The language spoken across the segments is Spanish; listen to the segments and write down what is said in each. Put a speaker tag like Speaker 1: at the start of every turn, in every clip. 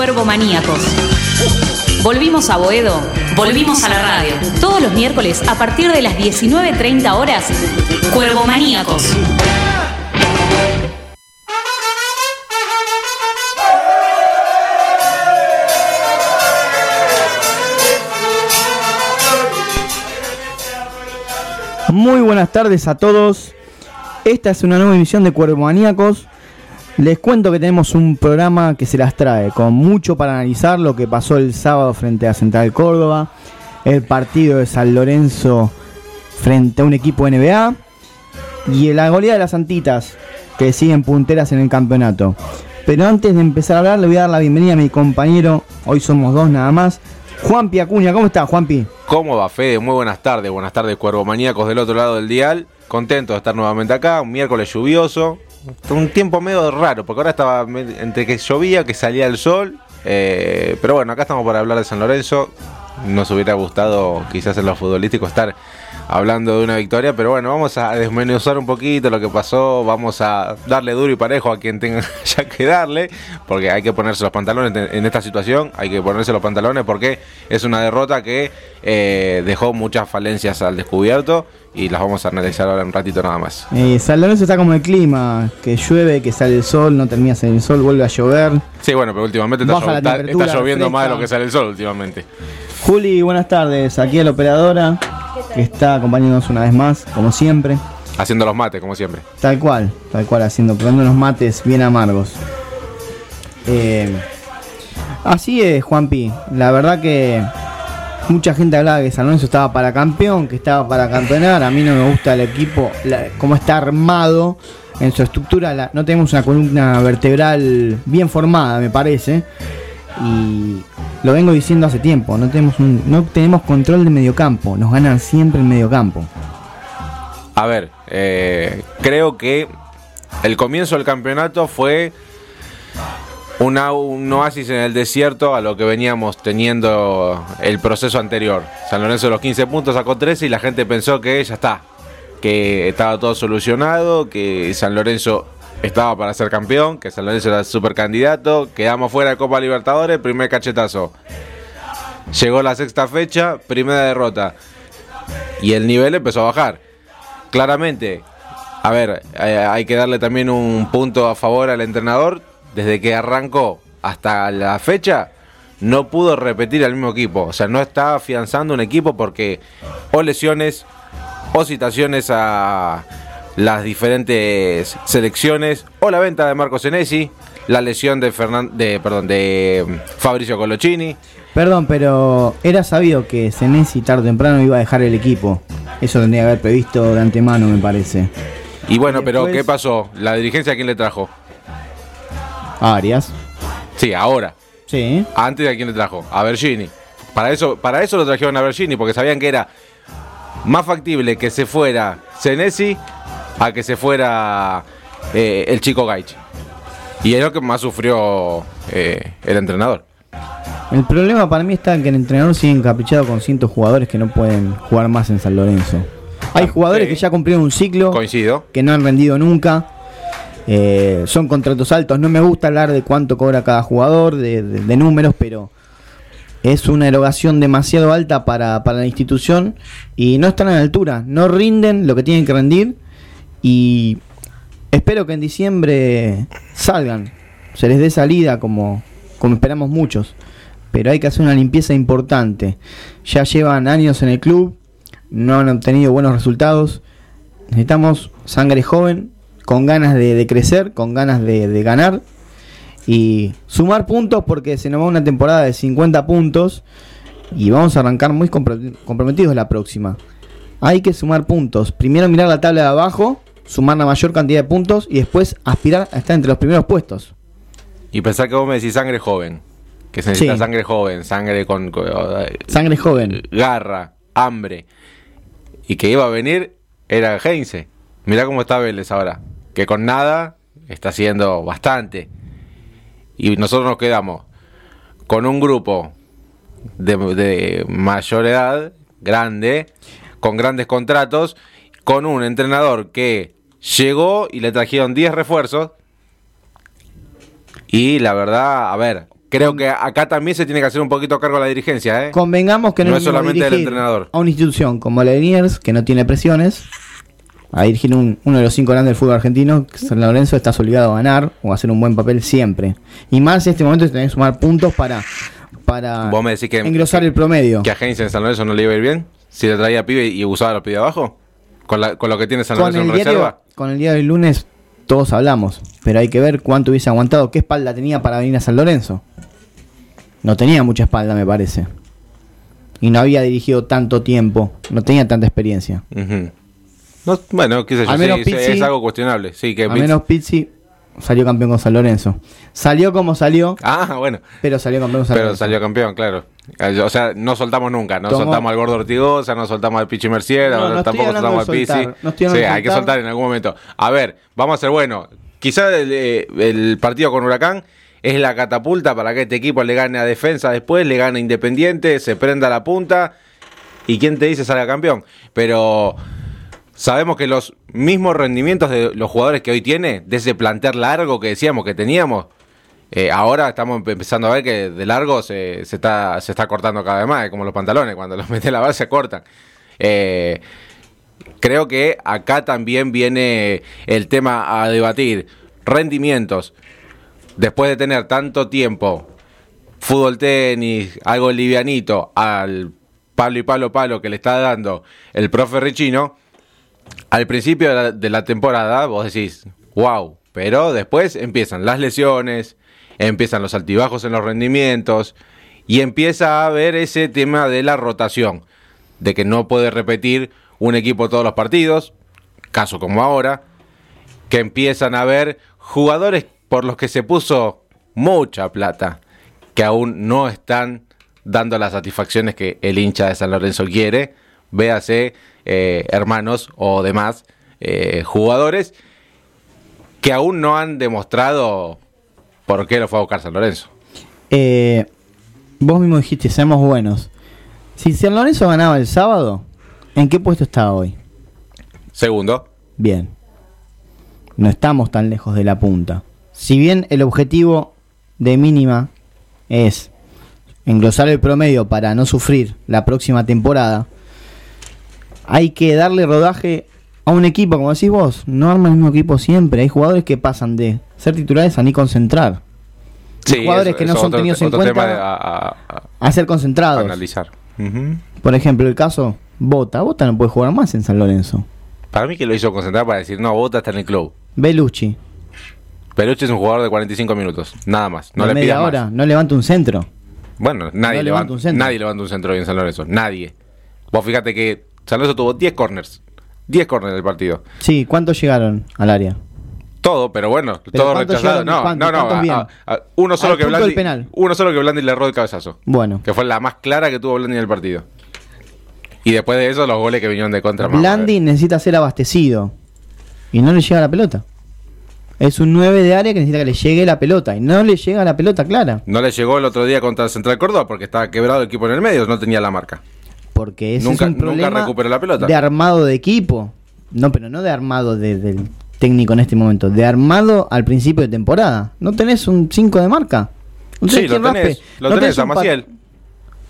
Speaker 1: Cuervo Maníacos. Volvimos a Boedo, volvimos a la radio. Todos los miércoles a partir de las 19.30 horas, Cuervo Maníacos.
Speaker 2: Muy buenas tardes a todos. Esta es una nueva emisión de Cuervo Maníacos. Les cuento que tenemos un programa que se las trae, con mucho para analizar lo que pasó el sábado frente a Central Córdoba, el partido de San Lorenzo frente a un equipo NBA y la goleada de las Antitas, que siguen punteras en el campeonato. Pero antes de empezar a hablar, le voy a dar la bienvenida a mi compañero, hoy somos dos nada más, Juanpi Acuña. ¿Cómo estás, Juanpi?
Speaker 3: ¿Cómo va, Fede? Muy buenas tardes, buenas tardes, Cuervo Maníacos del otro lado del dial. Contento de estar nuevamente acá, un miércoles lluvioso, un tiempo medio raro, porque ahora estaba entre que llovía, que salía el sol. Eh, pero bueno, acá estamos para hablar de San Lorenzo. Nos hubiera gustado, quizás en lo futbolístico, estar hablando de una victoria, pero bueno, vamos a desmenuzar un poquito lo que pasó, vamos a darle duro y parejo a quien tenga ya que darle, porque hay que ponerse los pantalones en esta situación, hay que ponerse los pantalones porque es una derrota que eh, dejó muchas falencias al descubierto y las vamos a analizar ahora un ratito nada más.
Speaker 2: Eh, San Lorenzo está como el clima, que llueve, que sale el sol, no termina de el sol, vuelve a llover.
Speaker 3: Sí, bueno, pero últimamente está, lloviendo más de lo que sale el sol últimamente.
Speaker 2: Juli, buenas tardes, aquí a la operadora que está acompañándonos una vez más, como siempre.
Speaker 3: Haciendo los mates, como siempre.
Speaker 2: Tal cual, tal cual, haciendo, poniendo unos mates bien amargos. Eh, así es, Juanpi. La verdad que mucha gente hablaba que San Lorenzo estaba para campeón, que estaba para campeonar. A mí no me gusta el equipo, cómo está armado en su estructura. no tenemos una columna vertebral bien formada, me parece. Y lo vengo diciendo hace tiempo, no tenemos, no tenemos control de mediocampo, nos ganan siempre en mediocampo.
Speaker 3: A ver, eh, creo que el comienzo del campeonato fue un oasis en el desierto a lo que veníamos teniendo el proceso anterior. San Lorenzo de los 15 puntos sacó 13 y la gente pensó que ya está, que estaba todo solucionado, que San Lorenzo estaba para ser campeón, que San era super candidato, quedamos fuera de Copa Libertadores, primer cachetazo. Llegó la sexta fecha, primera derrota. Y el nivel empezó a bajar. Claramente, a ver, eh, hay que darle también un punto a favor al entrenador. Desde que arrancó hasta la fecha, no pudo repetir al mismo equipo. O sea, no está afianzando un equipo porque o lesiones o citaciones a, las diferentes selecciones o la venta de Marco Senesi, la lesión de, de, perdón, de mm, Fabricio Colocini.
Speaker 2: Perdón, pero era sabido que Senesi tarde o temprano iba a dejar el equipo. Eso tendría que haber previsto de antemano, me parece.
Speaker 3: Y bueno, pero ¿qué pasó? ¿La dirigencia a quién le trajo?
Speaker 2: A Arias.
Speaker 3: Sí, ahora.
Speaker 2: Sí.
Speaker 3: Antes de a quién le trajo? A Bergini. Para eso, para eso lo trajeron a Bergini, porque sabían que era más factible que se fuera Senesi a que se fuera eh, el chico Gaich. Y es lo que más sufrió eh, el entrenador.
Speaker 2: El problema para mí está en que el entrenador sigue encaprichado con cientos jugadores que no pueden jugar más en San Lorenzo. Hay ah, jugadores que ya cumplieron un ciclo,
Speaker 3: Coincido.
Speaker 2: que no han rendido nunca. Eh, son contratos altos. No me gusta hablar de cuánto cobra cada jugador, de, números, pero es una erogación demasiado alta para, para la institución y no están a la altura. No rinden lo que tienen que rendir y espero que en diciembre salgan, se les dé salida como, como esperamos muchos. Pero hay que hacer una limpieza importante. Ya llevan años en el club, no han obtenido buenos resultados. Necesitamos sangre joven, con ganas de, crecer, con ganas de, ganar y sumar puntos porque se nos va una temporada de 50 puntos y vamos a arrancar muy comprometidos la próxima. Hay que sumar puntos. Primero mirar la tabla de abajo sumar la mayor cantidad de puntos y después aspirar a estar entre los primeros puestos.
Speaker 3: Y pensar que vos me decís sangre joven, que se necesita sangre joven, sangre con,
Speaker 2: eh, Sangre joven.
Speaker 3: Garra, hambre. Y que iba a venir era Heinze. Mirá cómo está Vélez ahora, que con nada está haciendo bastante. Y nosotros nos quedamos con un grupo de, de mayor edad, grande, con grandes contratos, con un entrenador que Llegó y le trajeron 10 refuerzos. Y la verdad, a ver, creo que acá también se tiene que hacer un poquito cargo de la dirigencia. ¿eh?
Speaker 2: Convengamos que
Speaker 3: no, es solamente el entrenador.
Speaker 2: A una institución como la de Liniers, que no tiene presiones, a dirigir uno de los cinco grandes del fútbol argentino, San Lorenzo estás obligado a ganar o a hacer un buen papel siempre. Y más en este momento tenés que sumar puntos para, para engrosar el promedio.
Speaker 3: ¿Que a Heinz en San Lorenzo no le iba a ir bien? Si le traía pibe y usaba los pibes abajo. ¿Con, lo que tiene San Lorenzo en reserva?
Speaker 2: con el día del lunes todos hablamos, pero hay que ver cuánto hubiese aguantado, qué espalda tenía para venir a San Lorenzo. No tenía mucha espalda, me parece. Y no había dirigido tanto tiempo, no tenía tanta experiencia.
Speaker 3: Ujú. No, bueno, qué sé yo,
Speaker 2: Al menos
Speaker 3: sí,
Speaker 2: Pizzi-
Speaker 3: es algo cuestionable. Sí, que
Speaker 2: Al
Speaker 3: Pizzi-
Speaker 2: menos Pizzi salió campeón con San Lorenzo. Salió como salió,
Speaker 3: Ah, bueno.
Speaker 2: pero salió campeón con San
Speaker 3: Pero
Speaker 2: Lorenzo.
Speaker 3: salió campeón, claro. Eh, O sea, no soltamos nunca. No
Speaker 2: Tomó-
Speaker 3: soltamos al Gordo Ortigosa, no soltamos al Pichi Mercier,
Speaker 2: No,
Speaker 3: tampoco soltamos al
Speaker 2: soltar, no
Speaker 3: sí, hay que
Speaker 2: soltar.
Speaker 3: en algún momento. A ver, vamos a ser bueno. Quizá el, eh, el partido con Huracán es la catapulta para que este equipo le gane a defensa después, le gane a Independiente, se prenda la punta y quién te dice salga campeón. Pero sabemos que los mismos rendimientos de los jugadores que hoy tiene, de ese plantel largo que decíamos que teníamos, eh, ahora estamos empe- empezando a ver que de largo se, está, se está cortando cada vez más, es como los pantalones, cuando los mete a lavar se cortan. Eh, creo que acá también viene el tema a debatir. Rendimientos. Después de tener tanto tiempo, fútbol tenis, algo livianito, al palo y palo palo que le está dando el profe Richino, al principio de la, temporada vos decís, wow, pero después empiezan las lesiones, empiezan los altibajos en los rendimientos y empieza a haber ese tema de la rotación, de que no puede repetir un equipo todos los partidos, caso como ahora, que empiezan a haber jugadores por los que se puso mucha plata, que aún no están dando las satisfacciones que el hincha de San Lorenzo quiere, véase eh, hermanos o demás eh, jugadores que aún no han demostrado por qué lo fue a buscar San Lorenzo.
Speaker 2: Eh, vos mismo dijiste, seamos buenos. Si San Lorenzo ganaba el sábado, ¿en qué puesto está hoy?
Speaker 3: Segundo,
Speaker 2: Bien. No estamos tan lejos de la punta. Si bien el objetivo de mínima es engrosar el promedio para no sufrir la próxima temporada, hay que darle rodaje a un equipo, como decís vos, no arma el mismo equipo siempre. Hay jugadores que pasan de ser titulares a ni concentrar,
Speaker 3: sí,
Speaker 2: jugadores
Speaker 3: eso-
Speaker 2: que no son
Speaker 3: otro-
Speaker 2: tenidos en cuenta
Speaker 3: de- a- a- a-
Speaker 2: a ser
Speaker 3: a
Speaker 2: concentrados.
Speaker 3: analizar. Ujú.
Speaker 2: Por ejemplo, el caso Bota. Bota no puede jugar más en San Lorenzo.
Speaker 3: Para mí que lo hizo concentrar para decir, no, Bota está en el club.
Speaker 2: Belucci,
Speaker 3: Peluche es un jugador de 45 minutos, nada más. No
Speaker 2: de
Speaker 3: le
Speaker 2: media hora,
Speaker 3: más.
Speaker 2: no levanta un centro.
Speaker 3: Bueno, nadie,
Speaker 2: No levanta
Speaker 3: levanta,
Speaker 2: un centro.
Speaker 3: nadie levanta un centro hoy en San Lorenzo. Nadie. Vos fíjate que San Lorenzo tuvo 10 corners. 10 corners del partido.
Speaker 2: Sí, ¿cuántos llegaron al área?
Speaker 3: Todo, pero bueno,
Speaker 2: Pero
Speaker 3: todo
Speaker 2: ¿cuántos
Speaker 3: rechazado. No, no, no. A- uno solo que Blandi,
Speaker 2: penal.
Speaker 3: uno solo que Blandi le erró el cabezazo.
Speaker 2: Bueno,
Speaker 3: Que fue la más clara que tuvo Blandi en el partido. Y después de eso, los goles que vinieron de contra.
Speaker 2: Blandi necesita ser abastecido y no le llega la pelota. Es un 9 de área que necesita que le llegue la pelota y no le llega la pelota clara.
Speaker 3: No le llegó el otro día contra el Central Córdoba porque estaba quebrado el equipo en el medio, no tenía la marca.
Speaker 2: Porque ese
Speaker 3: Nunca-
Speaker 2: es un problema
Speaker 3: la pelota.
Speaker 2: de armado de equipo. No, pero no de armado de- del técnico en este momento. De armado al principio de temporada. ¿No tenés un 5 de marca? ¿No
Speaker 3: Sí, lo tenés, lo
Speaker 2: ¿No
Speaker 3: tenés a Maciel.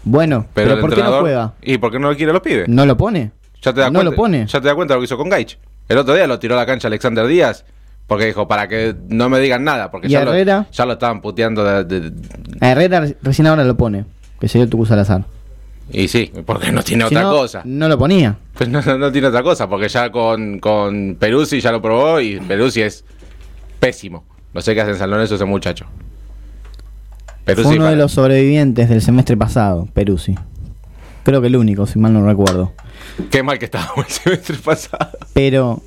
Speaker 2: Bueno,
Speaker 3: Pero,
Speaker 2: pero, ¿por qué no juega?
Speaker 3: ¿Y por qué no lo quiere los pibes?
Speaker 2: ¿No lo pone?
Speaker 3: Ya te das
Speaker 2: no
Speaker 3: cuenta,
Speaker 2: lo pone.
Speaker 3: Ya te das cuenta de lo que hizo con Gaich. El otro día lo tiró a la cancha Alexander Díaz porque dijo, para que no me digan nada, porque
Speaker 2: ¿Y
Speaker 3: ya lo,
Speaker 2: Herrera?
Speaker 3: ya lo estaban puteando de, de-
Speaker 2: A Herrera re- recién ahora lo pone. Que sería Tucu Salazar.
Speaker 3: Y sí, porque no tiene
Speaker 2: Si
Speaker 3: otra
Speaker 2: no,
Speaker 3: cosa.
Speaker 2: No lo ponía.
Speaker 3: Pues no, no- no tiene otra cosa, porque ya con, con Peruzzi ya lo probó y Peruzzi es pésimo. No sé qué hace en San Lorenzo ese muchacho. Peruzzi
Speaker 2: Fue uno
Speaker 3: para-
Speaker 2: de los sobrevivientes del semestre pasado, Peruzzi. Creo que el único, si mal no recuerdo.
Speaker 3: Qué mal que estábamos el semestre pasado.
Speaker 2: Pero,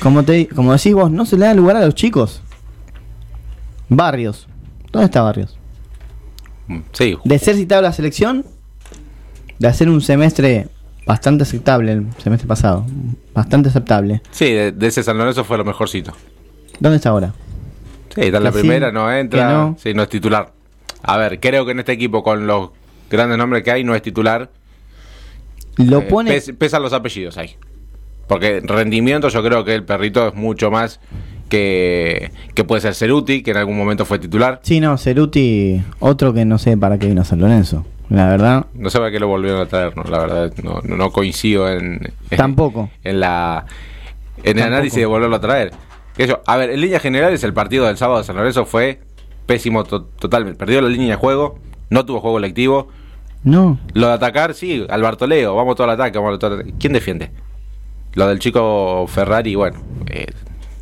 Speaker 2: como, te, como decís vos, no se le da lugar a los chicos. Barrios. ¿Dónde está Barrios?
Speaker 3: Sí,
Speaker 2: De ser citado a la selección, de hacer un semestre bastante aceptable el semestre pasado. Bastante aceptable.
Speaker 3: sí de, de ese San Lorenzo fue lo mejorcito.
Speaker 2: ¿Dónde está ahora?
Speaker 3: Sí, está en la
Speaker 2: sí,
Speaker 3: primera, no entra.
Speaker 2: no.
Speaker 3: Sí, no es titular. A ver, creo que en este equipo, con los grandes nombres que hay, no es titular.
Speaker 2: Lo
Speaker 3: Eh,
Speaker 2: pone.
Speaker 3: pes- pesan los apellidos ahí. Porque rendimiento, yo creo que el perrito es mucho más que, que puede ser Ceruti, que en algún momento fue titular.
Speaker 2: Sí, no, Ceruti, otro que no sé para qué vino a San Lorenzo. La verdad,
Speaker 3: No sé para qué lo volvieron a traer, no, la verdad, no, no- coincido en.
Speaker 2: Tampoco.
Speaker 3: En la. En el
Speaker 2: Tampoco.
Speaker 3: análisis de volverlo a traer. Yo- a ver, en líneas generales, el partido del sábado de San Lorenzo fue pésimo to- totalmente. Perdió la línea de juego, no tuvo juego colectivo.
Speaker 2: no.
Speaker 3: Lo de atacar, sí, al Bartoleo, vamos todo al ataque, vamos todo al ataque. ¿Quién defiende? Lo del chico Ferrari, bueno, eh,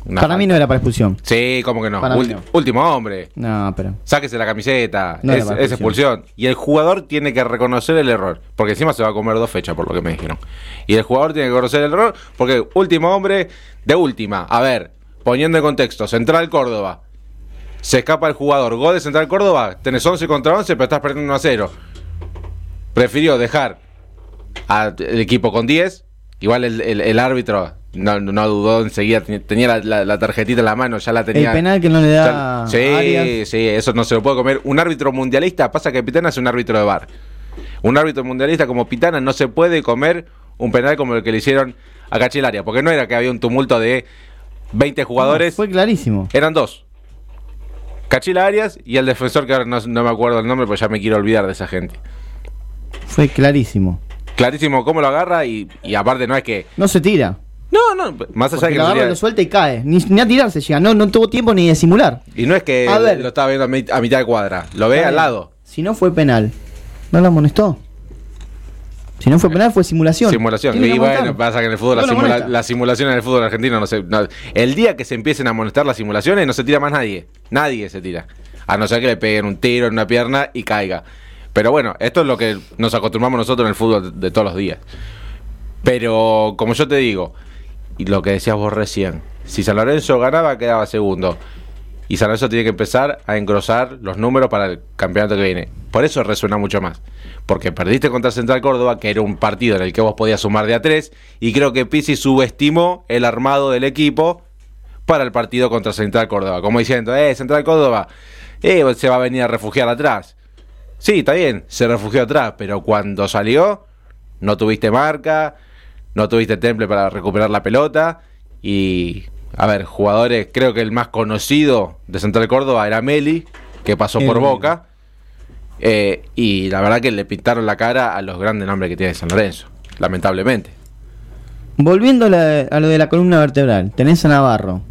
Speaker 3: Una
Speaker 2: para mí no era para expulsión.
Speaker 3: Sí, como que no. Ulti-. Último hombre.
Speaker 2: No, pero.
Speaker 3: Sáquese la camiseta.
Speaker 2: No
Speaker 3: es, es expulsión. Y el jugador tiene que reconocer el error. Porque encima se va a comer dos fechas, por lo que me dijeron. Y el jugador tiene que reconocer el error. Porque último hombre de última. A ver, poniendo en contexto: Central Córdoba. Se escapa el jugador. Gol de Central Córdoba. Tenés 11 contra 11, pero estás perdiendo 1 a 0. Prefirió dejar al equipo con 10. Igual el, el- el árbitro no, no dudó enseguida. Tenía la, la- la tarjetita en la mano, ya la tenía.
Speaker 2: El penal que no le da.
Speaker 3: Sí,
Speaker 2: Arias,
Speaker 3: sí, eso no se lo puede comer. Un árbitro mundialista, pasa que Pitana es un árbitro de bar. Un árbitro mundialista como Pitana no se puede comer un penal como el que le hicieron a Cachilaria, porque no era que había un tumulto de 20 jugadores,
Speaker 2: no, fue clarísimo.
Speaker 3: eran dos. Cachila Arias y el defensor que ahora no, no me acuerdo el nombre, pues ya me quiero olvidar de esa gente.
Speaker 2: Fue clarísimo.
Speaker 3: Clarísimo cómo lo agarra y, y aparte no es que...
Speaker 2: No se tira.
Speaker 3: No, no, más allá
Speaker 2: Porque
Speaker 3: de que...
Speaker 2: lo
Speaker 3: sería-
Speaker 2: lo suelta y cae. Ni, ni a tirarse llega. No, no tuvo tiempo ni de simular.
Speaker 3: y no es que
Speaker 2: A ver.
Speaker 3: lo estaba viendo a, mi- a mitad de cuadra, lo ve al lado.
Speaker 2: Si no fue penal, no lo amonestó. Si no fue penal, fue simulación.
Speaker 3: Simulación. Y bueno, pasa que en el fútbol
Speaker 2: No
Speaker 3: simula- la simulación en el fútbol argentino no se. no- el día que se empiecen a amonestar las simulaciones, no se tira más nadie. Nadie se tira. A no ser que le peguen un tiro en una pierna y caiga. Pero bueno, esto es lo que nos acostumbramos nosotros en el fútbol de, de todos los días. Pero como yo te digo, y lo que decías vos recién, si San Lorenzo ganaba, quedaba segundo. Y San Lorenzo tiene que empezar a engrosar los números para el campeonato que viene. Por eso resuena mucho más. Porque perdiste contra Central Córdoba, que era un partido en el que vos podías sumar de a tres. Y creo que Pizzi subestimó el armado del equipo para el partido contra Central Córdoba. Como diciendo, eh, Central Córdoba, eh, se va a venir a refugiar atrás. Sí, está bien, se refugió atrás, pero cuando salió, no tuviste marca, no tuviste temple para recuperar la pelota. Y, a ver, jugadores, creo que el más conocido de Central Córdoba era Meli, que pasó por. Boca. Eh, y la verdad que le pintaron la cara a los grandes nombres que tiene San Lorenzo, lamentablemente.
Speaker 2: Volviendo a, la- a lo de la columna vertebral, tenés a Navarro,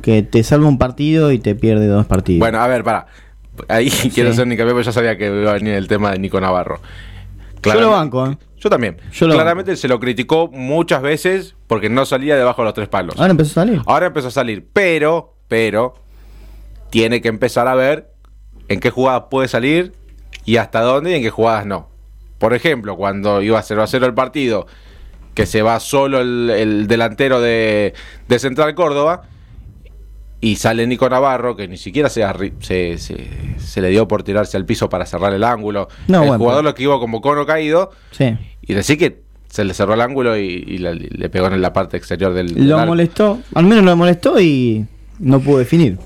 Speaker 2: que te salva un partido y te pierde dos partidos.
Speaker 3: Bueno, a ver, para. Ahí quiero hacer un hincapié porque ya sabía que iba a venir el tema de Nico Navarro.
Speaker 2: Yo lo banco, ¿eh?
Speaker 3: Yo también.
Speaker 2: Yo lo
Speaker 3: Claramente se lo criticó muchas veces porque no salía debajo de los tres palos.
Speaker 2: Ahora empezó a salir.
Speaker 3: Ahora empezó a salir, pero, pero, tiene que empezar a ver en qué jugadas puede salir y hasta dónde y en qué jugadas no. Por ejemplo, cuando iba 0 a 0 el partido, que se va solo el, el delantero de, de Central Córdoba y sale Nico Navarro, que ni siquiera se, se, se- se le dio por tirarse al piso para cerrar el ángulo.
Speaker 2: No,
Speaker 3: el
Speaker 2: bueno,
Speaker 3: jugador lo que iba como cono caído
Speaker 2: Sí.
Speaker 3: y decir que se le cerró el ángulo y, y le, le pegó en la parte exterior del,
Speaker 2: Lo molestó, al menos lo molestó y no pudo definir.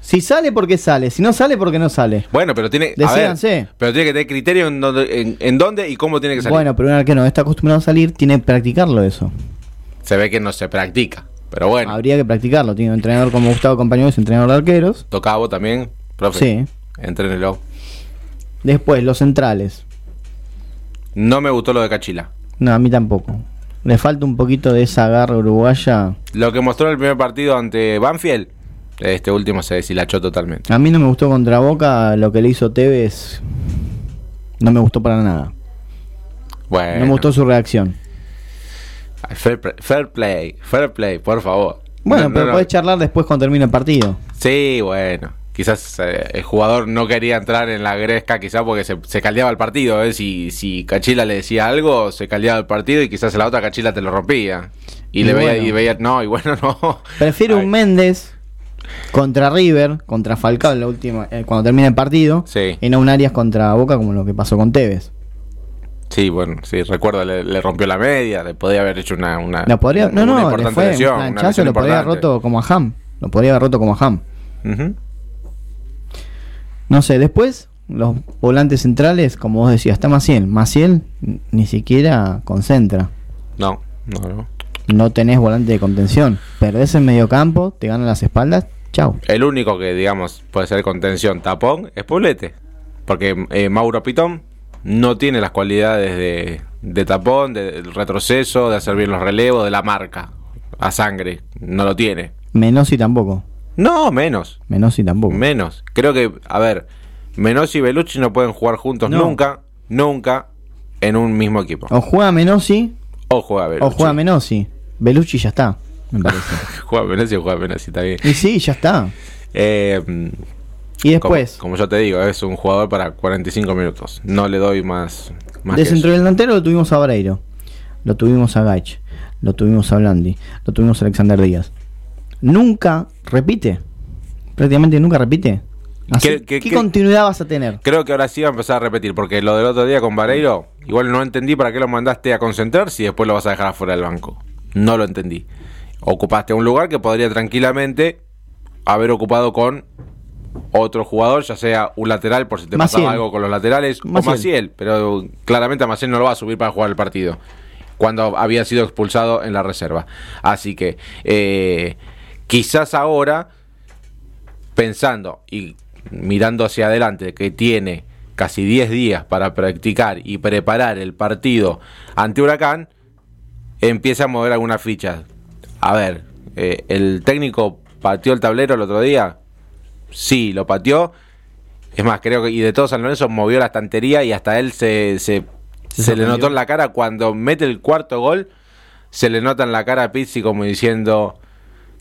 Speaker 2: Si sale, porque sale. Si no sale, porque no sale.
Speaker 3: Bueno, pero tiene, a ver, pero tiene que tener criterio en dónde, en, en dónde y cómo tiene que salir.
Speaker 2: Bueno, pero un arquero no está acostumbrado a salir, tiene que practicarlo eso.
Speaker 3: Se ve que no se practica. Pero bueno,
Speaker 2: Habría que practicarlo. Tiene un entrenador como Gustavo Compañero, es entrenador de arqueros.
Speaker 3: Tocabo también, profe.
Speaker 2: Sí.
Speaker 3: Entrénelo.
Speaker 2: Después, los centrales.
Speaker 3: No me gustó lo de Cachila.
Speaker 2: No, a mí tampoco. Le falta un poquito de esa garra uruguaya.
Speaker 3: Lo que mostró en el primer partido ante Banfield, este último se deshilachó totalmente.
Speaker 2: A mí no me gustó contra Boca lo que le hizo Tevez. No me gustó para nada.
Speaker 3: Bueno,
Speaker 2: No me gustó su reacción.
Speaker 3: Fair, play- fair play, fair play, por favor.
Speaker 2: Bueno,
Speaker 3: No, no,
Speaker 2: pero
Speaker 3: no.
Speaker 2: podés charlar después cuando termine el partido.
Speaker 3: Sí, bueno. Quizás eh, el jugador no quería entrar en la gresca, quizás porque se, se caldeaba el partido. ¿eh? Si, si Cachila le decía algo, se caldeaba el partido y quizás la otra Cachila te lo rompía. Y,
Speaker 2: Y
Speaker 3: le veía, y veía, no, y bueno, no.
Speaker 2: Prefiero
Speaker 3: Ay,
Speaker 2: un Méndez contra River, contra Falcao la última, eh, cuando termine el partido,
Speaker 3: Sí.
Speaker 2: y no un Arias contra Boca como lo que pasó con Tevez.
Speaker 3: Sí, bueno, sí, recuerdo, le, le rompió la media, le podía haber hecho una, una,
Speaker 2: No, podría, no,
Speaker 3: una
Speaker 2: no, le
Speaker 3: importante
Speaker 2: fue
Speaker 3: lesión,
Speaker 2: un
Speaker 3: una
Speaker 2: planchazo,
Speaker 3: lesión
Speaker 2: lo podría haber roto como a Ham. Lo podría haber roto como a Ham. No sé, después los volantes centrales, como vos decías, está Maciel. Maciel ni siquiera concentra.
Speaker 3: No, no, no.
Speaker 2: No tenés volante de contención. Perdés en medio campo, te ganan las espaldas, chau.
Speaker 3: El único que, digamos, puede ser contención tapón es Poblete. Porque eh, Mauro Pitón no tiene las cualidades de, de tapón, de- del retroceso, de hacer bien los relevos, de la marca a sangre. No lo tiene.
Speaker 2: Menossi tampoco.
Speaker 3: No, menos.
Speaker 2: Menossi tampoco.
Speaker 3: Menos. Creo que, a ver, Menossi y Belucci no pueden jugar juntos
Speaker 2: No.
Speaker 3: nunca, nunca en un mismo equipo.
Speaker 2: O juega Menossi
Speaker 3: O juega Belucci.
Speaker 2: o juega Menossi. Belucci ya está. me parece.
Speaker 3: juega Venecia, juega Venecia, está bien.
Speaker 2: y sí, ya está.
Speaker 3: Eh,
Speaker 2: Y después,
Speaker 3: como, como yo te digo, es un jugador para 45 minutos. No le doy más. más
Speaker 2: de centro delantero lo tuvimos a Vareiro, lo tuvimos a Gaich, lo tuvimos a Blandi, lo tuvimos a Alexander Díaz. Nunca repite. Prácticamente nunca repite. Así,
Speaker 3: ¿Qué-
Speaker 2: ¿Qué,
Speaker 3: qué- qué-
Speaker 2: continuidad vas a tener?
Speaker 3: Creo que ahora sí va a empezar a repetir, porque lo del otro día con Vareiro, igual no entendí para qué lo mandaste a concentrar si después lo vas a dejar afuera del banco. No lo entendí. Ocupaste un lugar que podría tranquilamente haber ocupado con otro jugador, ya sea un lateral por si te
Speaker 2: Maciel.
Speaker 3: pasaba algo con los laterales,
Speaker 2: Maciel.
Speaker 3: o Maciel, pero claramente a Maciel no lo va a subir para jugar el partido cuando había sido expulsado en la reserva. Así que eh, quizás ahora pensando y mirando hacia adelante que tiene casi 10 días para practicar y preparar el partido ante Huracán, empieza a mover algunas fichas. A ver, eh, el técnico pateó el tablero el otro día. Sí, lo pateó. Es más, creo que y de todo San Lorenzo movió la estantería y hasta él se, se,
Speaker 2: Se
Speaker 3: se le notó en la cara cuando mete el cuarto gol. Se le nota en la cara a Pizzi como diciendo,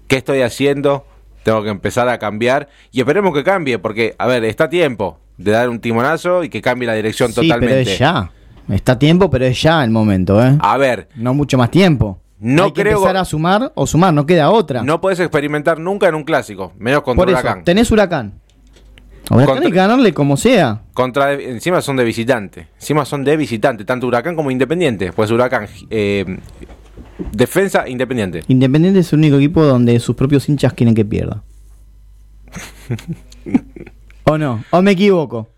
Speaker 3: ¿qué estoy haciendo? Tengo que empezar a cambiar. Y esperemos que cambie, porque, a ver, está tiempo de dar un timonazo y que cambie la dirección
Speaker 2: Sí,
Speaker 3: totalmente.
Speaker 2: pero es ya. Está tiempo, pero es ya el momento, ¿eh?
Speaker 3: A ver,
Speaker 2: No mucho más tiempo.
Speaker 3: No
Speaker 2: Hay que
Speaker 3: creo-
Speaker 2: empezar a sumar o sumar, no queda otra.
Speaker 3: no puedes experimentar nunca en un clásico, menos contra
Speaker 2: Por eso,
Speaker 3: Huracán.
Speaker 2: tenés Huracán. Huracán
Speaker 3: Contra-
Speaker 2: hay que ganarle como sea.
Speaker 3: Contra, encima son de visitante. Encima son de visitante, tanto Huracán como Independiente. Pues Huracán, eh, defensa Independiente.
Speaker 2: Independiente es el único equipo donde sus propios hinchas quieren que pierda. ¿O no? ¿O me equivoco?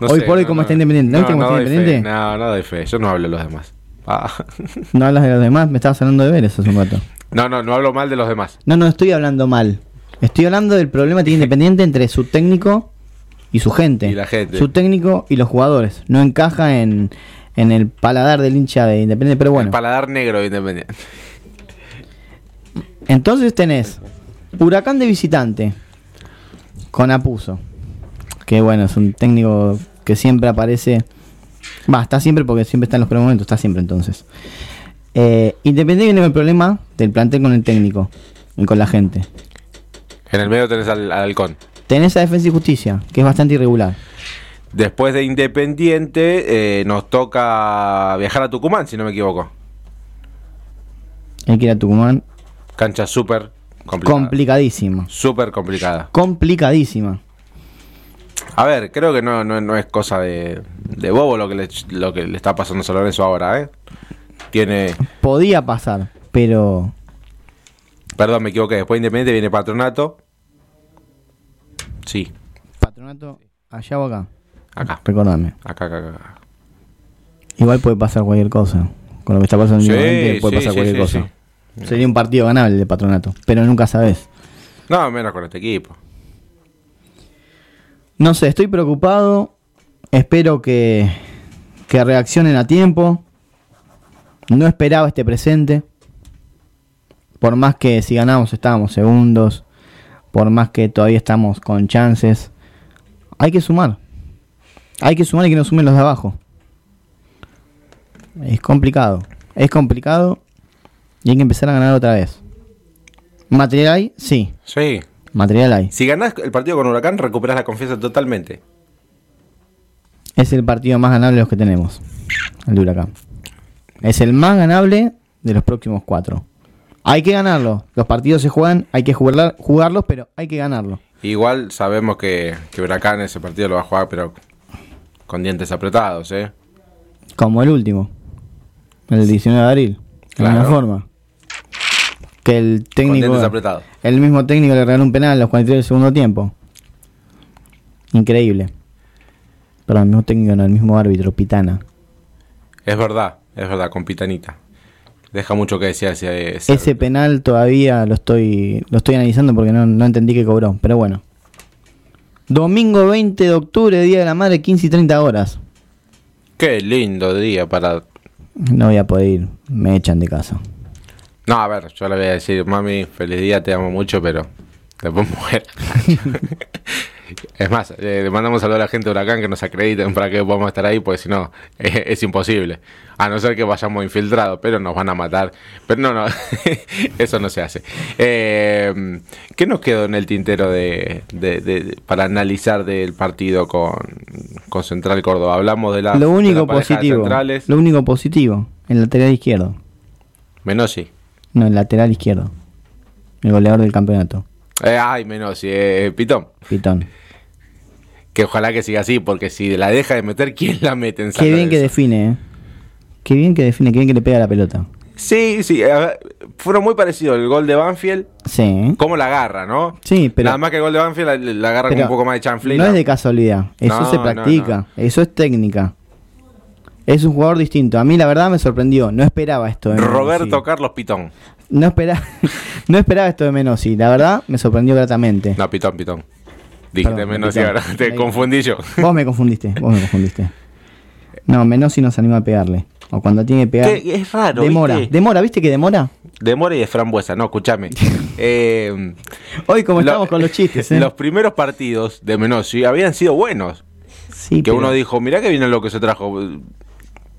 Speaker 3: No
Speaker 2: Hoy por hoy, ¿cómo está Independiente? ¿No viste cómo está
Speaker 3: doy fe.
Speaker 2: Independiente?
Speaker 3: No, no doy fe. Yo no hablo de los demás. Ah.
Speaker 2: No hablas de los demás, me estabas hablando de Vélez hace un rato.
Speaker 3: No, no, no hablo mal de los demás.
Speaker 2: No, no estoy hablando mal. Estoy hablando del problema que tiene Independiente entre su técnico y su gente.
Speaker 3: Y la gente.
Speaker 2: Su técnico y los jugadores. No encaja en, en el paladar del hincha de Independiente, pero bueno.
Speaker 3: El paladar negro de Independiente.
Speaker 2: Entonces tenés Huracán de visitante con Apuso. Que bueno, es un técnico que siempre aparece. Va, está siempre porque siempre está en los primeros momentos, está siempre entonces. Eh, Independiente viene el problema del plantel con el técnico y con la gente.
Speaker 3: En el medio tenés al, al halcón.
Speaker 2: Tenés a Defensa y Justicia, que es bastante irregular.
Speaker 3: Después de Independiente, eh, nos toca viajar a Tucumán, si no me equivoco.
Speaker 2: Hay que ir a Tucumán.
Speaker 3: Cancha súper complicada.
Speaker 2: Complicadísima.
Speaker 3: Súper complicada.
Speaker 2: Complicadísima.
Speaker 3: A ver, creo que no, no, no es cosa de, de bobo lo que, le, lo que le está pasando a San Lorenzo ahora, ¿eh? Tiene...
Speaker 2: Podía pasar, pero
Speaker 3: Perdón, me equivoqué. Después de Independiente viene Patronato. Sí,
Speaker 2: Patronato, allá o acá.
Speaker 3: acá.
Speaker 2: Recordame.
Speaker 3: Acá, acá, acá.
Speaker 2: Igual puede pasar cualquier cosa. Con lo que está pasando
Speaker 3: Sí,
Speaker 2: últimamente puede
Speaker 3: sí,
Speaker 2: pasar
Speaker 3: sí,
Speaker 2: cualquier
Speaker 3: sí,
Speaker 2: cosa. Sería un partido ganable de patronato, pero nunca sabes.
Speaker 3: No, menos con este equipo.
Speaker 2: No sé, estoy preocupado. Espero que, que reaccionen a tiempo. No esperaba este presente. Por más que si ganamos estábamos segundos. Por más que todavía estamos con chances. Hay que sumar. Hay que sumar y que no sumen los de abajo. Es complicado. Es complicado. Y hay que empezar a ganar otra vez. ¿Material hay? Sí.
Speaker 3: Sí.
Speaker 2: Material hay.
Speaker 3: Si ganás el partido con Huracán, recuperás la confianza totalmente.
Speaker 2: Es el partido más ganable de los que tenemos. El de Huracán. Es el más ganable de los próximos cuatro. Hay que ganarlo. Los partidos se juegan, hay que jugarlos, pero hay que ganarlo.
Speaker 3: Igual sabemos que, que Huracán ese partido lo va a jugar, pero con dientes apretados, ¿eh?
Speaker 2: Como el último. El 19 de abril. De la
Speaker 3: Claro.
Speaker 2: misma forma. Que el técnico. El mismo técnico le regaló un penal a los 43 del segundo tiempo. Increíble. Pero el mismo técnico, no, el mismo árbitro, Pitana.
Speaker 3: Es verdad, es verdad, con Pitanita. Deja mucho que decir ese, ese
Speaker 2: Ese penal todavía lo estoy lo estoy analizando porque no, no entendí que cobró, pero bueno. Domingo 20 de octubre, Día de la Madre, 15 y 30 horas.
Speaker 3: Qué lindo día para...
Speaker 2: No voy a poder ir, me echan de casa.
Speaker 3: No, a ver, yo le voy a decir, mami, feliz día, te amo mucho, pero después mujer. Es más, eh, le mandamos saludo a la gente de Huracán que nos acrediten para que podamos estar ahí, porque si no, eh, es imposible. A no ser que vayamos infiltrados, pero nos van a matar. Pero no, no, eso no se hace. Eh, ¿Qué nos quedó en el tintero de, de- de- para analizar del partido con, con Central Córdoba? Hablamos de la,
Speaker 2: Lo
Speaker 3: de
Speaker 2: único
Speaker 3: la
Speaker 2: positivo. Lo único positivo. El lateral izquierdo.
Speaker 3: Menossi.
Speaker 2: No, el lateral izquierdo. El goleador del campeonato.
Speaker 3: Eh, ay, Menossi, eh, Pitón.
Speaker 2: Pitón.
Speaker 3: Que ojalá que siga así, porque si la deja de meter, ¿quién la mete en
Speaker 2: Qué bien que define, ¿eh? Qué bien que define, qué bien que le pega la pelota.
Speaker 3: Sí, sí, ver, fueron muy parecidos el gol de Banfield,
Speaker 2: Sí.
Speaker 3: como la agarra, ¿no?
Speaker 2: Sí, pero.
Speaker 3: Nada más que el gol de Banfield la, la agarra con un poco más de chanfle. y
Speaker 2: No es de casualidad. Eso
Speaker 3: No,
Speaker 2: se
Speaker 3: no,
Speaker 2: practica.
Speaker 3: no.
Speaker 2: Eso es técnica. Es un jugador distinto. A mí la verdad me sorprendió. No esperaba esto de Menossi.
Speaker 3: Roberto Carlos Pitón.
Speaker 2: No esperaba, no esperaba esto de Menossi. La verdad me sorprendió gratamente.
Speaker 3: No, Pitón, Pitón. Dijiste
Speaker 2: Perdón,
Speaker 3: menos y
Speaker 2: Pitón.
Speaker 3: ahora te confundí yo.
Speaker 2: Vos me confundiste. Vos me confundiste. No, Menossi no se anima a pegarle. O cuando tiene que pegar.
Speaker 3: Que es raro,
Speaker 2: Demora.
Speaker 3: ¿viste?
Speaker 2: Demora, ¿viste que demora?
Speaker 3: De mora y de frambuesa, no, escúchame. Eh,
Speaker 2: Hoy como
Speaker 3: lo-
Speaker 2: estamos con los chistes, ¿eh?
Speaker 3: Los primeros partidos de Menossi habían sido buenos.
Speaker 2: Sí,
Speaker 3: que
Speaker 2: pero-
Speaker 3: uno dijo, mirá que viene lo que se trajo.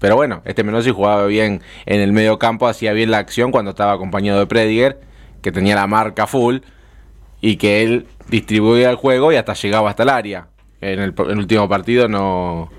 Speaker 3: Pero bueno, este Menossi jugaba bien en el medio campo, hacía bien la acción cuando estaba acompañado de Prediger, que tenía la marca full, y que él distribuía el juego y hasta llegaba hasta el área. En el, en el último partido no,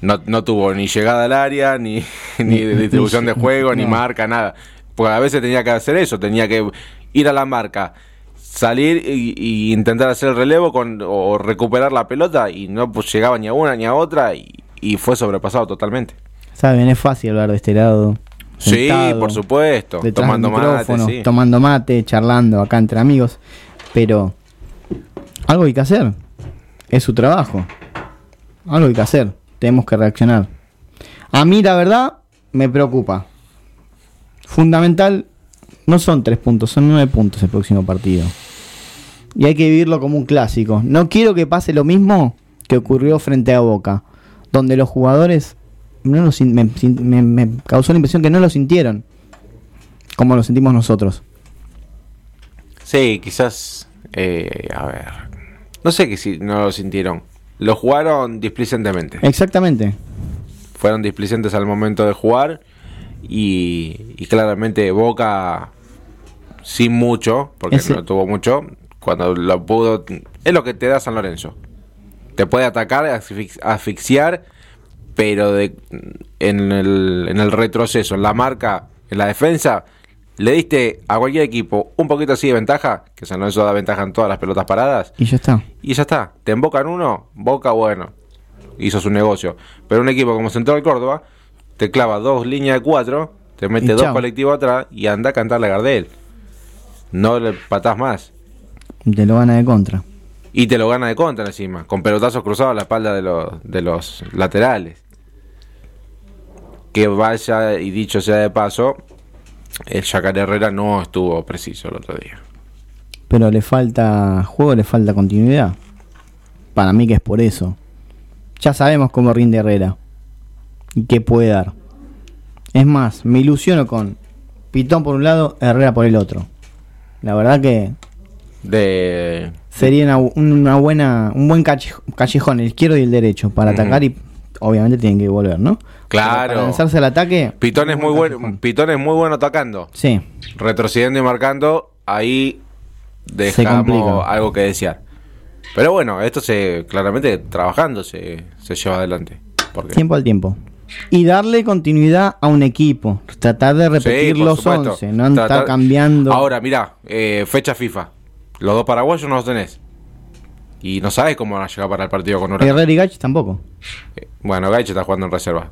Speaker 3: no, no tuvo ni llegada al área, ni, ni
Speaker 2: Ni-
Speaker 3: distribución de juego, ni marca, nada. Porque a veces tenía que hacer eso, tenía que ir a la marca, salir y, y intentar hacer el relevo con, o recuperar la pelota y no pues, llegaba ni a una ni a otra y, y fue sobrepasado totalmente.
Speaker 2: Saben, es fácil hablar de este lado.
Speaker 3: Sí, por supuesto, tomando mate, sí.
Speaker 2: tomando mate, charlando acá entre amigos. Pero algo hay que hacer. Es su trabajo. Algo hay que hacer. Tenemos que reaccionar. A mí, la verdad, me preocupa. Fundamental, no son tres puntos, son nueve puntos el próximo partido. Y hay que vivirlo como un clásico. No quiero que pase lo mismo que ocurrió frente a Boca, donde los jugadores no lo me, sin- me- me causó la impresión que no lo sintieron como lo sentimos nosotros.
Speaker 3: Sí, quizás, eh, a ver, no sé que si no lo sintieron. Lo jugaron displicentemente.
Speaker 2: Exactamente.
Speaker 3: fueron displicentes al momento de jugar y, y claramente Boca sin mucho, porque
Speaker 2: Ese-
Speaker 3: no tuvo mucho, cuando lo pudo, es lo que te da San Lorenzo. Te puede atacar, asfix- asfixiar, pero de, en, el, en el retroceso, en la marca, en la defensa, le diste a cualquier equipo un poquito así de ventaja, que San Lorenzo da ventaja en todas las pelotas paradas,
Speaker 2: Y ya está.
Speaker 3: y ya está. Te embocan uno, Boca, bueno, hizo su negocio. Pero un equipo como Central Córdoba te clava dos líneas de cuatro, te mete dos colectivos atrás y anda a cantarle a Gardel. No le patás más.
Speaker 2: Te lo gana de contra.
Speaker 3: Y te lo gana de contra encima, con pelotazos cruzados a la espalda de los, de los laterales. Que vaya, y dicho sea de paso, el Yacaré Herrera no estuvo preciso el otro día.
Speaker 2: Pero le falta juego, le falta continuidad. Para mí que es por eso. Ya sabemos cómo rinde Herrera. Y qué puede dar. Es más, me ilusiono con Pitón por un lado, Herrera por el otro. La verdad que
Speaker 3: De,
Speaker 2: sería una, una buena, un buen callejón, el izquierdo y el derecho, para atacar y obviamente tienen que volver, ¿no?
Speaker 3: Claro.
Speaker 2: Para lanzarse al ataque.
Speaker 3: Pitón es muy
Speaker 2: buen
Speaker 3: bueno. Pitón es muy bueno atacando.
Speaker 2: Sí,
Speaker 3: retrocediendo y marcando, ahí dejamos algo que desear. Pero bueno, esto se claramente trabajando se, se lleva adelante. Porque,
Speaker 2: tiempo al tiempo. Y darle continuidad a un equipo. Tratar de repetir
Speaker 3: Sí,
Speaker 2: los
Speaker 3: supuesto.
Speaker 2: 11, no estar
Speaker 3: Tratar-
Speaker 2: cambiando.
Speaker 3: Ahora, mirá, eh, fecha FIFA. Los dos paraguayos no los tenés. Y no sabes cómo van a llegar para el partido con Huracán.
Speaker 2: Herrera y Gach tampoco.
Speaker 3: Eh, Bueno, Gaiche está jugando en reserva.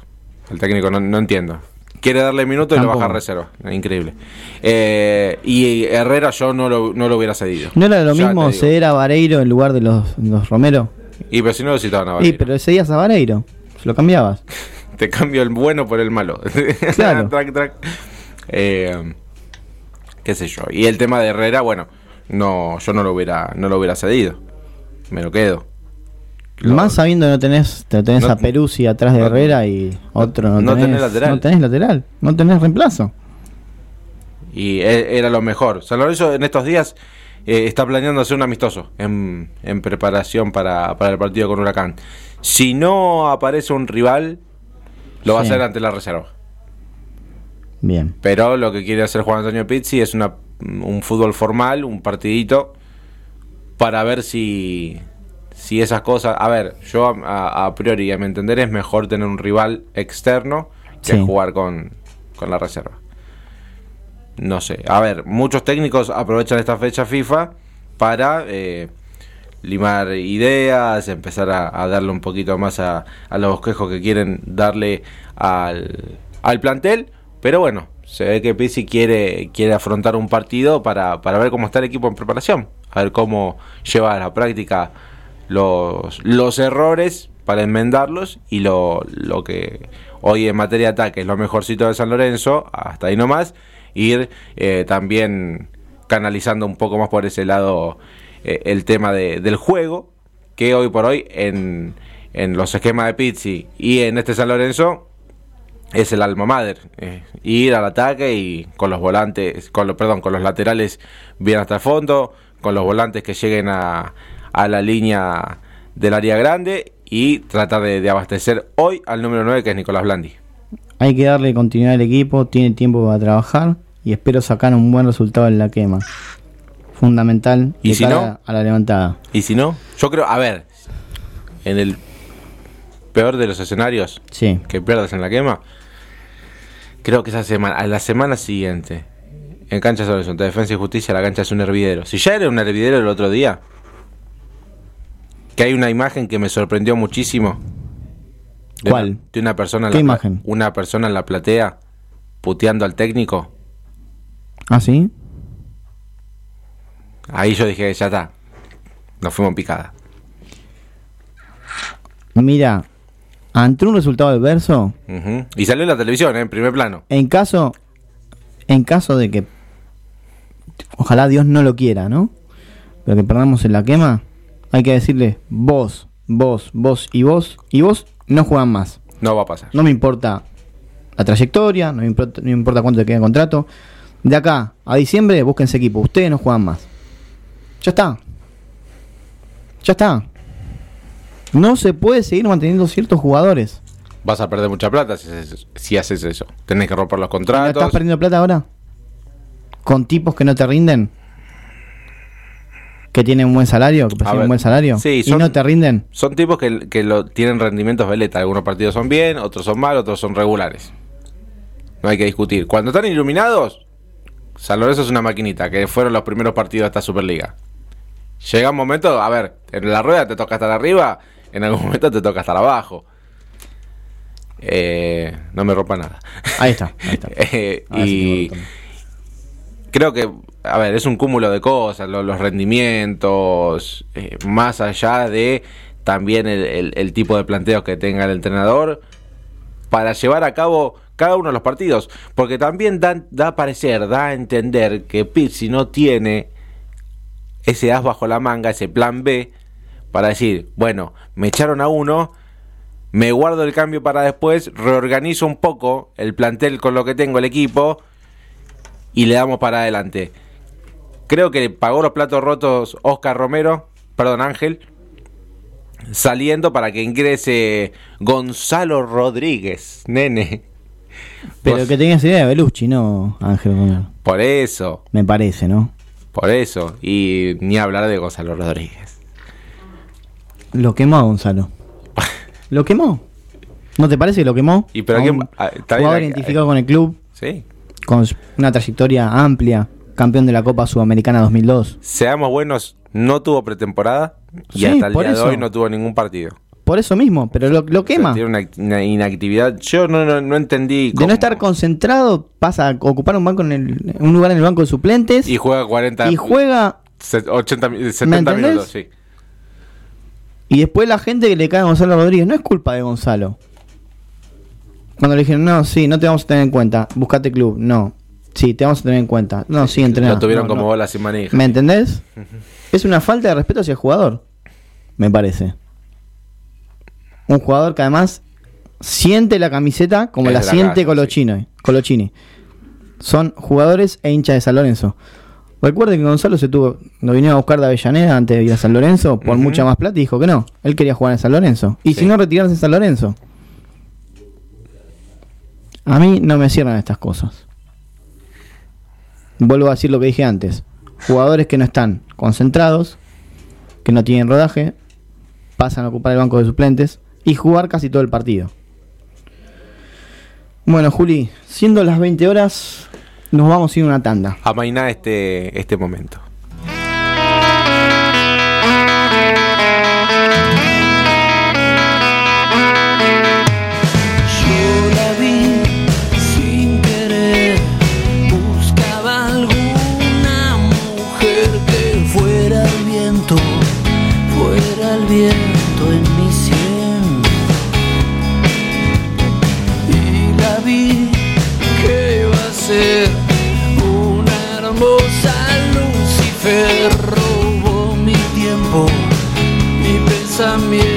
Speaker 3: El técnico no, no entiendo. Quiere darle minutos y lo baja a reserva. Increíble. Eh, y Herrera yo no lo, no lo hubiera cedido.
Speaker 2: ¿No era lo
Speaker 3: Ya
Speaker 2: mismo ceder a Vareiro en lugar de los, los Romero?
Speaker 3: Y pero si no lo citaban a Vareiro.
Speaker 2: pero cedías a Vareiro. Lo cambiabas.
Speaker 3: Te cambio el bueno por el malo.
Speaker 2: Claro.
Speaker 3: Trac, trac. Eh, qué sé yo. Y el tema de Herrera, bueno, no, yo no lo hubiera, no lo hubiera cedido. Me lo quedo. Lo-
Speaker 2: Más sabiendo que no tenés, te tenés
Speaker 3: No-
Speaker 2: a Peruzzi atrás de
Speaker 3: no-
Speaker 2: Herrera y otro no,
Speaker 3: no
Speaker 2: tenés,
Speaker 3: tenés lateral.
Speaker 2: No tenés lateral. No tenés reemplazo.
Speaker 3: Y e- era lo mejor. San Lorenzo en estos días eh, está planeando hacer un amistoso en, en preparación para, para el partido con Huracán. Si no aparece un rival, lo va a hacer ante la reserva.
Speaker 2: Bien.
Speaker 3: Pero lo que quiere hacer Juan Antonio Pizzi es una, un fútbol formal, un partidito, para ver si, si esas cosas... A ver, yo a, priori, a mi entender, es mejor tener un rival externo que
Speaker 2: Sí.
Speaker 3: jugar con, con la reserva. No sé. A ver, muchos técnicos aprovechan esta fecha FIFA para eh, limar ideas, empezar a, a darle un poquito más a, a los bosquejos que quieren darle al, al plantel. Pero bueno, se ve que Pizzi quiere, quiere afrontar un partido para, para ver cómo está el equipo en preparación. A ver cómo lleva a la práctica los, los errores para enmendarlos y lo, lo que hoy en materia de ataque es lo mejorcito de San Lorenzo, hasta ahí nomás, ir eh, también canalizando un poco más por ese lado eh, el tema de- del juego, que hoy por hoy en, en los esquemas de Pizzi y en este San Lorenzo es el alma madre. eh, ir al ataque y con los volantes, con los, perdón, con los laterales bien hasta el fondo, con los volantes que lleguen a, a la línea del área grande y tratar de, de abastecer hoy al número 9 que es Nicolás Blandi.
Speaker 2: Hay que darle continuidad al equipo, tiene tiempo para trabajar y espero sacar un buen resultado en la quema. Fundamental
Speaker 3: ¿Y
Speaker 2: de
Speaker 3: si
Speaker 2: cara
Speaker 3: no?
Speaker 2: a la levantada.
Speaker 3: Y si no, yo creo, a ver, en el peor de los escenarios
Speaker 2: Sí.
Speaker 3: que pierdas en la quema, creo que esa semana, a la semana siguiente, en cancha sobre Santa Defensa y Justicia, la cancha es un hervidero. Si ya era un hervidero el otro día, que hay una imagen que me sorprendió muchísimo. De
Speaker 2: ¿Cuál?
Speaker 3: Una, de una persona en
Speaker 2: ¿Qué
Speaker 3: la
Speaker 2: imagen?
Speaker 3: Una persona en la platea puteando al técnico.
Speaker 2: ¿Ah, sí?
Speaker 3: Ahí yo dije, ya está. Nos fuimos picada.
Speaker 2: Mira, ante un resultado adverso.
Speaker 3: Y salió en la televisión, ¿eh? en primer plano.
Speaker 2: en caso, en caso de que, ojalá Dios no lo quiera, ¿no? Pero que perdamos en la quema, hay que decirle, vos, vos, vos y vos, y vos no juegan más.
Speaker 3: No va a pasar.
Speaker 2: No me importa la trayectoria, no me importa, no me importa cuánto te queda de contrato. De acá a diciembre, búsquense equipo. Ustedes no juegan más. Ya está. Ya está. No se puede seguir manteniendo ciertos jugadores.
Speaker 3: Vas a perder mucha plata si haces, si haces eso. Tenés que romper los
Speaker 2: ¿No
Speaker 3: contratos.
Speaker 2: ¿Estás perdiendo plata ahora? Con tipos que no te rinden. Que tienen un buen salario, que perciben un buen salario.
Speaker 3: sí,
Speaker 2: y no te rinden.
Speaker 3: Son tipos que, que lo, tienen rendimientos veleta. Algunos partidos son bien, otros son mal, otros son regulares. No hay que discutir. Cuando están iluminados, San Lorenzo es una maquinita, que fueron los primeros partidos de esta Superliga. Llega un momento, a ver, en la rueda te toca estar arriba, en algún momento te toca estar abajo. Eh, no me rompa nada.
Speaker 2: Ahí está. Ahí está.
Speaker 3: Eh,
Speaker 2: sí
Speaker 3: y creo que, a ver, es un cúmulo de cosas, lo- los rendimientos, eh, más allá de también el tipo de planteos que tenga el entrenador para llevar a cabo cada uno de los partidos. Porque también da, da a parecer, da a entender que Pizzi no tiene ese as bajo la manga, ese plan B, para decir, bueno, me echaron a uno, me guardo el cambio para después, reorganizo un poco el plantel con lo que tengo, el equipo, y le damos para adelante. Creo que pagó los platos rotos Oscar Romero, perdón Ángel, saliendo para que ingrese Gonzalo Rodríguez, nene.
Speaker 2: Pero
Speaker 3: Vos-
Speaker 2: que tengas idea de Belucci, no Ángel Romero.
Speaker 3: Por eso,
Speaker 2: Me parece, ¿no?
Speaker 3: por eso. Y ni hablar de Gonzalo Rodríguez.
Speaker 2: Lo quemó a Gonzalo. Lo quemó. ¿No te parece que lo quemó?
Speaker 3: Y pero
Speaker 2: A un
Speaker 3: ah,
Speaker 2: jugador identificado con el club,
Speaker 3: Sí.
Speaker 2: con una trayectoria amplia, campeón de la Copa Sudamericana 2002.
Speaker 3: Seamos buenos, no tuvo pretemporada y
Speaker 2: Sí,
Speaker 3: hasta el día
Speaker 2: eso.
Speaker 3: de hoy no tuvo ningún partido.
Speaker 2: Por eso mismo, pero lo, lo
Speaker 3: O sea,
Speaker 2: quema.
Speaker 3: tiene una, inactividad. Yo no, no, no entendí
Speaker 2: De no estar concentrado, pasa a ocupar un banco en el- un lugar en el banco de suplentes
Speaker 3: Y juega 40.
Speaker 2: y juega
Speaker 3: se- 80, mi- 70
Speaker 2: entendés?
Speaker 3: minutos, sí.
Speaker 2: y después la gente que le cae a Gonzalo Rodríguez no es culpa de Gonzalo. Cuando le dijeron, no, sí, no te vamos a tener en cuenta, buscate club, no. Sí, te vamos a tener en cuenta. No, sí, entrenado.
Speaker 3: Lo tuvieron como
Speaker 2: no.
Speaker 3: bola sin manija.
Speaker 2: ¿Me entendés? Es una falta de respeto hacia el jugador, me parece. Un jugador que además siente la camiseta como la, siente
Speaker 3: Colochini.
Speaker 2: Eh, Colochini. Son jugadores e hinchas de San Lorenzo. Recuerden que Gonzalo se tuvo, lo vinieron a buscar de Avellaneda antes de ir a San Lorenzo por mucha más plata y dijo que no. Él quería jugar en San Lorenzo. Y si no, retirarse en San Lorenzo. A mí no me cierran estas cosas vuelvo a decir lo que dije antes. Jugadores que no están concentrados, que no tienen rodaje, pasan a ocupar el banco de suplentes y jugar casi todo el partido. Bueno, Juli, siendo las 20 horas, nos vamos a ir a una tanda.
Speaker 3: Amainá este, este momento.
Speaker 4: viento en mi sien. Y la vi que va a ser una hermosa Lucifer robó mi tiempo mi pensamiento.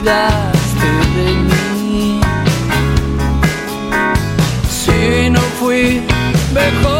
Speaker 4: olvidaste de mí. Si no fui mejor.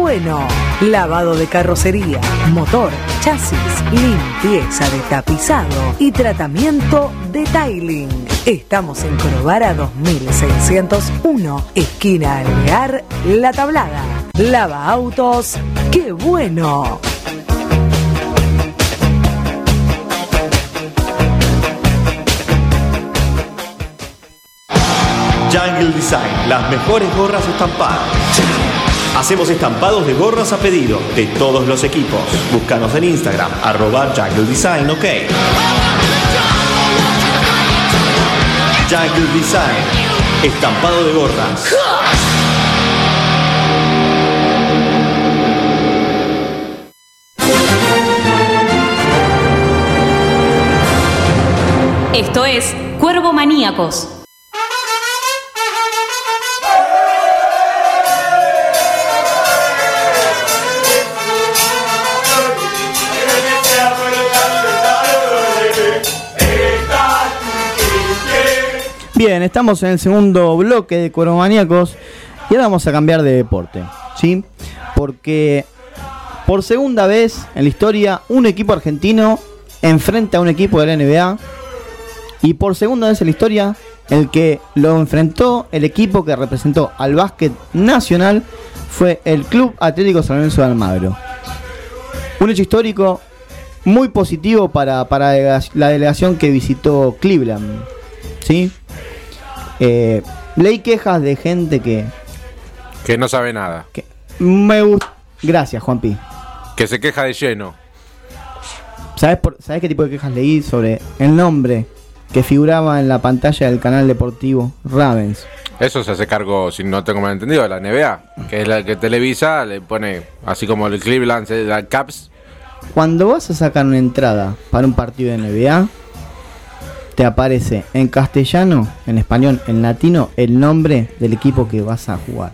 Speaker 5: bueno. Lavado de carrocería, motor, chasis, limpieza de tapizado y tratamiento de tiling. Estamos en Corobara 2601, esquina Alvear, La Tablada. Lava autos, qué bueno.
Speaker 6: Jungle Design, las mejores gorras estampadas. Hacemos estampados de gorras a pedido de todos los equipos. Búscanos en Instagram, arroba Jungle Design, ok. Jungle Design, estampado de gorras.
Speaker 1: Esto es Cuervo Maníacos.
Speaker 2: Bien, estamos en el segundo bloque de Cueromaníacos y ahora vamos a cambiar de deporte, ¿sí? Porque por segunda vez en la historia un equipo argentino enfrenta a un equipo de la NBA y por segunda vez en la historia el que lo enfrentó, el equipo que representó al básquet nacional fue el Club Atlético San Lorenzo de Almagro. Un hecho histórico muy positivo para, para la delegación que visitó Cleveland. ¿Sí? Eh, leí quejas de gente que.
Speaker 3: Que no sabe nada.
Speaker 2: que me gusta. Gracias, Juanpi.
Speaker 3: Que se queja de lleno.
Speaker 2: ¿Sabes, por, ¿Sabes qué tipo de quejas leí sobre el nombre que figuraba en la pantalla del canal deportivo Ravens?
Speaker 3: Eso se hace cargo, si no tengo mal entendido, de la NBA, que es la que televisa, le pone, así como el Cleveland, la Caps,
Speaker 2: Cuando vas a sacar una entrada para un partido de NBA, te aparece en castellano, en español, en latino, el nombre del equipo que vas a jugar,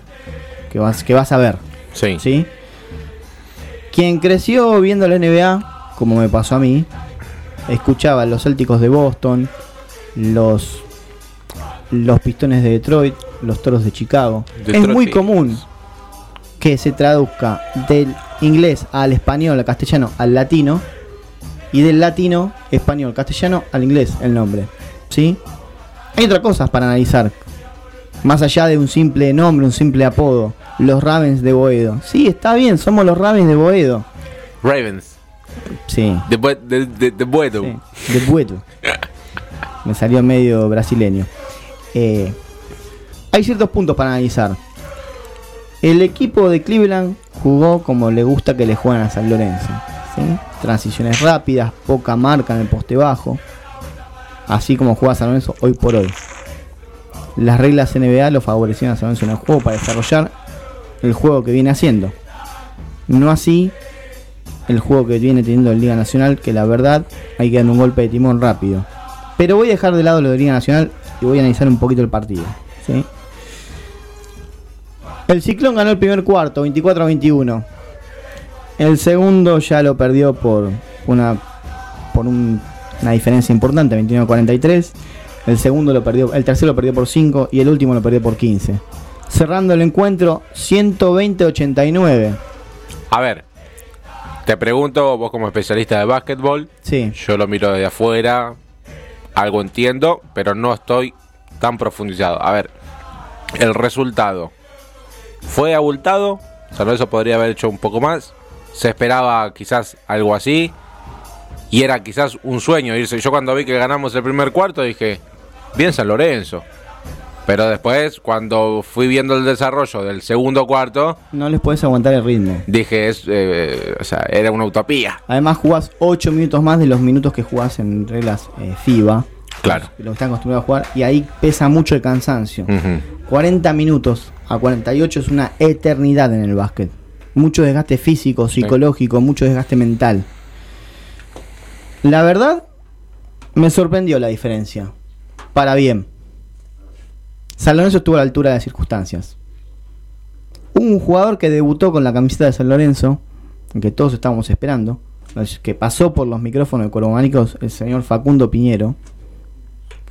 Speaker 2: que vas, que vas a ver.
Speaker 3: sí.
Speaker 2: ¿sí? Quien creció viendo la NBA, como me pasó a mí, escuchaba los Célticos de Boston, los los Pistones de Detroit, los Toros de Chicago.
Speaker 3: Detroit
Speaker 2: es muy común que se traduzca del inglés al español, al castellano, al latino, y del latino, español, castellano, al inglés el nombre. ¿Sí? Hay otras cosas para analizar. Más allá de un simple nombre, un simple apodo. Los Ravens de Boedo. Sí, está bien, somos los Ravens de Boedo.
Speaker 3: Ravens,
Speaker 2: Sí.
Speaker 3: de, de, de, de Buedo.
Speaker 2: sí, de Boedo. Me salió medio brasileño. Eh, hay ciertos puntos para analizar. El equipo de Cleveland jugó como le gusta que le juegan a San Lorenzo. ¿sí? Transiciones rápidas, poca marca en el poste bajo. Así como juega San Lorenzo hoy por hoy. Las reglas NBA lo favorecían a San Lorenzo en el juego para desarrollar el juego que viene haciendo. No así el juego que viene teniendo en Liga Nacional, que la verdad hay que dar un golpe de timón rápido. Pero voy a dejar de lado lo de Liga Nacional y voy a analizar un poquito el partido. El Ciclón ganó el primer cuarto, 24 a 21. El segundo ya lo perdió por una por un- una diferencia importante, 21 a 43. El segundo lo perdió, el tercero lo perdió por 5 y el último lo perdió por 15. Cerrando el encuentro 120 a 89.
Speaker 3: A ver, te pregunto, vos como especialista de básquetbol,
Speaker 2: Sí.
Speaker 3: yo lo miro desde afuera, algo entiendo, pero no estoy tan profundizado. A ver, el resultado fue abultado, San Lorenzo podría haber hecho un poco más, se esperaba quizás algo así, y era quizás un sueño irse. Yo cuando vi que ganamos el primer cuarto dije, bien San Lorenzo. Pero después, cuando fui viendo el desarrollo del segundo cuarto,
Speaker 2: No les podés aguantar el ritmo.
Speaker 3: dije, es, eh, o sea, era una utopía.
Speaker 2: Además jugás 8 minutos más de los minutos que jugás en reglas eh, FIBA.
Speaker 3: Claro.
Speaker 2: Lo que están acostumbrados a jugar. Y ahí pesa mucho el cansancio.
Speaker 3: Ujú.
Speaker 2: 40 minutos a 48 es una eternidad en el básquet. Mucho desgaste físico, psicológico, mucho desgaste mental. La verdad, me sorprendió la diferencia. Para bien. San Lorenzo estuvo a la altura de las circunstancias. Un jugador que debutó con la camiseta de San Lorenzo, que todos estábamos esperando, que pasó por los micrófonos de Corománicos, el señor Facundo Piñero.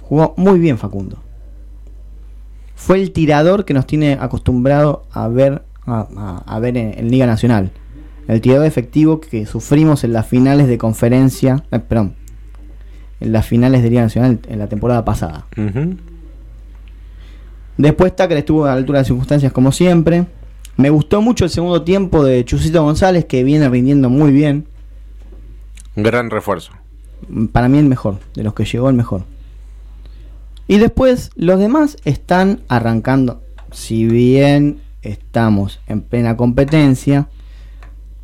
Speaker 2: Jugó muy bien Facundo. Fue el tirador que nos tiene acostumbrado a ver, a, a- a ver en, en Liga Nacional. El tirador efectivo que sufrimos en las finales de conferencia, eh, perdón, en las finales de Liga Nacional en la temporada pasada.
Speaker 3: Ujú.
Speaker 2: Después Tucker estuvo a la altura de las circunstancias como siempre. Me gustó mucho el segundo tiempo de Chusito González que viene rindiendo muy bien.
Speaker 3: Gran refuerzo.
Speaker 2: Para mí el mejor, de los que llegó el mejor. Y después los demás están arrancando. Si bien estamos en plena competencia,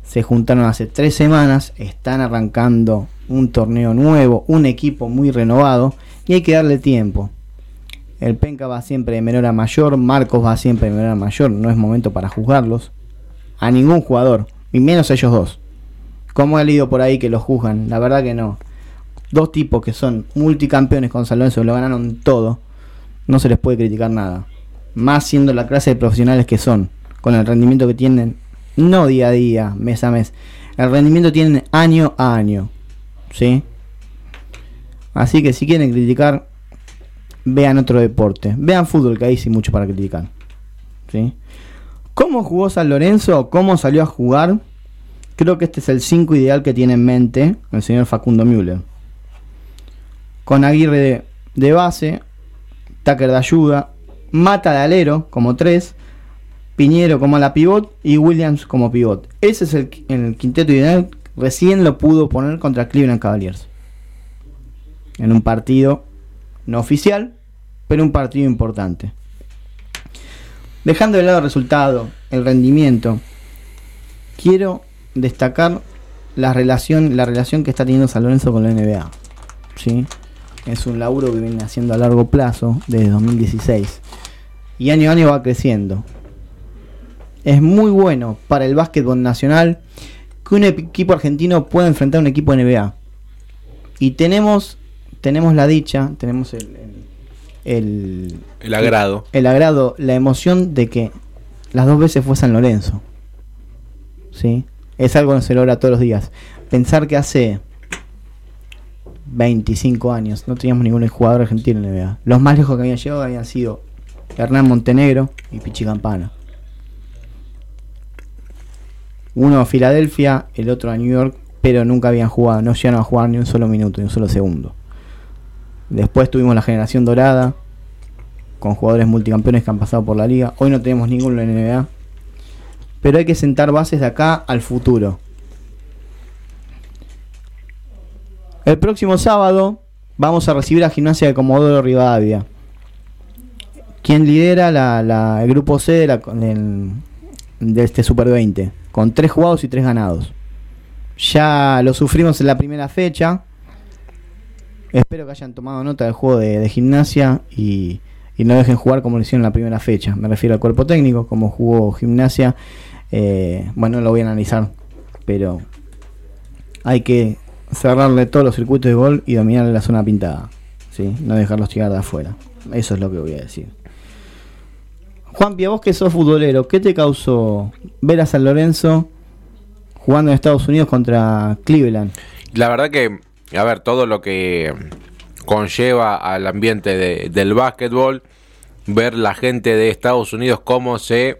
Speaker 2: se juntaron hace tres semanas, están arrancando un torneo nuevo, un equipo muy renovado y hay que darle tiempo. El Penca va siempre de menor a mayor, Marcos va siempre de menor a mayor, no es momento para juzgarlos. A ningún jugador, y menos a ellos dos. Como he leído por ahí que los juzgan, la verdad que no. Dos tipos que son multicampeones con San Lorenzo, lo ganaron todo, no se les puede criticar nada. Más siendo la clase de profesionales que son, con el rendimiento que tienen, no día a día, mes a mes. El rendimiento tienen año a año. ¿Sí? Así que si quieren criticar, vean otro deporte. Vean fútbol, que ahí sí mucho para criticar. ¿Sí? ¿Cómo jugó San Lorenzo? ¿Cómo salió a jugar? Creo que este es el 5 ideal que tiene en mente el señor Facundo Müller. Con Aguirre de, de base, Tucker de ayuda, Mata de alero como 3, Piñero como la pivot y Williams como pivot. Ese es el, el quinteto ideal. Recién lo pudo poner contra Cleveland Cavaliers. En un partido no oficial, pero un partido importante. Dejando de lado el resultado, el rendimiento, quiero destacar la relación, la relación que está teniendo San Lorenzo con la NBA. ¿sí? Es un laburo que viene haciendo a largo plazo desde 2016 y año a año va creciendo. Es muy bueno para el básquetbol nacional que un equipo argentino pueda enfrentar a un equipo NBA. Y tenemos, tenemos la dicha, tenemos el, el, el-
Speaker 3: El agrado.
Speaker 2: el agrado, la emoción de que las dos veces fue San Lorenzo. ¿Sí? Es algo que no se logra todos los días. Pensar que hace 25 años no teníamos ningún jugador argentino en la NBA. Los más lejos que habían llegado habían sido Hernán Montenegro y Pichi Campana. Uno a Filadelfia, el otro a New York, pero nunca habían jugado, no llegaron a jugar ni un solo minuto, ni un solo segundo. Después tuvimos la generación dorada, con jugadores multicampeones que han pasado por la liga. Hoy no tenemos ninguno en la NBA. Pero hay que sentar bases de acá al futuro. El próximo sábado vamos a recibir a Gimnasia de Comodoro Rivadavia. Quien lidera la- el grupo C de, la- del- de este Super 20. Con tres jugados y tres ganados. Ya lo sufrimos en la primera fecha. Espero que hayan tomado nota del juego de, gimnasia y, y no dejen jugar como lo hicieron en la primera fecha. Me refiero al cuerpo técnico, como jugó gimnasia. eh, bueno, lo voy a analizar, pero hay que cerrarle todos los circuitos de gol y dominarle la zona pintada. ¿sí? No dejarlos llegar de afuera. Eso es lo que voy a decir. Juan Pia, vos que sos futbolero, ¿qué te causó ver a San Lorenzo jugando en Estados Unidos contra Cleveland?
Speaker 3: La verdad que, a ver, todo lo que conlleva al ambiente de- del básquetbol, ver la gente de Estados Unidos cómo se,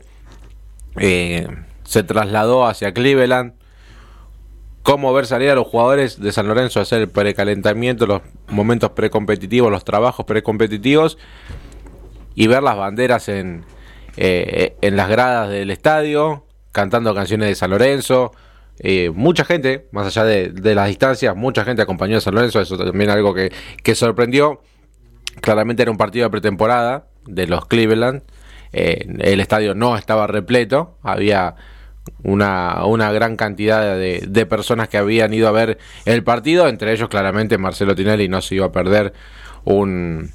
Speaker 3: eh, se trasladó hacia Cleveland, cómo ver salir a los jugadores de San Lorenzo a hacer el precalentamiento, los momentos precompetitivos, los trabajos precompetitivos y ver las banderas en, eh, en las gradas del estadio, cantando canciones de San Lorenzo. Eh, mucha gente, más allá de, de las distancias, mucha gente acompañó a San Lorenzo, eso también algo que, que sorprendió. Claramente era un partido de pretemporada de los Cleveland. Eh, el estadio no estaba repleto, había una, una gran cantidad de, de personas que habían ido a ver el partido, entre ellos claramente Marcelo Tinelli no se iba a perder un,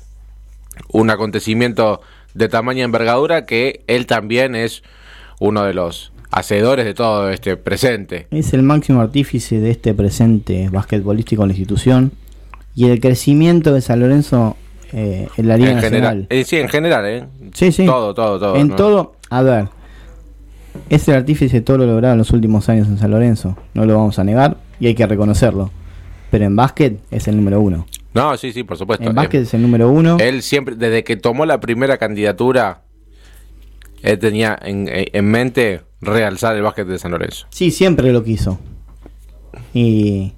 Speaker 3: un acontecimiento de tamaña envergadura que él también es uno de los hacedores de todo este presente.
Speaker 2: Es el máximo artífice de este presente basquetbolístico en la institución y el crecimiento de San Lorenzo eh, en la Liga
Speaker 3: En
Speaker 2: Nacional.
Speaker 3: general. Eh, sí, en general, ¿eh?
Speaker 2: Sí, sí.
Speaker 3: Todo, todo, todo.
Speaker 2: en
Speaker 3: ¿no?
Speaker 2: todo, a ver, es el artífice de todo lo logrado en los últimos años en San Lorenzo. No lo vamos a negar y hay que reconocerlo. Pero en básquet es el número uno.
Speaker 3: No, sí, sí, por supuesto.
Speaker 2: En básquet
Speaker 3: Eh,
Speaker 2: es el número uno.
Speaker 3: Él siempre, desde que tomó la primera candidatura, él tenía en, en mente realzar el básquet de San Lorenzo.
Speaker 2: Sí, siempre lo quiso. Y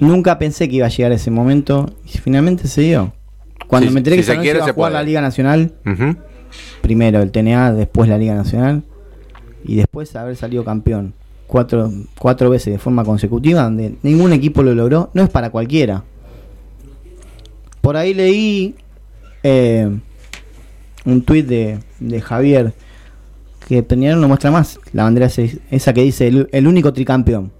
Speaker 2: nunca pensé que iba a llegar ese momento y finalmente se dio. Cuando
Speaker 3: Sí,
Speaker 2: me enteré
Speaker 3: si
Speaker 2: que
Speaker 3: se
Speaker 2: San Lorenzo
Speaker 3: quiere,
Speaker 2: iba a jugar
Speaker 3: puede.
Speaker 2: la Liga Nacional,
Speaker 3: Ujú.
Speaker 2: Primero el TNA, después la Liga Nacional y después haber salido campeón cuatro, cuatro veces de forma consecutiva, donde ningún equipo lo logró, no es para cualquiera. Por ahí leí eh, un tuit de, de Javier que Peñarol no muestra más la bandera esa que dice el, el único tricampeón.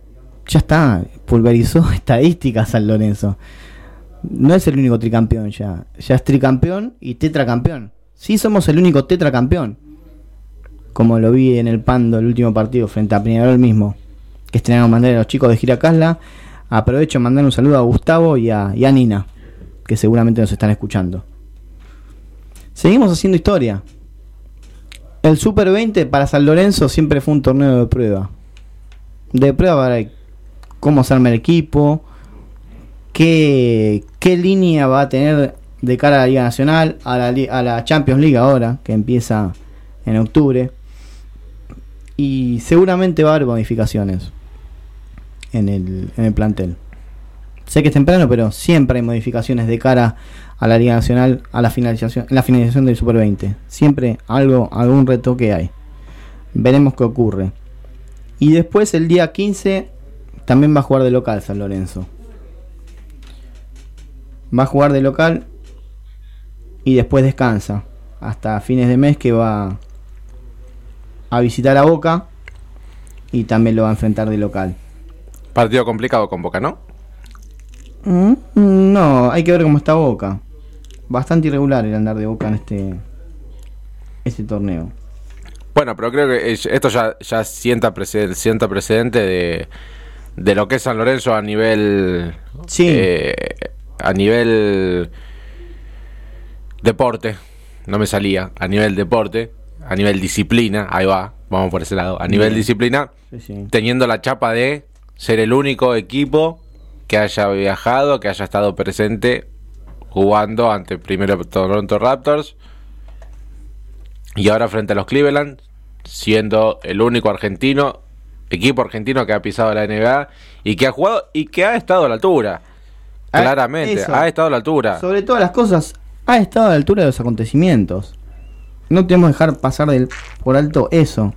Speaker 2: Ya está, pulverizó estadísticas San Lorenzo. No es el único tricampeón ya. Ya es tricampeón y tetracampeón. Sí somos el único tetracampeón. Como lo vi en el Pando el último partido frente a Peñarol mismo. Que estrenaron bandera a los chicos de Giracasla. Aprovecho de mandar un saludo a Gustavo y a, y a Nina. Que seguramente nos están escuchando. Seguimos haciendo historia. El Super 20 para San Lorenzo siempre fue un torneo de prueba. De prueba para cómo se arma el equipo, qué, qué línea va a tener de cara a la Liga Nacional, a la, a la Champions League ahora, que empieza en octubre. Y seguramente va a haber modificaciones en el, en el plantel. Sé que es temprano, pero siempre hay modificaciones de cara a la Liga Nacional, a la finalización, la finalización del Super 20. Siempre algo, algún reto que hay. Veremos qué ocurre. Y después el día 15 también va a jugar de local San Lorenzo. Va a jugar de local y después descansa hasta fines de mes que va a visitar a Boca y también lo va a enfrentar de local.
Speaker 3: Partido complicado con Boca, ¿no?
Speaker 2: Mm, No, hay que ver cómo está Boca. Bastante irregular el andar de Boca en este este torneo.
Speaker 3: Bueno, pero creo que es- esto ya, ya sienta, precedente, sienta precedente de, de lo que es San Lorenzo a nivel.
Speaker 2: Sí.
Speaker 3: eh, a nivel. Deporte. No me salía. A nivel deporte. A nivel disciplina. Ahí va. Vamos por ese lado. A nivel
Speaker 2: Bien.
Speaker 3: disciplina.
Speaker 2: Sí, sí.
Speaker 3: Teniendo la chapa de ser el único equipo que haya viajado, que haya estado presente jugando ante primero Toronto Raptors y ahora frente a los Cleveland, siendo el único argentino, equipo argentino que ha pisado la NBA y que ha jugado y que ha estado a la altura.
Speaker 2: Ah,
Speaker 3: Claramente,
Speaker 2: eso.
Speaker 3: ha estado a la altura.
Speaker 2: Sobre todas las cosas, ha estado a la altura de los acontecimientos. No tenemos que dejar pasar del, por alto eso.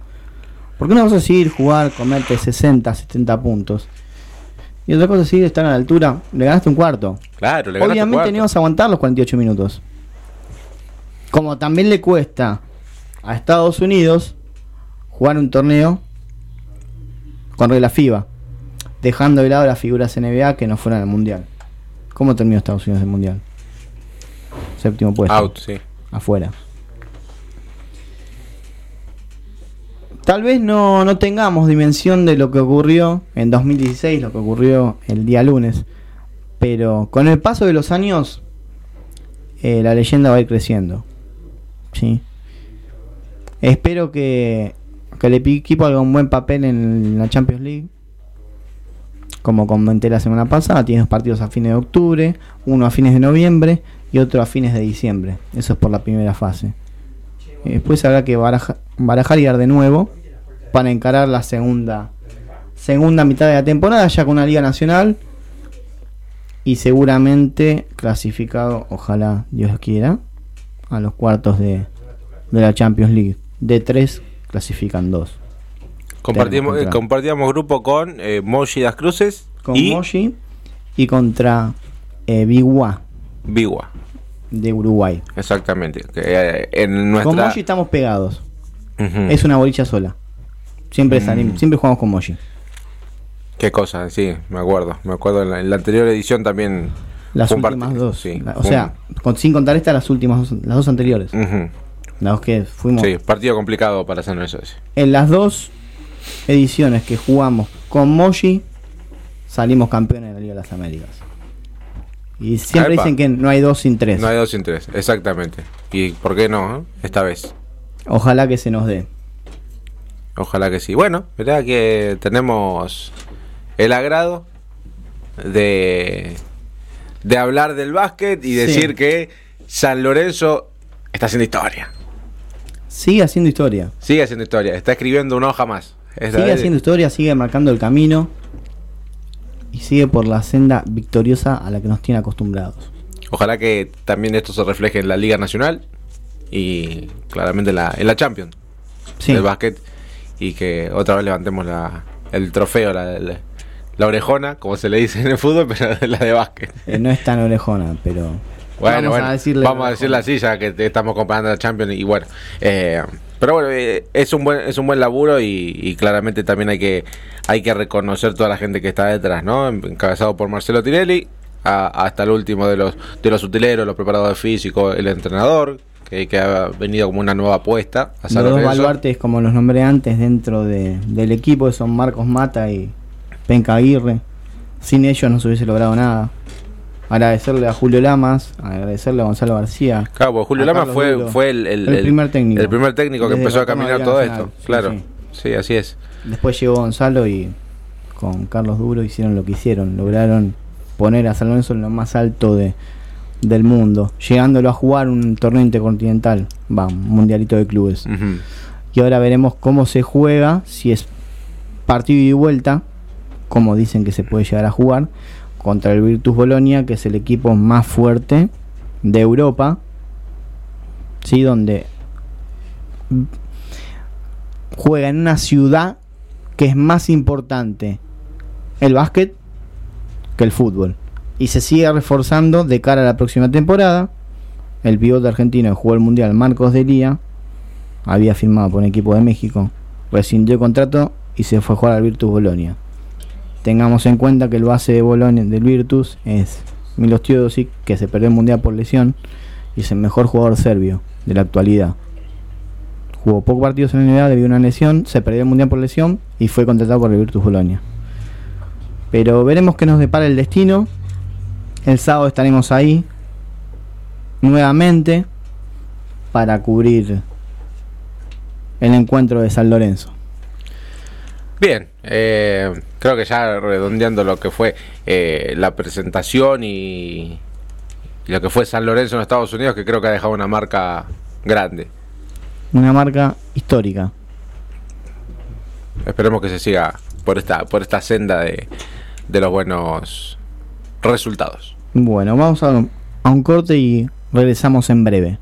Speaker 2: Porque una cosa es ir, jugar, comerte 60, 70 puntos. Y otra cosa es ir, estar a la altura. Le ganaste un cuarto.
Speaker 3: Claro, le ganaste
Speaker 2: Obviamente
Speaker 3: cuarto.
Speaker 2: no ibas a aguantar los 48 minutos. Como también le cuesta a Estados Unidos jugar un torneo con regla FIBA, dejando de lado las figuras NBA que no fueran al mundial. ¿Cómo terminó Estados Unidos el mundial? Séptimo puesto.
Speaker 3: Out, sí.
Speaker 2: Afuera. Tal vez no, no tengamos dimensión de lo que ocurrió en 2016, lo que ocurrió el día lunes. Pero con el paso de los años, eh, la leyenda va a ir creciendo. ¿sí? Espero que, que el equipo haga un buen papel en la Champions League. Como comenté la semana pasada, tiene dos partidos a fines de octubre, uno a fines de noviembre y otro a fines de diciembre. Eso es por la primera fase. Después habrá que baraja- barajar y dar de nuevo para encarar la segunda segunda mitad de la temporada ya con una liga nacional y seguramente clasificado, ojalá Dios quiera, a los cuartos de, de la Champions League. De tres clasifican dos.
Speaker 3: Compartimos, eh, compartíamos grupo con eh, Moshi Das Cruces
Speaker 2: Con
Speaker 3: y
Speaker 2: Moshi y contra eh, Biguá
Speaker 3: Bigua.
Speaker 2: de Uruguay.
Speaker 3: Exactamente. Eh, en
Speaker 2: Con. Moshi estamos pegados. Es una bolilla sola. Siempre
Speaker 3: Mm.
Speaker 2: salimos, siempre jugamos con Moshi.
Speaker 3: Qué cosa, sí, me acuerdo. Me acuerdo en la, en la anterior edición también.
Speaker 2: Las últimas dos.
Speaker 3: sí,
Speaker 2: La- o sea, con- sin contar esta, las últimas dos- las dos anteriores.
Speaker 3: un- ujú.
Speaker 2: La verdad es que fuimos
Speaker 3: Sí, partido complicado para San Lorenzo ese.
Speaker 2: en las dos ediciones que jugamos con Moshi, salimos campeones de la Liga de las Américas. Y siempre
Speaker 3: Epa.
Speaker 2: dicen que no hay dos sin tres.
Speaker 3: No hay dos sin tres, exactamente. ¿Y por qué no? eh? Esta vez.
Speaker 2: Ojalá que se nos dé.
Speaker 3: Ojalá que sí. Bueno, verá que tenemos el agrado de, de hablar del básquet y
Speaker 2: Sí.
Speaker 3: decir que San Lorenzo está haciendo historia.
Speaker 2: Sigue haciendo historia.
Speaker 3: Sigue haciendo historia. Está escribiendo una hoja más. Esta
Speaker 2: Sigue
Speaker 3: vez-
Speaker 2: haciendo historia, sigue marcando el camino. Y sigue por la senda victoriosa a la que nos tiene acostumbrados.
Speaker 3: Ojalá que también esto se refleje en la Liga Nacional y claramente en la, en la Champions
Speaker 2: Sí,
Speaker 3: del básquet y que otra vez levantemos la, el trofeo, la, la- la orejona, como se le dice en el fútbol, pero la de básquet.
Speaker 2: eh, no es tan orejona, pero.
Speaker 3: Bueno,
Speaker 2: vamos
Speaker 3: bueno,
Speaker 2: a decirle.
Speaker 3: vamos a así ya que te estamos comparando la Champions y bueno, eh, pero bueno, eh, es un buen es un buen laburo y, y claramente también hay que hay que reconocer toda la gente que está detrás, ¿no? Encabezado por Marcelo Tinelli a- hasta el último de los de los utileros, los preparadores físicos, el entrenador que, que ha venido como una nueva apuesta a
Speaker 2: Los dos baluartes, como los nombré antes, dentro de- del equipo, que son Marcos Mata y Penca Aguirre. Sin ellos no se hubiese logrado nada. Agradecerle a Julio Lamas, agradecerle a Gonzalo García.
Speaker 3: Claro, porque Julio
Speaker 2: a
Speaker 3: Lama
Speaker 2: Carlos
Speaker 3: fue,
Speaker 2: Duro.
Speaker 3: fue el, el-
Speaker 2: primer técnico.
Speaker 3: el primer técnico que empezó a caminar todo
Speaker 2: Nacional.
Speaker 3: esto.
Speaker 2: Sí,
Speaker 3: claro,
Speaker 2: sí.
Speaker 3: sí, así es.
Speaker 2: Después llegó Gonzalo y con Carlos Duro hicieron lo que hicieron. Lograron poner a San Lorenzo en lo más alto de, del mundo, llegándolo a jugar un torneo intercontinental, va, un mundialito de clubes. Y ahora veremos cómo se juega, si es partido y vuelta, como dicen que se puede llegar a jugar, contra el Virtus Bolonia, que es el equipo más fuerte de Europa, ¿sí? donde juega en una ciudad que es más importante el básquet que el fútbol. Y se sigue reforzando de cara a la próxima temporada. El pivote argentino que jugó el Mundial, Marcos Delía, había firmado por un equipo de México, rescindió el contrato y se fue a jugar al Virtus Bolonia. Tengamos en cuenta que el base de Bolonia del Virtus es Milos Teodosic, que se perdió el mundial por lesión y es el mejor jugador serbio de la actualidad. Jugó pocos partidos en la NBA debido a una lesión, se perdió el mundial por lesión y fue contratado por el Virtus Bolonia. Pero veremos qué nos depara el destino. El sábado estaremos ahí nuevamente para cubrir el encuentro de San Lorenzo.
Speaker 3: Bien, eh, creo que ya redondeando lo que fue eh, la presentación y, y lo que fue San Lorenzo en Estados Unidos, que creo que ha dejado una marca grande.
Speaker 2: Una marca histórica.
Speaker 3: Esperemos que se siga por esta, por esta senda de, de los buenos resultados.
Speaker 2: Bueno, vamos a, a un corte y regresamos en breve.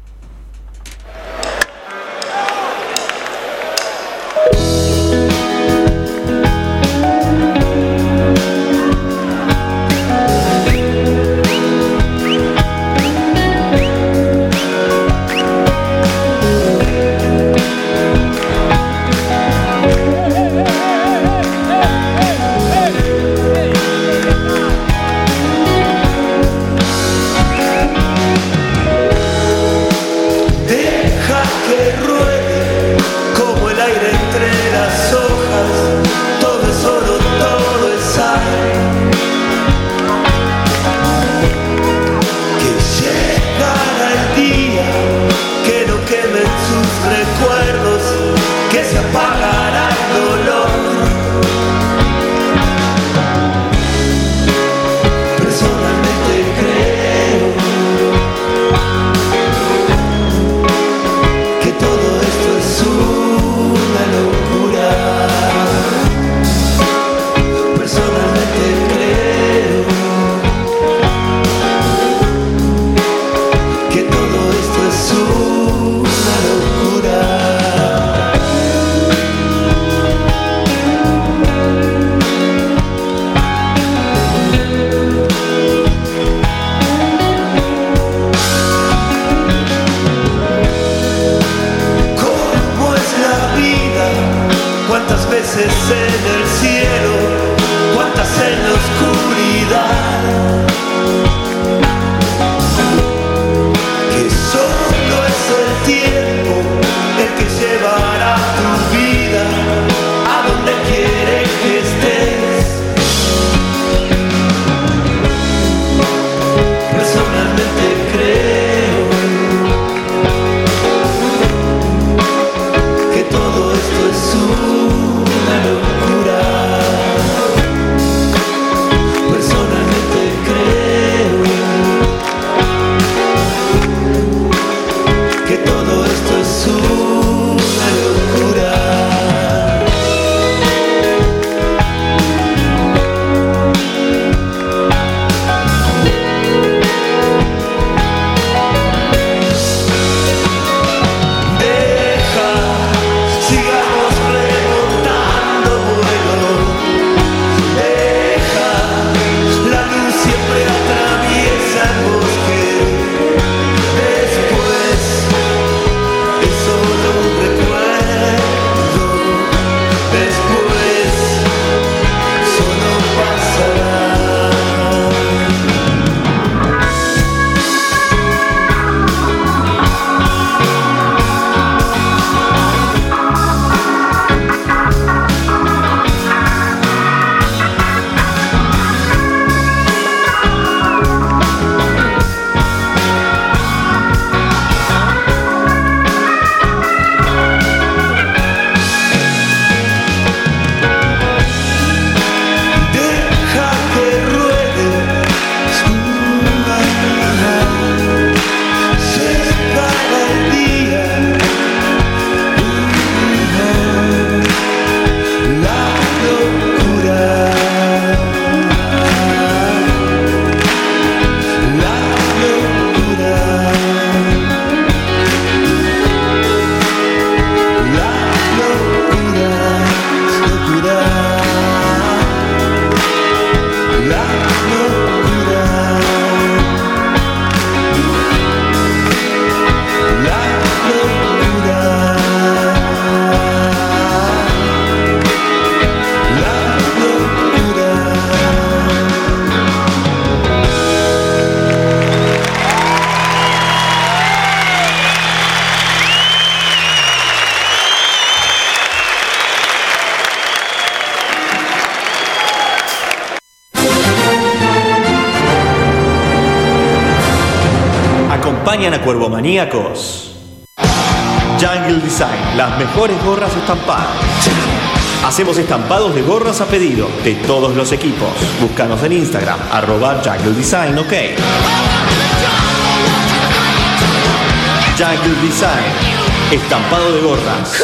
Speaker 6: Jungle Design, las mejores gorras estampadas. Hacemos estampados de gorras a pedido de todos los equipos. Búscanos en Instagram, arroba Jungle Design, ok. Jungle Design, estampado de gorras.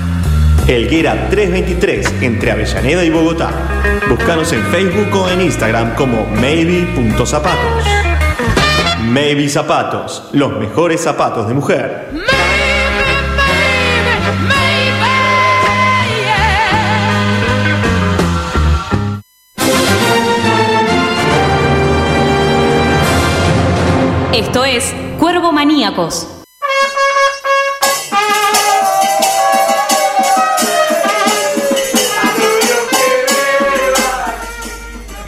Speaker 6: Elguera 323 entre Avellaneda y Bogotá. Búscanos en Facebook o en Instagram como maybe.zapatos. Maybe Zapatos, los mejores zapatos de mujer.
Speaker 1: Esto es Cuervo Maníacos.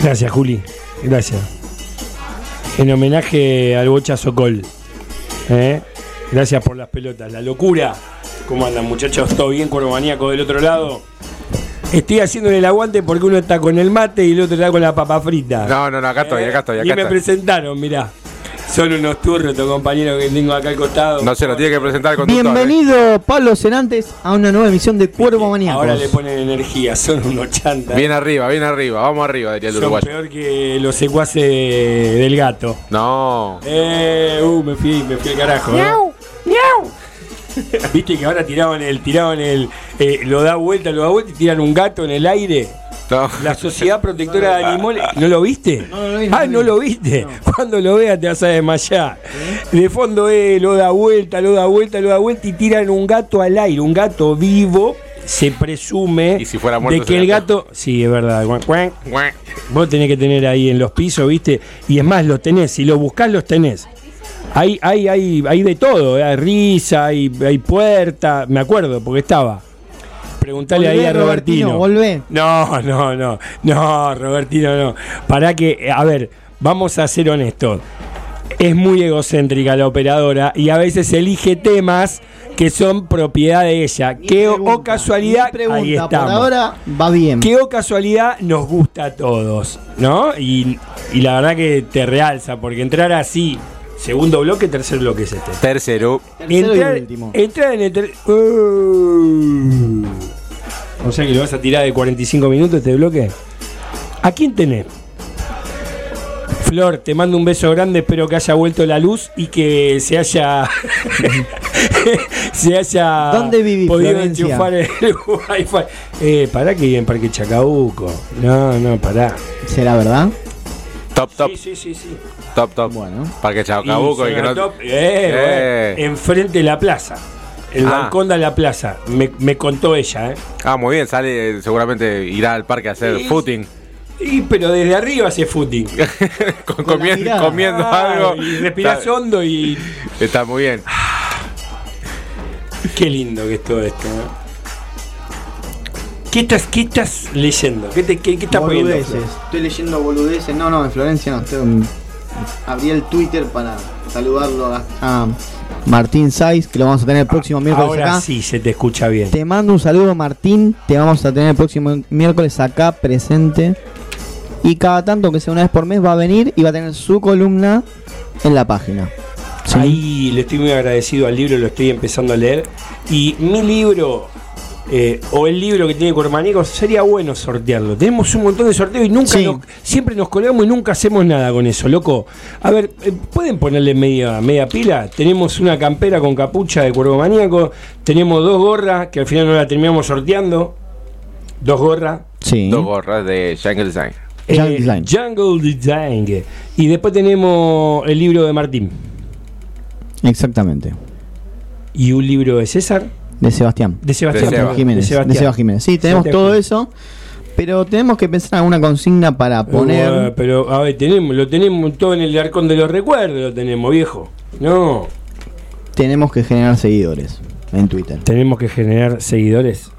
Speaker 7: Gracias, Juli. Gracias. En homenaje al Bocha Sokol. ¿eh? Gracias por las pelotas. La locura. ¿Cómo andan, muchachos? ¿Todo bien, Cuervo Maníaco del otro lado? Estoy haciéndole el aguante porque uno está con el mate y el otro está con la papa frita.
Speaker 3: No, no, no, acá estoy, acá estoy,
Speaker 7: y
Speaker 3: acá
Speaker 7: me
Speaker 3: estoy.
Speaker 7: presentaron, mirá. Son unos turros estos compañeros que tengo acá al costado.
Speaker 3: No se lo tiene que presentar el conductor. ¿eh?
Speaker 2: Bienvenido, Pablo Senantes, a una nueva emisión de Cuervo Maníacos.
Speaker 7: Ahora le ponen energía, son unos chantas.
Speaker 3: Bien arriba, bien arriba, vamos arriba, diría el
Speaker 7: Son
Speaker 3: uruguayo.
Speaker 7: peor que los secuaces del gato.
Speaker 3: No.
Speaker 7: Eh, uh, me fui, me fui al carajo. ¿eh? Viste que ahora tiraban el, tiraban el, eh, lo da vuelta, lo da vuelta y tiran un gato en el aire.
Speaker 3: No.
Speaker 7: La Sociedad Protectora de Animales, ¿no lo viste?
Speaker 2: No, no lo vi, no
Speaker 7: ah,
Speaker 2: lo
Speaker 7: no
Speaker 2: vi.
Speaker 7: lo viste. Cuando lo veas te vas a desmayar. De fondo eh, lo da vuelta, lo da vuelta, lo da vuelta y tiran un gato al aire, un gato vivo. Se presume
Speaker 3: Y si fuera muerto
Speaker 7: de que el gato, sí, es verdad. Vos tenés que tener ahí en los pisos, ¿viste? Y es más, los tenés. Si los buscás, los tenés. Hay, hay, hay, hay de todo. ¿eh? Hay risa, hay, hay puerta. Me acuerdo, porque estaba. Preguntale ahí a Robertino.
Speaker 2: volvé.
Speaker 7: No, no, no. No, Robertino, no. Para que, a ver, vamos a ser honestos. Es muy egocéntrica la operadora y a veces elige temas que son propiedad de ella.
Speaker 2: Mi
Speaker 7: Que o-
Speaker 2: pregunta,
Speaker 7: o casualidad,
Speaker 2: pregunta,
Speaker 7: ahí
Speaker 2: por
Speaker 7: estamos.
Speaker 2: ahora va bien.
Speaker 7: Que o casualidad nos gusta a todos, ¿no? Y, y la verdad que te realza, porque entrar así, segundo bloque, tercer bloque es este.
Speaker 3: Tercero.
Speaker 2: Tercero y
Speaker 7: Entrar,
Speaker 2: último.
Speaker 7: entrar en el ter- Uh. O sea que lo vas a tirar de 45 minutos este bloque. ¿A quién tenés? Flor, te mando un beso grande, espero que haya vuelto la luz y que se haya se haya
Speaker 2: ¿Dónde vivís,
Speaker 7: podido
Speaker 2: Florencia?
Speaker 7: enchufar el wifi. Eh, pará que vive en Parque Chacabuco. No, no, pará.
Speaker 2: ¿Será verdad?
Speaker 3: Top, top,
Speaker 7: Sí, sí, sí, sí.
Speaker 3: top, top.
Speaker 2: Bueno.
Speaker 3: Parque Chacabuco y,
Speaker 7: Y
Speaker 3: que no.
Speaker 7: top, eh,
Speaker 3: Eh.
Speaker 7: bueno, enfrente de la plaza. El
Speaker 3: Ah.
Speaker 7: balcón de la plaza. Me, me contó ella, ¿eh?
Speaker 3: Ah, muy bien, sale, seguramente irá al parque a hacer footing.
Speaker 7: Y, pero desde arriba hace footing.
Speaker 3: Con- comiendo
Speaker 7: Ah,
Speaker 3: algo.
Speaker 7: Y respirás
Speaker 3: Está,
Speaker 7: hondo y.
Speaker 3: está muy bien.
Speaker 7: Qué lindo que es todo esto, ¿no? ¿Qué estás, qué estás leyendo? ¿Qué, te, qué, qué estás poniendo?
Speaker 2: Boludeces. Estoy leyendo boludeces. No, no, en Florencia no. Estoy- abrí el Twitter para saludarlo a, a Martín Saiz, que lo vamos a tener el próximo miércoles
Speaker 7: Ahora
Speaker 2: acá.
Speaker 7: sí se te escucha bien.
Speaker 2: Te mando un saludo, Martín. Te vamos a tener el próximo miércoles acá presente. Y cada tanto, que sea una vez por mes, va a venir y va a tener su columna en la página. Sí.
Speaker 7: Ahí le estoy muy agradecido al libro, lo estoy empezando a leer. Y mi libro, eh, o el libro que tiene Cormanicos, sería bueno sortearlo. Tenemos un montón de sorteos y nunca
Speaker 2: Sí.
Speaker 7: nos- siempre nos colgamos y nunca hacemos nada con eso, loco. A ver, eh, ¿pueden ponerle media, media pila? Tenemos una campera con capucha de Cuervo Maníaco, tenemos dos gorras, que al final no la terminamos sorteando. Dos gorras.
Speaker 2: Sí.
Speaker 3: Dos gorras de Jungle Design.
Speaker 2: Jungle
Speaker 7: Eh,
Speaker 2: Design.
Speaker 7: Jungle Design. Y después tenemos el libro de Martín.
Speaker 2: Exactamente.
Speaker 7: Y un libro de César.
Speaker 2: De Sebastián.
Speaker 7: De Sebastián.
Speaker 3: De Seba.
Speaker 2: Jiménez. De,
Speaker 7: Sebastián.
Speaker 2: Seba Jiménez. Sí, tenemos
Speaker 7: Sebastián
Speaker 2: todo eso. Pero tenemos que pensar en alguna consigna para poner.
Speaker 7: Eh, pero, a ver, tenemos, lo tenemos todo en el arcón de los recuerdos, lo tenemos, viejo. No.
Speaker 2: Tenemos que generar seguidores en Twitter.
Speaker 7: Tenemos que generar seguidores.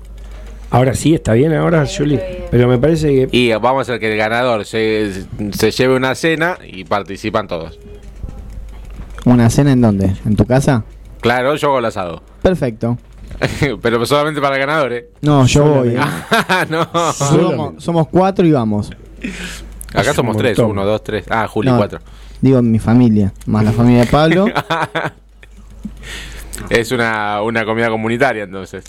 Speaker 7: Ahora sí, está bien ahora, Juli. Pero me parece que.
Speaker 3: Y vamos a hacer que el ganador se, se lleve una cena y participan todos.
Speaker 2: ¿Una cena en dónde? ¿En tu casa?
Speaker 3: Claro, yo hago el asado.
Speaker 2: Perfecto.
Speaker 3: Pero solamente para el ganador, ¿eh?
Speaker 2: No, yo voy. ¿eh?
Speaker 3: no.
Speaker 2: Somos, somos cuatro y vamos.
Speaker 3: Acá
Speaker 7: Es
Speaker 3: somos
Speaker 7: un
Speaker 3: tres. Uno, dos, tres. Ah, Juli,
Speaker 2: No,
Speaker 3: cuatro.
Speaker 2: Digo mi familia, más la familia de Pablo.
Speaker 3: Es una, una comida comunitaria, entonces.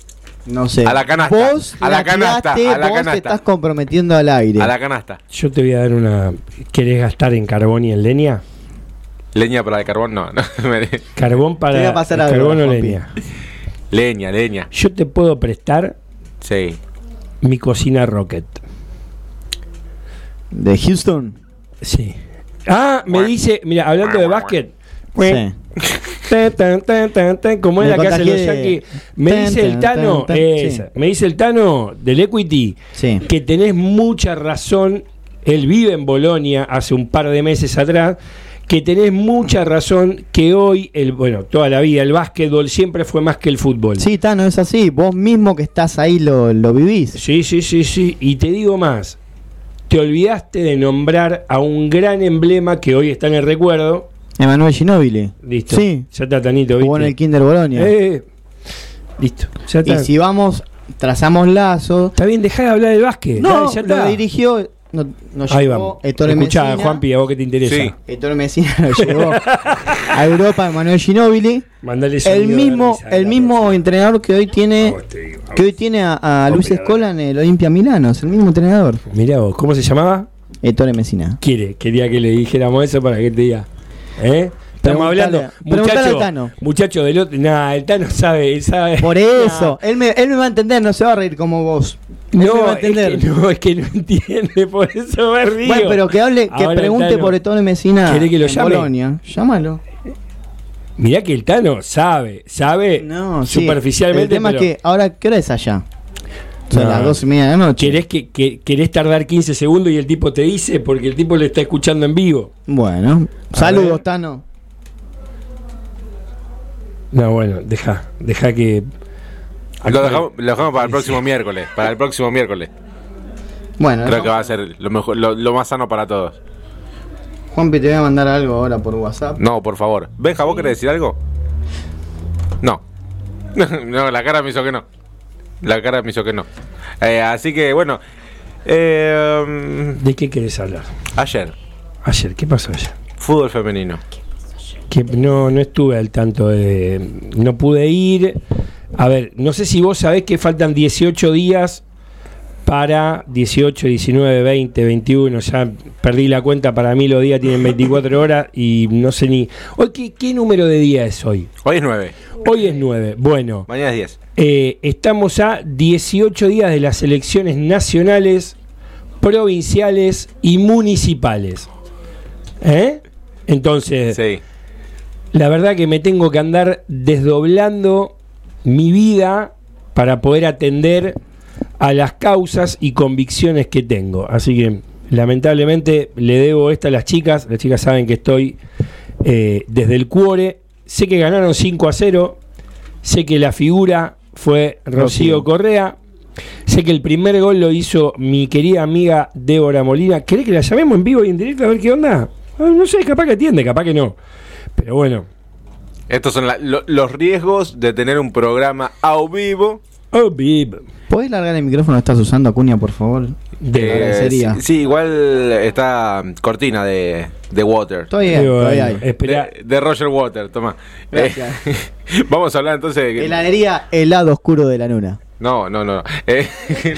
Speaker 2: No sé.
Speaker 3: A la canasta,
Speaker 2: Vos
Speaker 3: a la canasta,
Speaker 2: tiraste,
Speaker 3: a la
Speaker 2: vos
Speaker 3: canasta.
Speaker 2: te estás comprometiendo al aire.
Speaker 3: A la canasta.
Speaker 7: Yo te voy a dar una. ¿Querés gastar en carbón y en leña?
Speaker 3: Leña para el carbón, no. no.
Speaker 7: Carbón para.
Speaker 2: Voy a pasar algo,
Speaker 7: carbón o
Speaker 2: Juanpi.
Speaker 7: leña.
Speaker 3: Leña, leña.
Speaker 7: Yo te puedo prestar
Speaker 3: Sí.
Speaker 7: mi cocina Rocket.
Speaker 2: De Houston.
Speaker 7: Sí. Ah, me dice, mira, hablando de básquet.
Speaker 2: Sí.
Speaker 7: Tan, tan, tan, tan, tan, como es la que hacen los yankees. Me dice el
Speaker 2: tan,
Speaker 7: Tano, esa,
Speaker 2: sí.
Speaker 7: me dice el Tano del Equity
Speaker 2: Sí.
Speaker 7: que tenés mucha razón. Él vive en Bolonia hace un par de meses atrás. Que tenés mucha razón que hoy, el, bueno, toda la vida, el básquetbol siempre fue más que el fútbol.
Speaker 2: Sí, Tano, es así. Vos mismo que estás ahí lo, lo vivís.
Speaker 7: Sí, sí, sí, sí. Y te digo más. Te olvidaste de nombrar a un gran emblema que hoy está en el recuerdo.
Speaker 2: Emanuel Ginóbili.
Speaker 7: Listo.
Speaker 2: Sí.
Speaker 7: Ya está Tanito,
Speaker 2: Jugó en
Speaker 7: ¿viste?
Speaker 2: el Kinder Bolonia.
Speaker 7: Eh, listo. Ya
Speaker 2: y
Speaker 7: está.
Speaker 2: si vamos, trazamos lazo.
Speaker 7: Está bien, dejá de hablar del básquet.
Speaker 2: No,
Speaker 7: ya está.
Speaker 2: lo dirigió. No, nos
Speaker 7: Ahí vamos.
Speaker 2: Ettore
Speaker 7: Escuchá,
Speaker 2: Messina.
Speaker 7: Juanpi, a vos que te interesa.
Speaker 3: Sí.
Speaker 2: Ettore Messina lo llevó a Europa, Emanuel Ginóbili.
Speaker 7: Mandale
Speaker 2: El mismo, el mismo entrenador que hoy tiene
Speaker 7: Vamos, te digo,
Speaker 2: que hoy tiene a, a Luis. Escola en el Olimpia Milano, es el mismo entrenador.
Speaker 7: Mirá vos, ¿cómo se llamaba?
Speaker 2: Ettore Messina.
Speaker 7: Quiere, quería que le dijéramos eso para que te diga. ¿Eh? Estamos
Speaker 2: Preguntale-
Speaker 7: hablando, muchacho,
Speaker 2: al Tano.
Speaker 7: muchacho del otro. Nah, el Tano sabe, él sabe.
Speaker 2: Por eso, él, me, él me va a entender, no se va a reír como vos. Él
Speaker 7: No, es que no, es que no entiende, por eso me río.
Speaker 2: Bueno, pero que hable, que
Speaker 7: Ahora
Speaker 2: pregunte por Ettore Messina
Speaker 7: ¿Querés que lo
Speaker 2: en
Speaker 7: llame?
Speaker 2: Bolonia. Llámalo.
Speaker 7: Mirá que el Tano sabe, sabe
Speaker 2: No, sí.
Speaker 7: superficialmente.
Speaker 2: El tema
Speaker 7: pero
Speaker 2: es que ahora, ¿qué hora es allá? Son
Speaker 7: No.
Speaker 2: las dos y media de la noche.
Speaker 7: querés, que, que- querés tardar 15 segundos y el tipo te dice porque el tipo le está escuchando en vivo.
Speaker 2: Bueno,
Speaker 7: A
Speaker 2: saludos,
Speaker 7: ver.
Speaker 2: Tano.
Speaker 7: No, bueno, deja, deja que.
Speaker 3: Lo dejamos, lo dejamos para el próximo miércoles. Para el próximo miércoles.
Speaker 2: Bueno,
Speaker 3: Creo que va a ser lo, mejor, lo, lo más sano para todos.
Speaker 2: Juanpi, te voy a mandar algo ahora por WhatsApp.
Speaker 3: No, por favor. Benja, ¿vos querés decir algo? No. no, la cara me hizo que no. La cara me hizo que no. Eh, así que, bueno. eh,
Speaker 7: ¿De qué querés hablar?
Speaker 3: ayer,
Speaker 7: Ayer, ¿qué pasó ayer?
Speaker 3: fútbol femenino.
Speaker 7: Que no, no estuve al tanto de. No pude ir. A ver, no sé si vos sabés que faltan 18 días para 18, 19, 20, 21. Ya perdí la cuenta. Para mí los días tienen 24 horas y no sé ni. Hoy, ¿qué, qué número de día es hoy?
Speaker 3: Hoy es 9.
Speaker 7: Hoy es 9. Bueno,
Speaker 3: Mañana es 10.
Speaker 7: eh, estamos a 18 días de las elecciones nacionales, provinciales y municipales. ¿Eh? Entonces,
Speaker 3: Sí.
Speaker 7: La verdad que me tengo que andar desdoblando mi vida para poder atender a las causas y convicciones que tengo. Así que lamentablemente le debo esta a las chicas. Las chicas saben que estoy eh, desde el cuore. Sé que ganaron 5 a 0. Sé que la figura fue Rocío
Speaker 2: Rocío.
Speaker 7: Correa. Sé que el primer gol lo hizo mi querida amiga Débora Molina. ¿Querés que la llamemos en vivo y en directo a ver qué onda? Ah, no sé, capaz que atiende, capaz que no. Pero bueno.
Speaker 3: Estos son la- lo- los riesgos de tener un programa a vivo.
Speaker 7: Oh, bib.
Speaker 2: ¿Podés largar el micrófono que estás usando, Acuña, por favor?
Speaker 7: De-
Speaker 3: Eh,
Speaker 2: agradecería.
Speaker 3: sí, sí, igual está cortina de, de Water.
Speaker 2: Estoy bien,
Speaker 7: eh,
Speaker 2: ahí.
Speaker 7: espera.
Speaker 3: De, de Roger Water, toma.
Speaker 2: Gracias.
Speaker 3: Eh, vamos a hablar entonces de que-
Speaker 2: Heladería Helado Oscuro de la Luna.
Speaker 3: No, no, no. no. Eh,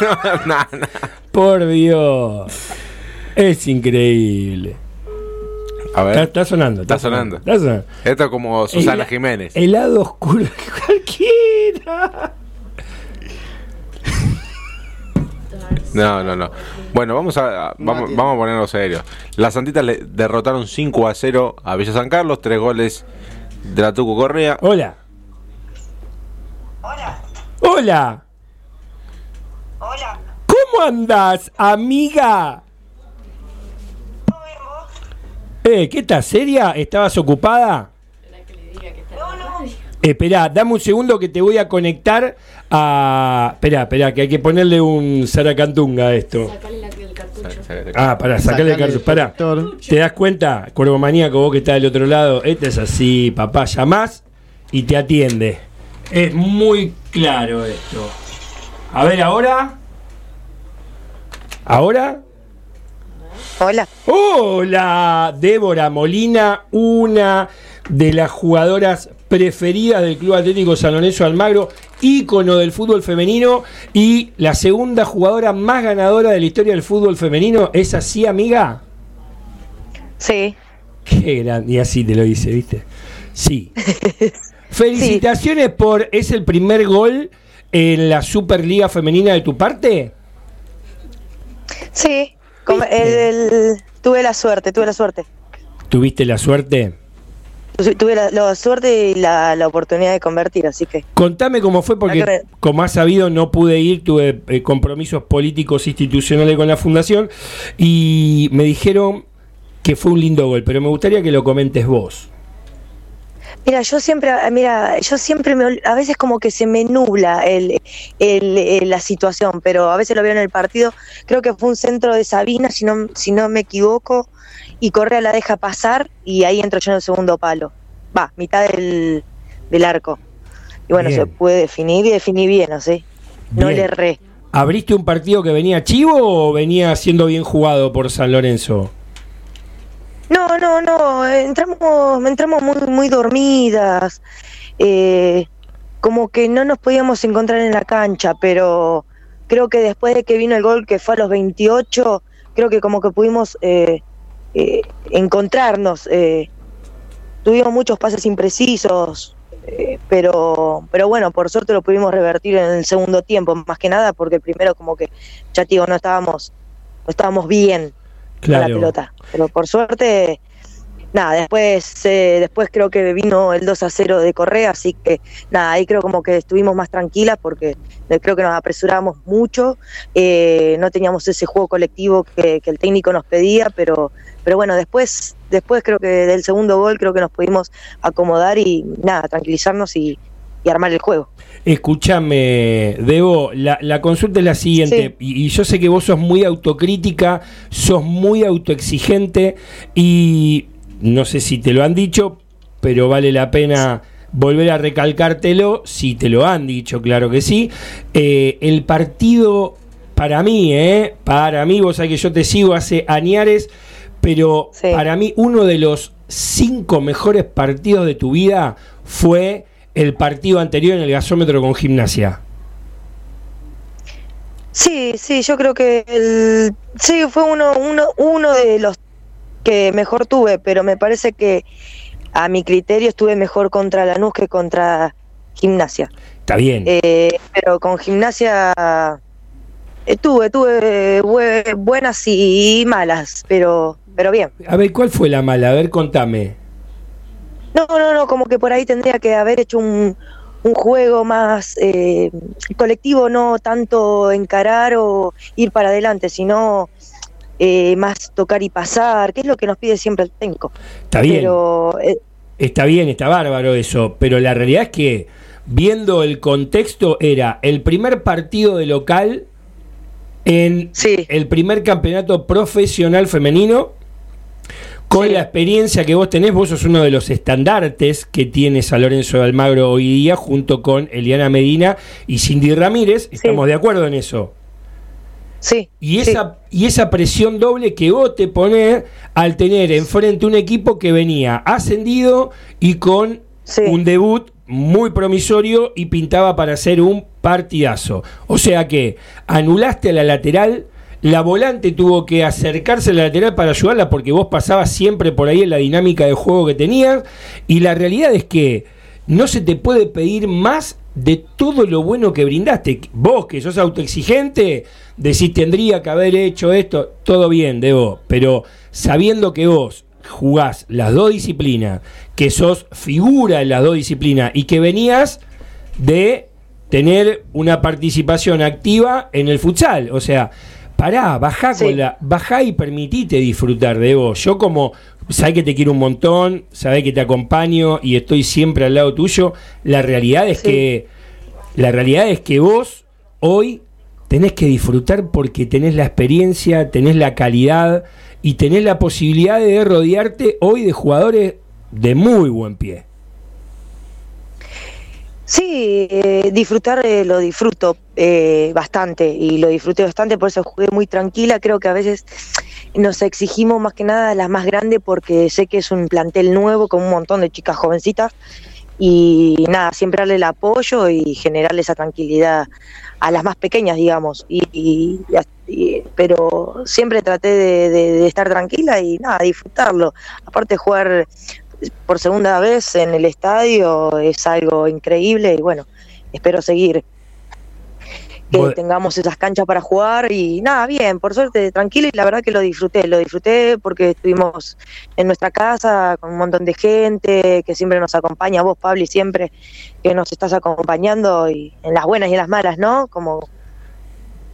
Speaker 3: no, no, no, no.
Speaker 7: Por Dios. Es increíble.
Speaker 3: A ver.
Speaker 7: Está, está sonando.
Speaker 3: Está sonando.
Speaker 7: Está sonando.
Speaker 3: Esto es como Susana Jiménez.
Speaker 7: Helado oscuro de cualquiera.
Speaker 3: No, no, no. Bueno, vamos a, vamos, vamos a ponernos serios. Las Santitas le derrotaron 5 a 0 a Villa San Carlos, tres goles de la Tucu Correa.
Speaker 7: Hola. Hola. Hola. ¿Cómo andás, amiga? Eh, ¿qué estás? ¿Seria? ¿Estabas ocupada? Esperá, dame un segundo que te voy a conectar a. Esperá, esperá, que hay que ponerle un Saracantunga a esto. Ah, para sacarle el cartucho. Pará. ¿Te das cuenta, Cuervo Maníaco, vos que estás del otro lado? Este es así, papá. Llamás y te atiende. Es muy claro esto. A ver, ahora. ¿Ahora?
Speaker 8: Hola.
Speaker 7: Hola, Débora Molina, una de las jugadoras preferidas del Club Atlético San Lorenzo Almagro, ícono del fútbol femenino y la segunda jugadora más ganadora de la historia del fútbol femenino. ¿Es así, amiga?
Speaker 8: Sí.
Speaker 7: Qué grande, y así te lo dice, ¿viste? Sí. Felicitaciones por. ¿Es el primer gol en la Superliga Femenina de tu parte?
Speaker 8: Sí. El- el- tuve la suerte, tuve la suerte.
Speaker 7: ¿Tuviste la suerte?
Speaker 8: Tuve la, la suerte y la, la oportunidad de convertir, así que.
Speaker 7: Contame cómo fue, porque como has sabido, no pude ir, tuve eh, compromisos políticos institucionales con la fundación y me dijeron que fue un lindo gol, pero me gustaría que lo comentes vos.
Speaker 8: Mira, yo siempre, mira, yo siempre me, a veces como que se me nubla el, el- el- la situación, pero a veces lo veo en el partido. Creo que fue un centro de Sabina, si no, si no me equivoco, y Correa la deja pasar y ahí entro yo en el segundo palo. Va, mitad del, del arco. Y bueno,
Speaker 7: Bien.
Speaker 8: se puede definir y definí bien, ¿no sé? No le erré.
Speaker 7: ¿Abriste un partido que venía chivo o venía siendo bien jugado por San Lorenzo?
Speaker 8: No, no, no, entramos, entramos muy, muy dormidas, eh, como que no nos podíamos encontrar en la cancha, pero creo que después de que vino el gol que fue a los 28, creo que como que pudimos eh, eh, encontrarnos, eh, tuvimos muchos pases imprecisos, eh, pero, pero bueno, por suerte lo pudimos revertir en el segundo tiempo, más que nada porque el primero como que, ya digo, no estábamos, no estábamos bien con la
Speaker 7: Claro.
Speaker 8: pelota. Pero por suerte, nada, después, eh, después creo que vino el 2 a 0 de Correa, así que nada, ahí creo como que estuvimos más tranquilas porque eh, creo que nos apresuramos mucho, eh, no teníamos ese juego colectivo que, que el técnico nos pedía, pero, pero bueno, después, después creo que del segundo gol creo que nos pudimos acomodar y nada, tranquilizarnos y, y armar el juego.
Speaker 7: Escúchame, Debo, la, la consulta es la siguiente, y, y yo sé que vos sos muy autocrítica, sos muy autoexigente, y no sé si te lo han dicho, pero vale la pena volver a recalcártelo, si te lo han dicho, claro que sí. Eh, el partido, para mí, ¿eh? Para mí, vos sabés que yo te sigo hace añares, pero para mí uno de los cinco mejores partidos de tu vida fue el partido anterior en el gasómetro con gimnasia.
Speaker 8: Sí, sí, yo creo que el, sí fue uno, uno, uno de los que mejor tuve, pero me parece que a mi criterio estuve mejor contra Lanús que contra Gimnasia.
Speaker 7: Está bien.
Speaker 8: Eh, pero con Gimnasia eh, tuve, tuve bue- buenas y malas, pero, pero bien.
Speaker 7: A ver, ¿cuál fue la mala? A ver, contame.
Speaker 8: No, no, no, como que por ahí tendría que haber hecho un, un juego más eh, colectivo, no tanto encarar o ir para adelante, sino eh, más tocar y pasar, que es lo que nos pide siempre el técnico.
Speaker 7: Está bien.
Speaker 8: Pero eh,
Speaker 7: Está bien, está bárbaro eso, pero la realidad es que viendo el contexto era el primer partido de local en el primer campeonato profesional femenino con la experiencia que vos tenés, vos sos uno de los estandartes que tiene San Lorenzo de Almagro hoy día junto con Eliana Medina y Cindy Ramírez, estamos de acuerdo en eso.
Speaker 8: Sí.
Speaker 7: Y esa, y esa presión doble que vos te ponés al tener enfrente un equipo que venía ascendido y con un debut muy promisorio y pintaba para hacer un partidazo. O sea que anulaste a la lateral, la volante tuvo que acercarse a la lateral para ayudarla porque vos pasabas siempre por ahí en la dinámica de juego que tenías y la realidad es que no se te puede pedir más de todo lo bueno que brindaste. Vos que sos autoexigente, decís tendría que haber hecho esto, todo bien, Debo, pero sabiendo que vos jugás las dos disciplinas, que sos figura en las dos disciplinas y que venías de tener una participación activa en el futsal. O sea, pará, bajá, con la, bajá y permitite disfrutar de vos. Yo como, sabés que te quiero un montón, sabés que te acompaño y estoy siempre al lado tuyo, la realidad es que, la realidad es que vos hoy tenés que disfrutar porque tenés la experiencia, tenés la calidad y tenés la posibilidad de rodearte hoy de jugadores de muy buen pie.
Speaker 8: Sí, eh, disfrutar eh, lo disfruto eh, bastante y lo disfruté bastante, por eso jugué muy tranquila. Creo que a veces nos exigimos más que nada a las más grandes porque sé que es un plantel nuevo con un montón de chicas jovencitas y nada, siempre darle el apoyo y generarle esa tranquilidad a las más pequeñas, digamos. Y, pero siempre traté de, de- de estar tranquila y nada, disfrutarlo. Aparte jugar por segunda vez en el estadio es algo increíble y bueno, espero seguir que tengamos esas canchas para jugar y nada, bien, por suerte, tranquilo y la verdad que lo disfruté, lo disfruté porque estuvimos en nuestra casa con un montón de gente que siempre nos acompaña, vos Pablo, siempre que nos estás acompañando y en las buenas y en las malas, ¿no? Como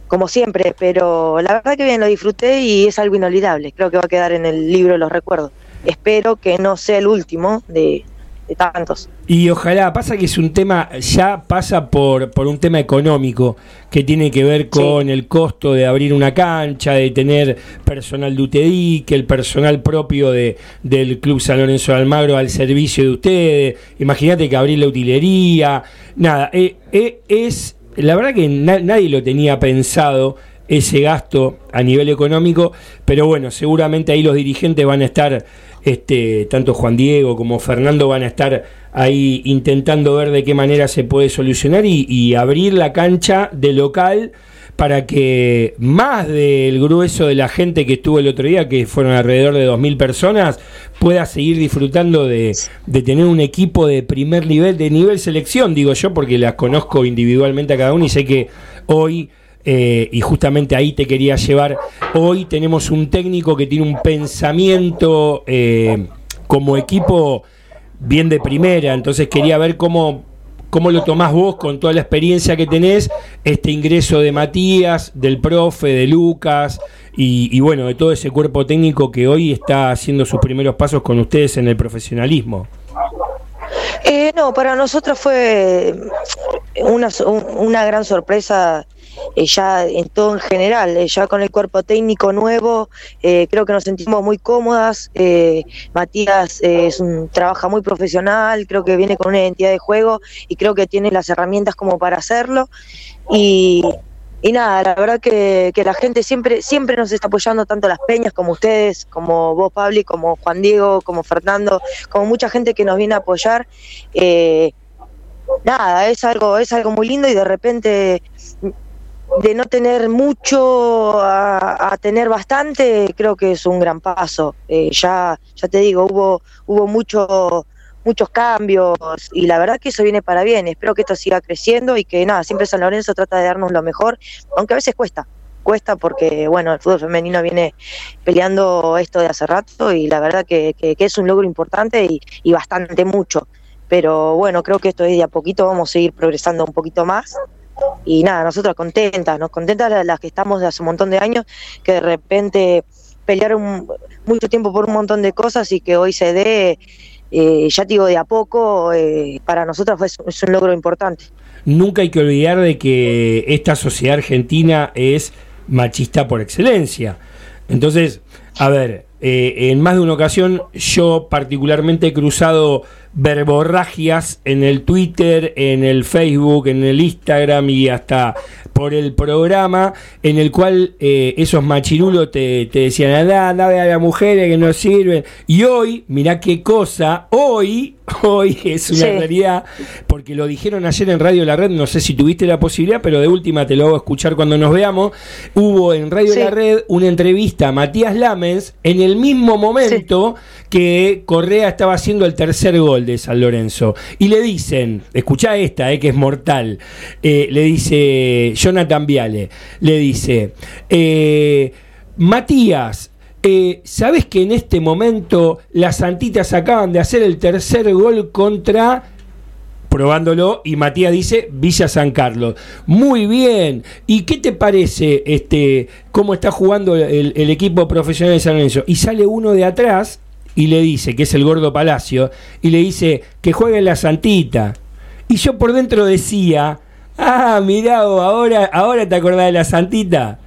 Speaker 8: como siempre, pero la verdad que bien lo disfruté y es algo inolvidable, creo que va a quedar en el libro de los recuerdos. Espero que no sea el último de, de tantos.
Speaker 7: Y ojalá, pasa que es un tema, ya pasa por, por un tema económico que tiene que ver con el costo de abrir una cancha, de tener personal de UTEDI, que el personal propio de, del Club San Lorenzo de Almagro al servicio de ustedes. Imagínate que abrir la utilería, nada, eh, eh, es, la verdad que na- nadie lo tenía pensado ese gasto a nivel económico, pero bueno, seguramente ahí los dirigentes van a estar, este, tanto Juan Diego como Fernando van a estar ahí intentando ver de qué manera se puede solucionar y, abrir la cancha de local para que más del grueso de la gente que estuvo el otro día, que fueron alrededor de 2.000 personas, pueda seguir disfrutando de, de tener un equipo de primer nivel, de nivel selección, digo yo, porque las conozco individualmente a cada uno y sé que hoy eh, y justamente ahí te quería llevar. Hoy tenemos un técnico que tiene un pensamiento eh, como equipo bien de primera, entonces quería ver cómo, cómo lo tomás vos con toda la experiencia que tenés, este ingreso de Matías, del profe, de Lucas y, bueno, de todo ese cuerpo técnico que hoy está haciendo sus primeros pasos con ustedes en el profesionalismo.
Speaker 8: Eh, no, para nosotros fue una, una gran sorpresa ya en todo en general, eh, ya con el cuerpo técnico nuevo, eh, creo que nos sentimos muy cómodas. eh, Matías eh, es un, trabaja muy profesional, creo que viene con una identidad de juego y creo que tiene las herramientas como para hacerlo. Y, y nada, la verdad que, que la gente siempre, siempre nos está apoyando, tanto las peñas como ustedes, como vos, Pabli, como Juan Diego, como Fernando, como mucha gente que nos viene a apoyar. Eh, nada, es algo, es algo muy lindo y de repente de no tener mucho a, tener bastante, creo que es un gran paso. Eh, ya, ya te digo, hubo, hubo mucho, muchos cambios y la verdad que eso viene para bien. Espero que esto siga creciendo y que nada, siempre San Lorenzo trata de darnos lo mejor, aunque a veces cuesta. Cuesta porque, bueno, el fútbol femenino viene peleando esto de hace rato y la verdad que, que- es un logro importante y, y bastante mucho. Pero bueno, creo que esto es de a poquito, vamos a seguir progresando un poquito más. Y nada, nosotros contentas, nos contentas las, que estamos de hace un montón de años, que de repente pelearon mucho tiempo por un montón de cosas y que hoy se dé, eh, ya digo, de a poco, eh, para nosotros fue, es un logro importante.
Speaker 7: nunca hay que olvidar de que esta sociedad argentina es machista por excelencia. Entonces, a ver, eh, en más de una ocasión yo particularmente he cruzado verborragias en el Twitter, en el Facebook, en el Instagram y hasta por el programa en el cual eh, esos machirulos te, te decían, anda, anda a las mujeres que no sirven. Y hoy, mirá qué cosa, hoy, hoy es una
Speaker 8: Sí.
Speaker 7: realidad, porque lo dijeron ayer en Radio La Red, no sé si tuviste la posibilidad, pero de última te lo hago escuchar cuando nos veamos. Hubo en Radio
Speaker 8: Sí.
Speaker 7: La Red una entrevista a Matías Lamens en el mismo momento que Correa estaba haciendo el tercer gol de San Lorenzo. Y le dicen, escuchá esta, eh, que es mortal, eh, le dice Jonathan Viale, le dice, eh, Matías, ¿sabes que en este momento las Santitas acaban de hacer el tercer gol contra probándolo y Matías dice Villa San Carlos. Muy bien. ¿Y qué te parece este cómo está jugando el equipo profesional de San Lorenzo? Y sale uno de atrás y le dice, que es el gordo Palacio, y le dice que juegue en la Santita. Y yo por dentro decía, ah, mirá, ahora, ahora te acordás de la Santita.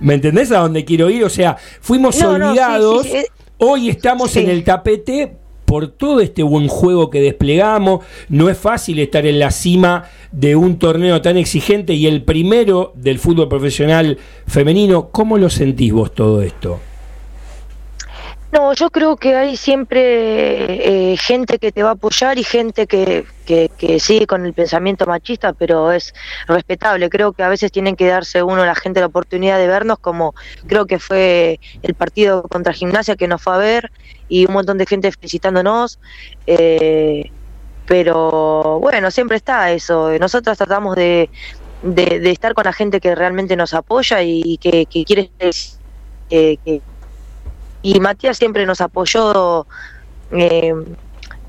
Speaker 7: ¿Me entendés a dónde quiero ir? O sea, fuimos
Speaker 8: No, no, sí,
Speaker 7: olvidados,
Speaker 8: sí,
Speaker 7: hoy estamos en el tapete por todo este buen juego que desplegamos. No es fácil estar en la cima de un torneo tan exigente y el primero del fútbol profesional femenino. ¿Cómo lo sentís vos todo esto?
Speaker 8: No, yo creo que hay siempre eh, gente que te va a apoyar y gente que, que, sigue con el pensamiento machista, pero es respetable. Creo que a veces tienen que darse uno, la gente, la oportunidad de vernos, como creo que fue el partido contra Gimnasia que nos fue a ver y un montón de gente felicitándonos. eh, pero bueno, siempre está eso. Nosotros tratamos de, de, estar con la gente que realmente nos apoya y que, que quiere eh, que, y Matías siempre nos apoyó eh,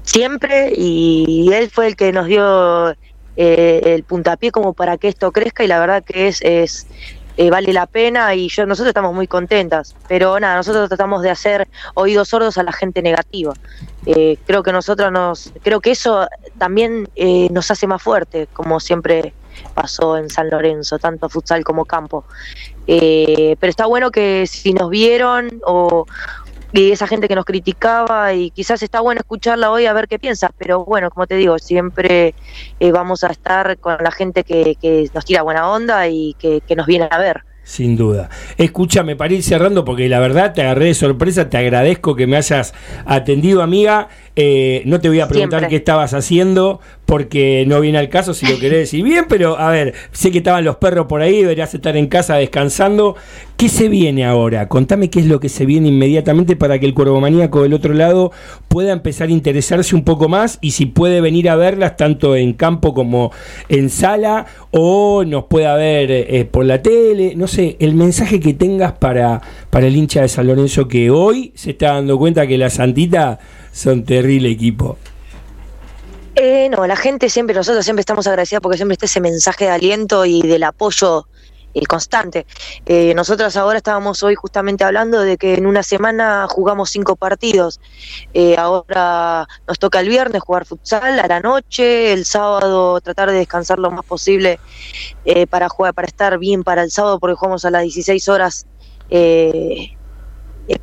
Speaker 8: siempre y él fue el que nos dio eh, el puntapié como para que esto crezca y la verdad que es, es eh, vale la pena y yo nosotros estamos muy contentas pero nada nosotros tratamos de hacer oídos sordos a la gente negativa. Creo que nosotros nos creo que eso también nos hace más fuerte como siempre pasó en San Lorenzo tanto futsal como campo eh, pero está bueno que si nos vieron o y esa gente que nos criticaba y quizás está bueno escucharla hoy a ver qué piensa, pero bueno, como te digo, siempre eh, vamos a estar con la gente que, que nos tira buena onda y que, que nos viene a ver.
Speaker 7: Sin duda. Escúchame, para ir cerrando, porque la verdad te agarré de sorpresa, te agradezco que me hayas atendido, amiga. Eh, no te voy a preguntar
Speaker 8: Siempre.
Speaker 7: qué estabas haciendo, porque no viene al caso si lo querés decir bien, pero a ver, sé que estaban los perros por ahí, deberías estar en casa descansando. ¿Qué se viene ahora? Contame qué es lo que se viene inmediatamente para que el cuervo maníaco del otro lado pueda empezar a interesarse un poco más y si puede venir a verlas tanto en campo como en sala o nos pueda ver eh, por la tele, no sé, el mensaje que tengas para, para el hincha de San Lorenzo que hoy se está dando cuenta que la Santita son terrible equipo.
Speaker 8: Eh, no, la gente siempre, nosotros siempre estamos agradecidos porque siempre está ese mensaje de aliento y del apoyo eh, constante. Eh, nosotros ahora estábamos hoy justamente hablando de que en una semana jugamos cinco partidos. Eh, ahora nos toca el viernes jugar futsal a la noche, el sábado tratar de descansar lo más posible eh, para jugar, para estar bien para el sábado porque jugamos a las 16 horas. eh,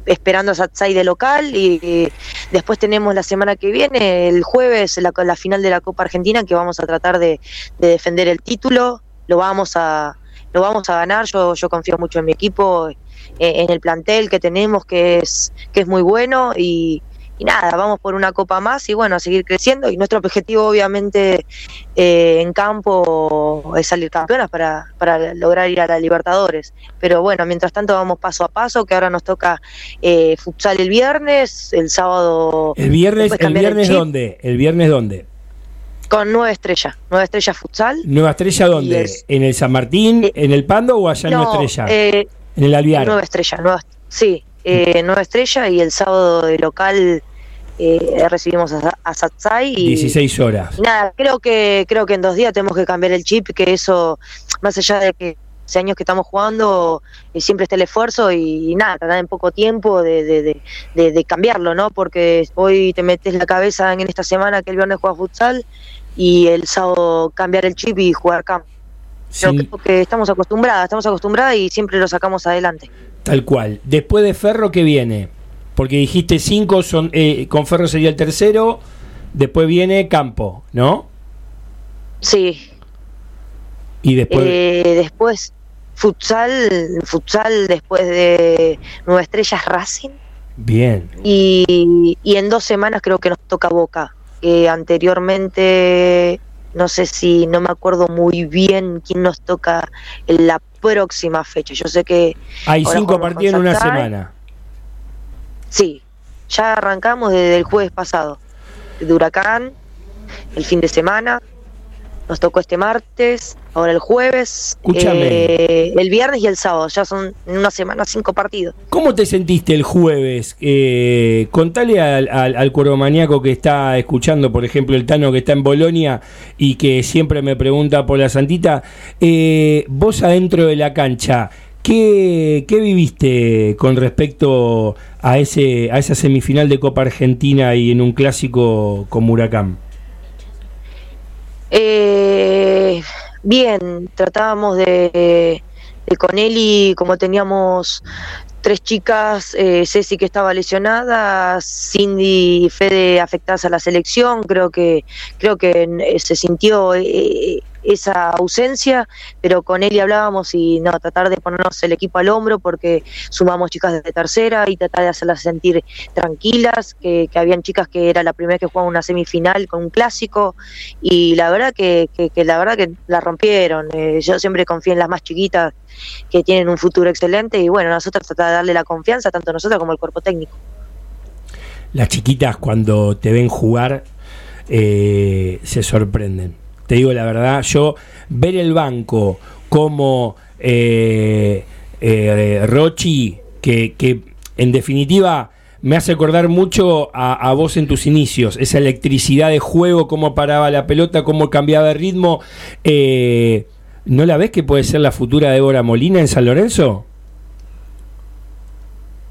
Speaker 8: esperando a Satsai de local y, después tenemos la semana que viene, el jueves, la, final de la Copa Argentina que vamos a tratar de, de defender el título, lo vamos a lo vamos a ganar, yo, yo confío mucho en mi equipo, eh, en el plantel que tenemos que es, que es muy bueno y, y nada, vamos por una copa más y bueno, a seguir creciendo y nuestro objetivo obviamente eh, en campo es salir campeonas para, para lograr ir a la Libertadores. Pero bueno, mientras tanto vamos paso a paso, que ahora nos toca eh, futsal el viernes, el sábado
Speaker 7: El viernes, el viernes dónde? El viernes dónde?
Speaker 8: con nueve estrellas, nueve estrellas futsal.
Speaker 7: Nueva Estrella dónde?
Speaker 8: Es-
Speaker 7: ¿En el San Martín,
Speaker 8: Eh,
Speaker 7: en el Pando o allá en Nueva Estrella?
Speaker 8: eh,
Speaker 7: en el Alviar.
Speaker 8: nueva estrella, nueva, sí, eh, nueva estrella y el sábado de local eh, recibimos a, a Satsai y
Speaker 7: 16 horas.
Speaker 8: Y nada, creo que creo que en dos días tenemos que cambiar el chip, que eso, más allá de que hace años que estamos jugando, eh, siempre está el esfuerzo y, y nada, tratar en poco tiempo de, de, de, de- de cambiarlo, ¿no? Porque hoy te metes la cabeza en esta semana que el viernes juega futsal y el sábado cambiar el chip y jugar campo. Pero
Speaker 7: Sin-
Speaker 8: creo que estamos acostumbradas, estamos acostumbradas y siempre lo sacamos adelante.
Speaker 7: Tal cual. Después de Ferro, ¿qué viene? Porque dijiste 5, son eh, con Ferro sería el tercero. Después viene Campo, ¿no?
Speaker 8: Sí,
Speaker 7: Y después.
Speaker 8: Eh, después, futsal, futsal después de Nueva Estrellas Racing.
Speaker 7: bien.
Speaker 8: Y, y en dos semanas creo que nos toca Boca. que anteriormente, no sé si, no me acuerdo muy bien quién nos toca en la próxima fecha. Yo sé que
Speaker 7: Hay cinco partidos en una semana.
Speaker 8: sí, ya arrancamos desde el jueves pasado. De Huracán, el fin de semana. Nos tocó este martes, ahora el jueves,
Speaker 7: Escúchame.
Speaker 8: eh, el viernes y el sábado. Ya son en una semana cinco partidos.
Speaker 7: ¿Cómo te sentiste el jueves? Eh, contale al, al, al que está escuchando, por ejemplo, el Tano que está en Bolonia y que siempre me pregunta por la Santita. eh, vos adentro de la cancha, ¿qué, qué viviste con respecto a, ese, a esa semifinal de Copa Argentina y en un clásico con Huracán?
Speaker 8: Eh, bien, tratábamos de, de con Eli, como teníamos tres chicas, eh, Ceci que estaba lesionada, Cindy y Fede afectadas a la selección, creo que creo que eh, se sintió eh, esa ausencia, pero con Eli hablábamos y no, tratar de ponernos el equipo al hombro porque sumamos chicas de tercera y tratar de hacerlas sentir tranquilas, que, habían chicas que era la primera vez que jugaban una semifinal con un clásico y la verdad que la verdad que la rompieron. Eh, yo siempre confío en las más chiquitas que tienen un futuro excelente y bueno, nosotros tratar de darle la confianza, tanto nosotros como el cuerpo técnico.
Speaker 7: Las chiquitas cuando te ven jugar eh, se sorprenden. Te digo la verdad, yo ver el banco como eh, eh, Rochi, que, en definitiva me hace acordar mucho a, a, vos en tus inicios, esa electricidad de juego, cómo paraba la pelota, cómo cambiaba de ritmo. Eh, ¿No la ves que puede ser la futura Débora Molina en San Lorenzo?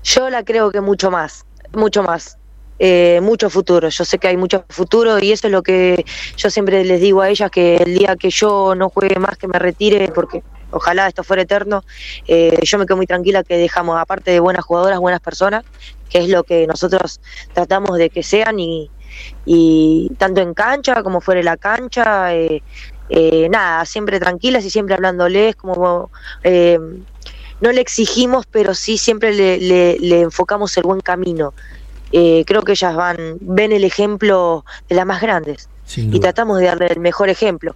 Speaker 8: Yo la creo que mucho más, mucho más. Eh, mucho futuro, yo sé que hay mucho futuro y eso es lo que yo siempre les digo a ellas, que el día que yo no juegue más, que me retire, porque ojalá esto fuera eterno, eh, yo me quedo muy tranquila que dejamos, aparte de buenas jugadoras, buenas personas, que es lo que nosotros tratamos de que sean y, tanto en cancha como fuera de la cancha, eh, eh, nada, siempre tranquilas y siempre hablándoles como... No le exigimos, pero sí siempre le, le enfocamos el buen camino. Eh, creo que ellas van, ven el ejemplo de las más grandes y tratamos de darle el mejor ejemplo.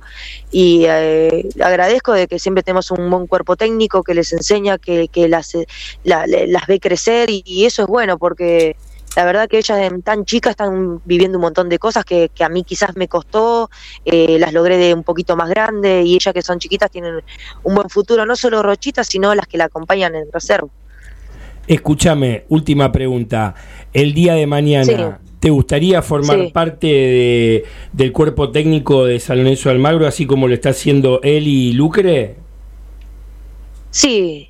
Speaker 8: Y eh, agradezco de que siempre tenemos un buen cuerpo técnico que les enseña, que, que las, la, las ve crecer y, y, eso es bueno porque la verdad que ellas tan chicas están viviendo un montón de cosas que, que a mí quizás me costó, eh, las logré de un poquito más grande y ellas que son chiquitas tienen un buen futuro, no solo Rochitas, sino las que la acompañan en reserva.
Speaker 7: Escúchame, última pregunta. El día de mañana, sí. ¿te gustaría formar sí. parte de, del cuerpo técnico de San Lorenzo Almagro, así como lo está haciendo él y Lucre?
Speaker 8: Sí,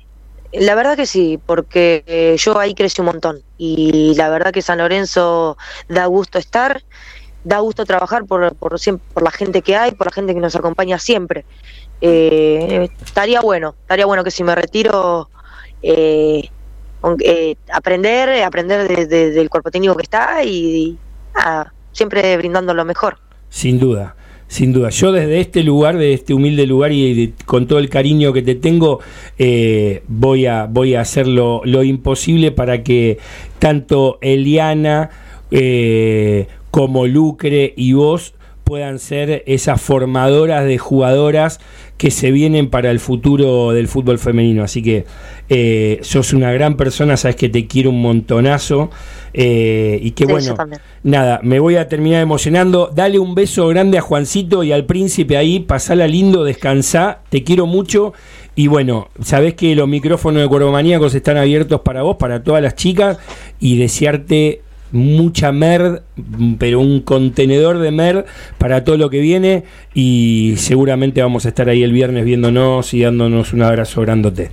Speaker 8: la verdad que sí, porque eh, yo ahí crecí un montón y la verdad que San Lorenzo da gusto estar, da gusto trabajar por, por, por la gente que hay, por la gente que nos acompaña siempre. Eh, estaría bueno, estaría bueno que si me retiro... Eh, eh, aprender, aprender de, de, del cuerpo técnico que está y, siempre brindando lo mejor.
Speaker 7: Sin duda, sin duda. Yo desde este lugar, de este humilde lugar y con todo el cariño que te tengo, eh, voy, a, voy a hacer lo, lo, imposible para que tanto Eliana eh, como Lucre y vos puedan ser esas formadoras de jugadoras que se vienen para el futuro del fútbol femenino. Así que eh, sos una gran persona, sabes que te quiero un montonazo. Eh, y que sí, bueno, nada, me voy a terminar emocionando. Dale un beso grande a Juancito y al príncipe ahí, pasala lindo, descansá, te quiero mucho. Y bueno, sabés que los micrófonos de Cuervomaníacos están abiertos para vos, para todas las chicas, y desearte mucha mer, pero un contenedor de mer para todo lo que viene y seguramente vamos a estar ahí el viernes viéndonos y dándonos un abrazo grandote.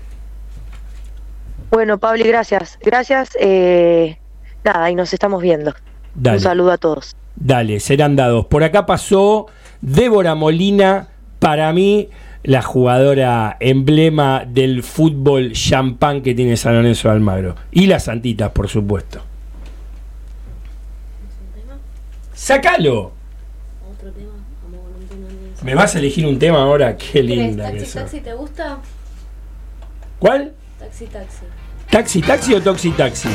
Speaker 8: Bueno, Pablo, gracias. Gracias. Eh, nada, y nos estamos viendo.
Speaker 7: Dale.
Speaker 8: Un saludo a todos.
Speaker 7: Dale, serán dados. Por acá pasó Débora Molina, para mí la jugadora emblema del fútbol champán que tiene San Lorenzo de Almagro. Y las Santitas, por supuesto. ¡Sácalo!
Speaker 9: Otro tema, vamos con un tema de
Speaker 7: ¿Me vas a elegir un tema ahora? Qué linda
Speaker 9: taxi,
Speaker 7: que
Speaker 9: taxi, ¿te gusta?
Speaker 7: ¿Cuál?
Speaker 9: Taxi, taxi.
Speaker 7: ¿Taxi, taxi o toxi, taxi?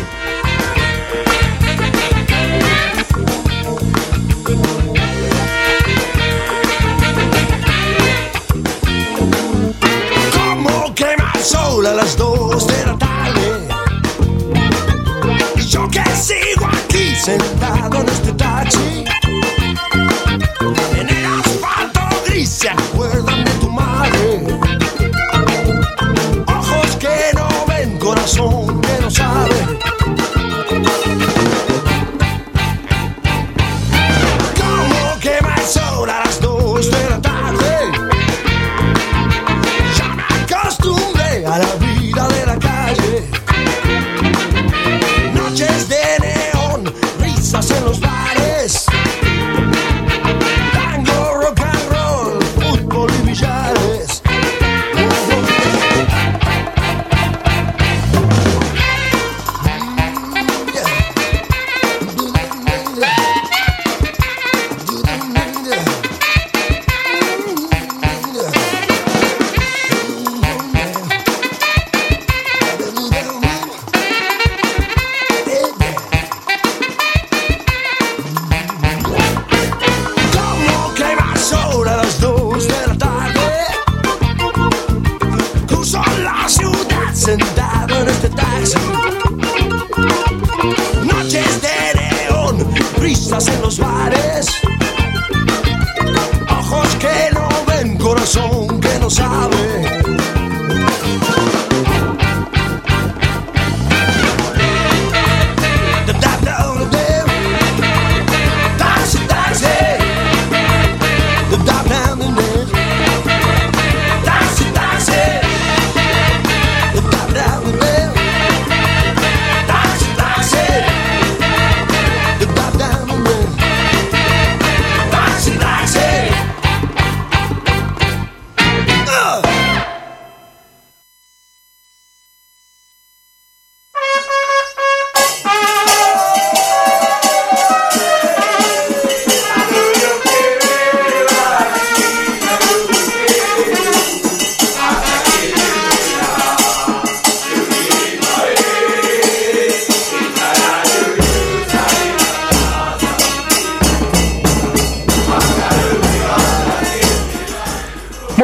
Speaker 4: Como quema el sol a las dos de la tarde. Y yo que sigo aquí sentado en este taxi. En el asfalto gris
Speaker 10: se acuerdan de tu madre. Ojos que no ven, corazón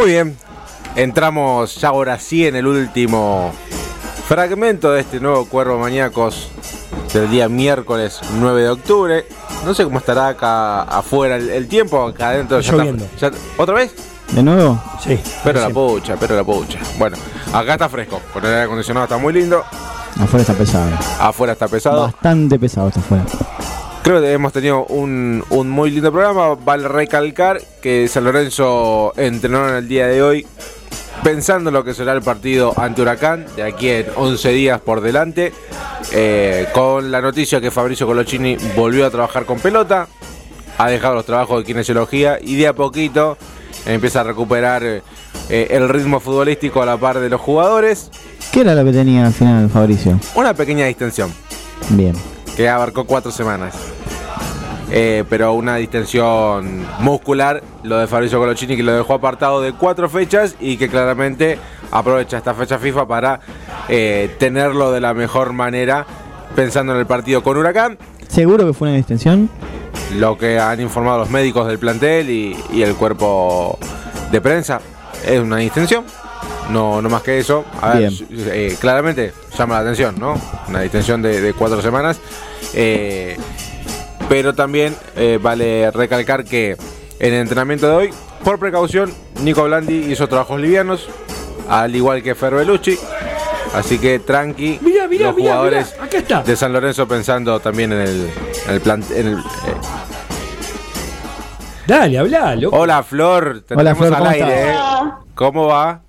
Speaker 3: Muy bien, entramos ya ahora sí en el último fragmento de este nuevo Cuervo Maníacos del día miércoles 9 de octubre. No sé cómo estará acá afuera el, el tiempo, acá adentro ya está-
Speaker 7: Lloviendo.
Speaker 3: ya- ¿Otra vez?
Speaker 2: ¿De nuevo?
Speaker 7: Sí.
Speaker 3: Pero la pucha, pero la pucha. Bueno, acá está fresco, con el aire acondicionado está muy lindo,
Speaker 2: Afuera está pesado.
Speaker 3: afuera está pesado.
Speaker 2: Bastante pesado está afuera.
Speaker 3: Creo que hemos tenido un, un muy lindo programa. Vale recalcar que San Lorenzo entrenó en el día de hoy pensando en lo que será el partido ante Huracán, de aquí en 11 días por delante, eh, con la noticia que Fabricio Colochini volvió a trabajar con pelota, ha dejado los trabajos de kinesiología y de a poquito empieza a recuperar eh, el ritmo futbolístico a la par de los jugadores.
Speaker 2: ¿Qué era lo que tenía al final Fabricio?
Speaker 3: Una pequeña distensión
Speaker 2: Bien.
Speaker 3: que abarcó cuatro semanas. Eh, pero una distensión muscular, lo de Fabricio Colochini, que lo dejó apartado de cuatro fechas y que claramente aprovecha esta fecha FIFA para eh, tenerlo de la mejor manera, pensando en el partido con Huracán,
Speaker 2: ¿Seguro que fue una distensión?
Speaker 3: lo que han informado los médicos del plantel y, y el cuerpo de prensa es una distensión. No, no más que eso. A ver,
Speaker 2: Bien.
Speaker 3: eh, claramente llama la atención, ¿no? Una distensión de, de cuatro semanas. Eh, pero también eh, vale recalcar que en el entrenamiento de hoy, por precaución, Nico Blandi hizo trabajos livianos, al igual que Fer Belucci. Así que tranqui,
Speaker 7: Mirá, mirá,
Speaker 3: los jugadores
Speaker 7: mirá, acá está.
Speaker 3: de San Lorenzo pensando también en el, en el plan. en el, eh,
Speaker 7: Dale, habla, loco.
Speaker 3: Hola Flor, te
Speaker 2: Hola, Flor,
Speaker 3: al
Speaker 2: ¿cómo
Speaker 3: aire.
Speaker 2: estás?
Speaker 3: ¿eh? ¿Cómo va?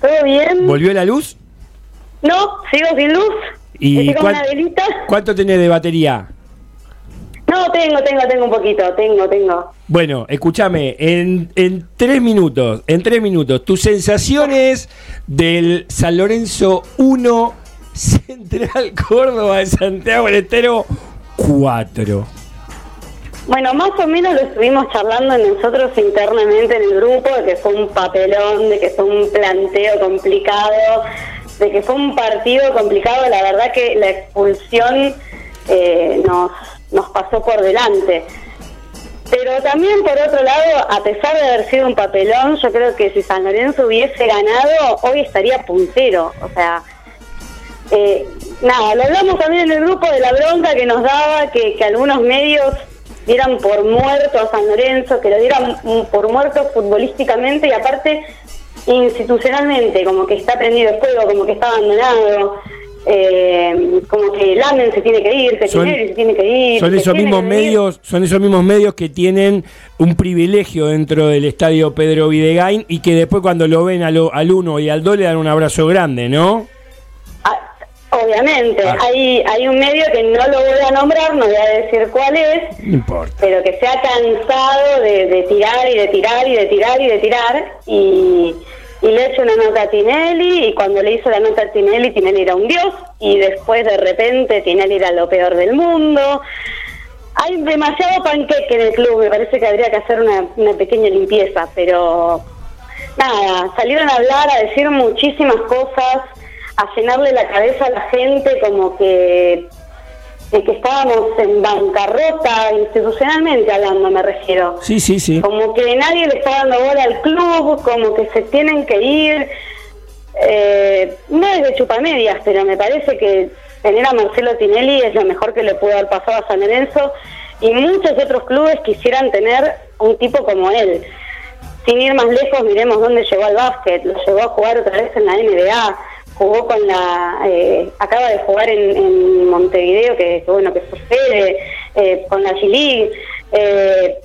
Speaker 9: ¿Todo bien?
Speaker 7: ¿Volvió la luz?
Speaker 9: No, sigo sin luz.
Speaker 7: ¿Y
Speaker 9: Estoy con
Speaker 7: cuán-
Speaker 9: una velita.
Speaker 7: cuánto tenés de batería?
Speaker 9: No, tengo, tengo, tengo un poquito. Tengo, tengo.
Speaker 7: Bueno, escúchame, en, en tres minutos, en tres minutos, tus sensaciones del San Lorenzo 1, Central Córdoba de Santiago del Estero 4.
Speaker 9: Bueno, más o menos lo estuvimos charlando nosotros internamente en el grupo, de que fue un papelón, de que fue un planteo complicado, de que fue un partido complicado. La verdad que la expulsión eh, nos, nos pasó por delante. Pero también, por otro lado, a pesar de haber sido un papelón, yo creo que si San Lorenzo hubiese ganado, hoy estaría puntero. O sea, eh, nada, lo hablamos también en el grupo de la bronca que nos daba, que, que algunos medios dieran por muerto a San Lorenzo, que lo dieran por muerto futbolísticamente y aparte institucionalmente, como que está prendido el fuego, como que está abandonado. Eh, como que Lamen se tiene que ir, que
Speaker 7: Son-
Speaker 9: se tiene que ir.
Speaker 7: Son esos mismos
Speaker 9: ir.
Speaker 7: medios, son esos mismos medios que tienen un privilegio dentro del estadio Pedro Videgain y que después cuando lo ven a lo- al uno y al dos le dan un abrazo grande, ¿no?
Speaker 9: Obviamente,
Speaker 7: Ah.
Speaker 9: hay, hay un medio que no lo voy a nombrar, no voy a decir cuál es,
Speaker 7: No importa.
Speaker 9: pero que se ha cansado de, de tirar y de tirar y de tirar y de tirar y, y le ha hecho una nota a Tinelli y cuando le hizo la nota a Tinelli, Tinelli era un dios y después de repente Tinelli era lo peor del mundo. Hay demasiado panqueque en el club, me parece que habría que hacer una, una pequeña limpieza, pero nada, salieron a hablar, a decir muchísimas cosas, a llenarle la cabeza a la gente como que, de que estábamos en bancarrota institucionalmente hablando, me refiero.
Speaker 7: Sí, sí, sí.
Speaker 9: Como que nadie le está dando bola al club, como que se tienen que ir. Eh, no es de chupamedias, pero me parece que tener a Marcelo Tinelli es lo mejor que le pudo haber pasado a San Lorenzo y muchos otros clubes quisieran tener un tipo como él. Sin ir más lejos, miremos dónde llegó al básquet. Lo llevó a jugar otra vez en la NBA. Jugó con la. eh, acaba de jugar en, Montevideo, que, bueno, que sucede, eh, con la G-League. Eh,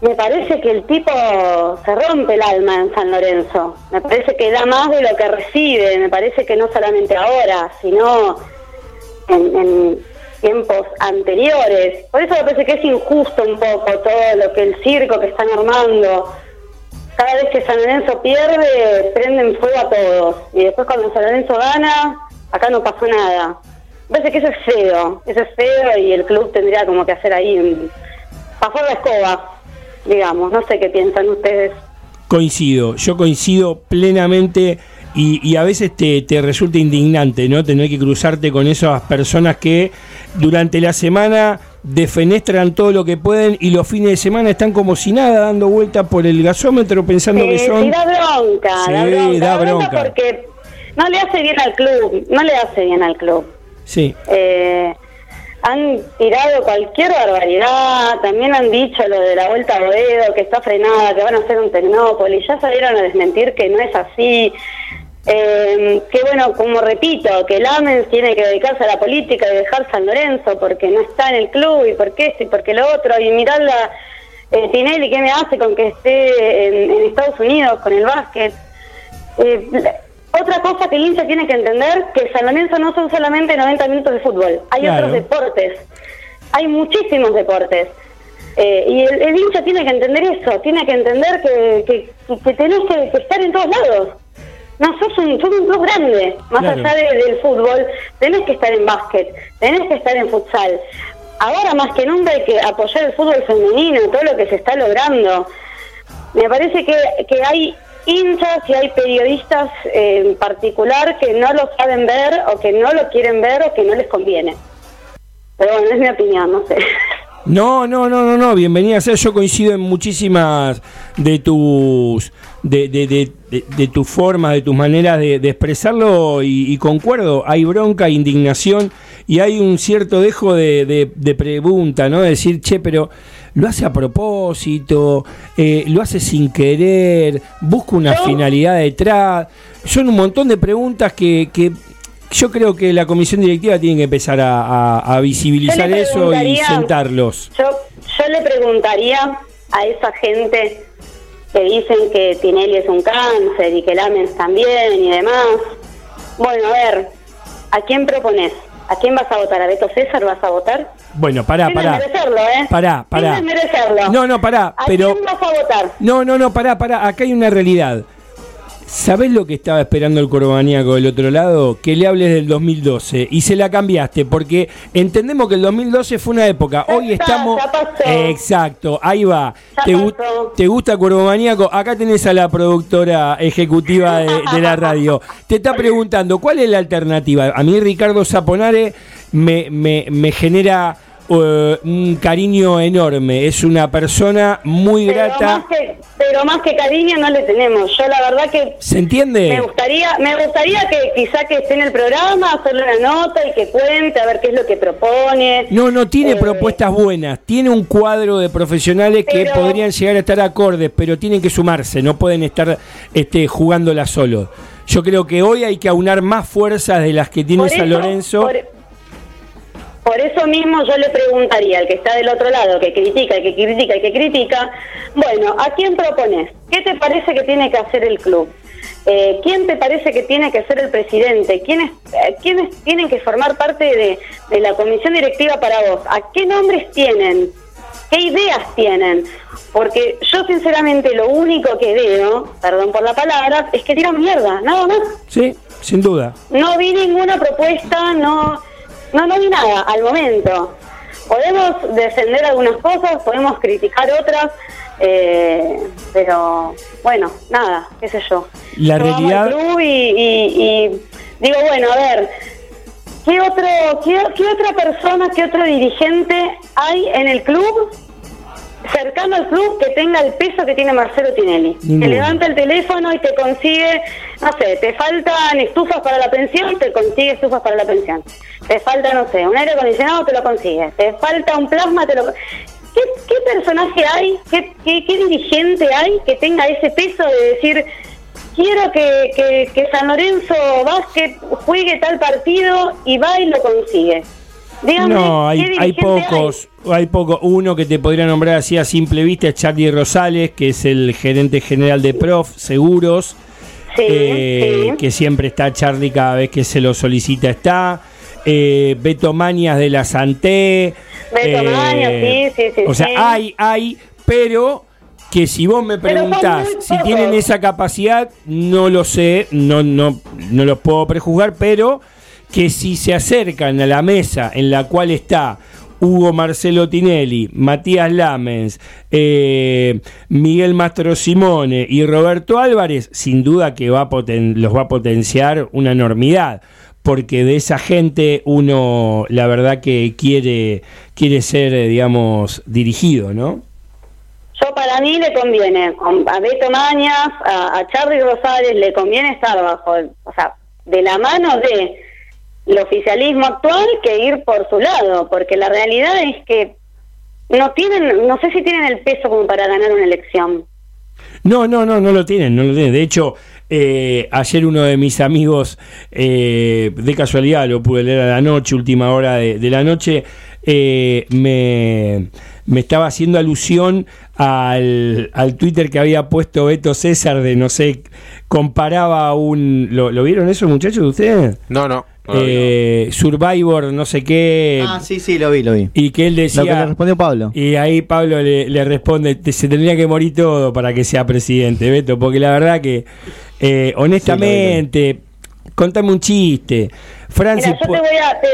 Speaker 9: me parece que el tipo se rompe el alma en San Lorenzo. Me parece que da más de lo que recibe. Me parece que no solamente ahora, sino en, en tiempos anteriores. Por eso me parece que es injusto un poco todo lo que el circo que están armando. Cada vez que San Lorenzo pierde, prenden fuego a todos. Y después cuando San Lorenzo gana, acá no pasó nada. Me parece que eso es feo. Eso es feo y el club tendría como que hacer ahí pasar la escoba, digamos. No sé qué piensan ustedes.
Speaker 7: Coincido, yo coincido plenamente y, y a veces te, te resulta indignante, ¿no? Tener que cruzarte con esas personas que durante la semana defenestran todo lo que pueden y los fines de semana están como si nada dando vuelta por el gasómetro pensando que son...
Speaker 9: sí, da bronca,
Speaker 7: Sí,
Speaker 9: da bronca,
Speaker 7: da bronca.
Speaker 9: porque no le hace bien al club, no le hace bien al club.
Speaker 7: Sí,
Speaker 9: Eh, han tirado cualquier barbaridad, también han dicho lo de la vuelta a Boedo, que está frenada, que van a hacer un Tecnópolis, ya salieron a desmentir que no es así. Eh, que bueno, como repito, que Lamens tiene que dedicarse a la política y dejar San Lorenzo porque no está en el club y porque esto y porque lo otro, y mirarla, eh, Tinelli, ¿qué me hace con que esté en, en Estados Unidos con el básquet? Eh, otra cosa que el hincha tiene que entender, que San Lorenzo no son solamente 90 minutos de fútbol, hay
Speaker 11: Claro.
Speaker 9: otros deportes, hay muchísimos deportes. Eh, y el, el hincha tiene que entender eso, tiene que entender que, que, que tenés que, que estar en todos lados. No, sos un, sos un club grande, más
Speaker 11: Claro.
Speaker 9: allá de- del fútbol, tenés que estar en básquet, tenés que estar en futsal. Ahora más que nunca hay que apoyar el fútbol femenino, todo lo que se está logrando. Me parece que, que hay hinchas y hay periodistas en particular que no lo saben ver o que no lo quieren ver o que no les conviene. Pero bueno, es mi opinión, no sé.
Speaker 7: No, no, no, no, no, bienvenida sea. Yo coincido en muchísimas de tus de, de, de, de- tus formas, de tus maneras de, de expresarlo y, y concuerdo. Hay bronca, indignación y hay un cierto dejo de, pregunta, ¿no? De decir, che, pero lo hace a propósito, eh, lo hace sin querer, busca una finalidad detrás. Son un montón de preguntas que, que yo creo que la comisión directiva tiene que empezar a, a- a visibilizar eso y sentarlos.
Speaker 9: Yo, yo le preguntaría a esa gente que dicen que Tinelli es un cáncer y que Lamens también y demás. Bueno, a ver, ¿a quién propones? ¿A quién vas a votar? ¿A Beto César vas a votar?
Speaker 7: Bueno, pará,
Speaker 9: Sin
Speaker 7: pará.
Speaker 9: desmerecerlo, ¿eh?
Speaker 7: Pará, pará.
Speaker 9: Sin desmerecerlo.
Speaker 7: No, no, pará,
Speaker 9: ¿A
Speaker 7: pero-
Speaker 9: quién vas a votar?
Speaker 7: No, no, no, pará, pará. Acá hay una realidad. ¿Sabés lo que estaba esperando el corbaníaco del otro lado? Que le hables del 2012 y se la cambiaste porque entendemos que el 2012 fue una época. Hoy estamos. Exacto, ahí va. ¿Te, gu- ¿Te gusta? Acá tenés a la productora ejecutiva de, de la radio. Te está preguntando cuál es la alternativa. A mí Ricardo me, me- me genera eh, un cariño enorme. Es una persona muy
Speaker 9: Pero
Speaker 7: grata.
Speaker 9: más, que, pero más que cariño no le tenemos. Yo la verdad que
Speaker 7: ¿Se entiende?
Speaker 9: me gustaría, me gustaría que quizá que esté en el programa, hacerle una nota y que cuente a ver qué es lo que propone.
Speaker 7: No, no tiene
Speaker 9: Eh,
Speaker 7: propuestas buenas. Tiene un cuadro de profesionales que podrían llegar a estar acordes, pero tienen que sumarse, no pueden estar este, jugándola solo. Yo creo que hoy hay que aunar más fuerzas de las que tiene San Lorenzo.
Speaker 9: Por, por eso mismo yo le preguntaría al que está del otro lado, que critica, que critica, que critica, bueno, ¿a quién propones? ¿Qué te parece que tiene que hacer el club? Eh, ¿Quién te parece que tiene que ser el presidente? ¿Quiénes, eh, ¿quiénes tienen que formar parte de, de la comisión directiva para vos? ¿A qué nombres tienen? ¿Qué ideas tienen? Porque yo sinceramente lo único que veo, perdón por la palabra, es que tiran mierda, nada más.
Speaker 7: Sí, sin duda.
Speaker 9: No vi ninguna propuesta, no, no, no vi nada al momento. Podemos defender algunas cosas, podemos criticar otras, eh, pero bueno, nada, qué sé yo.
Speaker 7: La
Speaker 9: Yo amo
Speaker 7: realidad-
Speaker 9: club y, y- y digo, bueno, a ver, ¿qué, otro, qué, qué otra persona, qué otro dirigente hay en el club cercano al club que tenga el peso que tiene Marcelo Tinelli.
Speaker 7: Ninguno.
Speaker 9: Que levanta el teléfono y te consigue, no sé, te faltan estufas para la pensión, te consigue estufas para la pensión. Te falta, no sé, un aire acondicionado, te lo consigue. Te falta un plasma, te lo... ¿Qué, qué personaje hay, qué, qué, qué dirigente hay que tenga ese peso de decir, quiero que, que, que San Lorenzo Basket juegue tal partido y va y lo consigue? Dígame,
Speaker 7: No, hay,
Speaker 9: ¿qué
Speaker 7: hay pocos. Hay poco. Uno que te podría nombrar así a simple vista es Charlie Rosales, que es el gerente general de Prof Seguros.
Speaker 9: Sí,
Speaker 7: eh,
Speaker 9: sí.
Speaker 7: Que siempre está Charlie cada vez que se lo solicita está. Eh, Beto Mañas de la Santé.
Speaker 9: Beto Mañas, sí, sí, sí,
Speaker 7: O sea,
Speaker 9: sí.
Speaker 7: hay, hay, pero que si vos me preguntás si tienen esa capacidad, no lo sé, no, no, no los puedo prejuzgar, pero que si se acercan a la mesa en la cual está Hugo Marcelo Tinelli, Matías Lamens, eh, Miguel Mastro Simone y Roberto Álvarez, sin duda que va a poten- los va a potenciar una enormidad, porque de esa gente uno, la verdad que quiere, quiere ser, eh, digamos, dirigido, ¿no?
Speaker 9: Yo para mí le conviene, con- a Beto Mañas, a, a Charlie Rosales, le conviene estar bajo, o sea, de la mano de el oficialismo actual que ir por su lado, porque la realidad es que no tienen, no sé si tienen el peso como para ganar una elección.
Speaker 7: No, no, no, no lo tienen, no lo tienen. De hecho, eh, ayer uno de mis amigos, eh, de casualidad, lo pude leer a la noche, última hora de, de la noche, eh, me, me estaba haciendo alusión al, al Twitter que había puesto Beto César de, no sé, comparaba un... ¿Lo, lo vieron eso, muchachos, de ustedes?
Speaker 3: No, no.
Speaker 7: Eh, Survivor, no sé qué.
Speaker 2: Ah, sí, sí, lo vi, lo vi.
Speaker 7: Y que él decía...
Speaker 2: Lo que le respondió Pablo.
Speaker 7: Y ahí Pablo le, le responde, "Te- se tendría que morir todo para que sea presidente, Beto, porque la verdad que, eh, honestamente, contame un chiste. Francis,
Speaker 9: Mira, yo
Speaker 7: po-
Speaker 9: te voy a, te,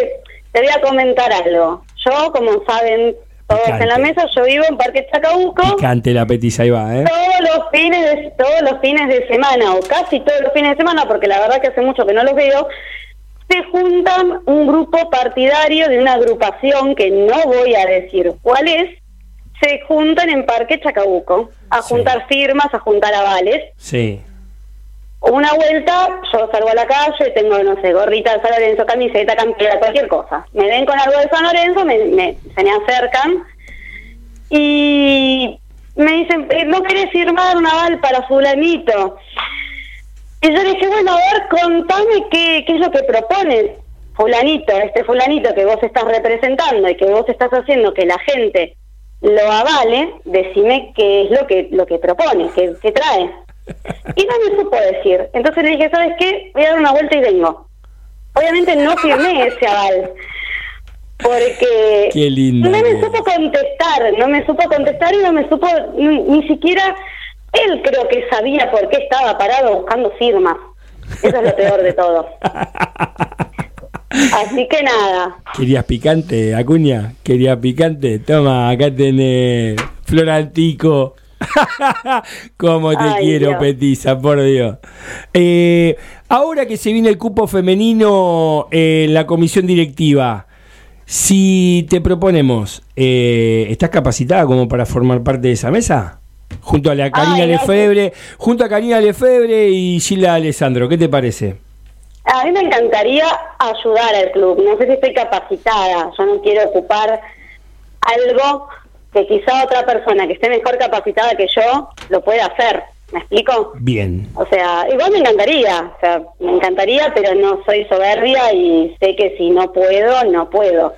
Speaker 9: te voy a comentar algo. Yo, como saben todos en la
Speaker 7: Picante.
Speaker 9: mesa, yo vivo en Parque Chacabuco.
Speaker 7: picante la petiza, ahí va, ¿eh?
Speaker 9: Todos los fines de, todos los fines de semana o casi todos los fines de semana, porque la verdad que hace mucho que no los veo, se juntan un grupo partidario de una agrupación que no voy a decir cuál es, se juntan en Parque Chacabuco a
Speaker 7: Sí.
Speaker 9: juntar firmas, a juntar avales.
Speaker 7: Sí.
Speaker 9: Una vuelta, yo salgo a la calle, tengo, no sé, gorrita de San Lorenzo, camiseta, campera, cualquier cosa. Me ven con algo de San Lorenzo, me, se me acercan y me dicen, eh, ¿no querés firmar un aval para fulanito? Y yo le dije, bueno, a ver, contame qué, qué es lo que propones, fulanito, este fulanito que vos estás representando y que vos estás haciendo que la gente lo avale, decime qué es lo que, lo que propone, qué, qué trae. Y no me supo decir. Entonces le dije, ¿sabes qué? Voy a dar una vuelta y vengo. Obviamente no firmé ese aval. Porque
Speaker 7: Qué lindo.
Speaker 9: no me supo contestar, no me supo contestar y no me supo ni, ni siquiera él creo que sabía por qué estaba parado buscando firmas. Eso es lo peor de todo. Así que nada,
Speaker 7: ¿Querías picante, Acuña? ¿Querías picante? Toma, acá tenés Florantico. Cómo te
Speaker 9: Ay,
Speaker 7: quiero,
Speaker 9: Dios.
Speaker 7: Petiza, por Dios. Eh, ahora que se viene el cupo femenino en la comisión directiva, Si te proponemos, eh, ¿estás capacitada como para formar parte de esa mesa? Junto a la Karina
Speaker 9: Ay,
Speaker 7: junto a Karina Lefebre y Gila Alessandro, ¿qué te parece?
Speaker 9: A mí me encantaría ayudar al club. No sé si estoy capacitada. Yo no quiero ocupar algo que quizá otra persona que esté mejor capacitada que yo lo pueda hacer. ¿Me explico?
Speaker 7: Bien.
Speaker 9: O sea, igual me encantaría. O sea, me encantaría, pero no soy soberbia y sé que si no puedo, no puedo.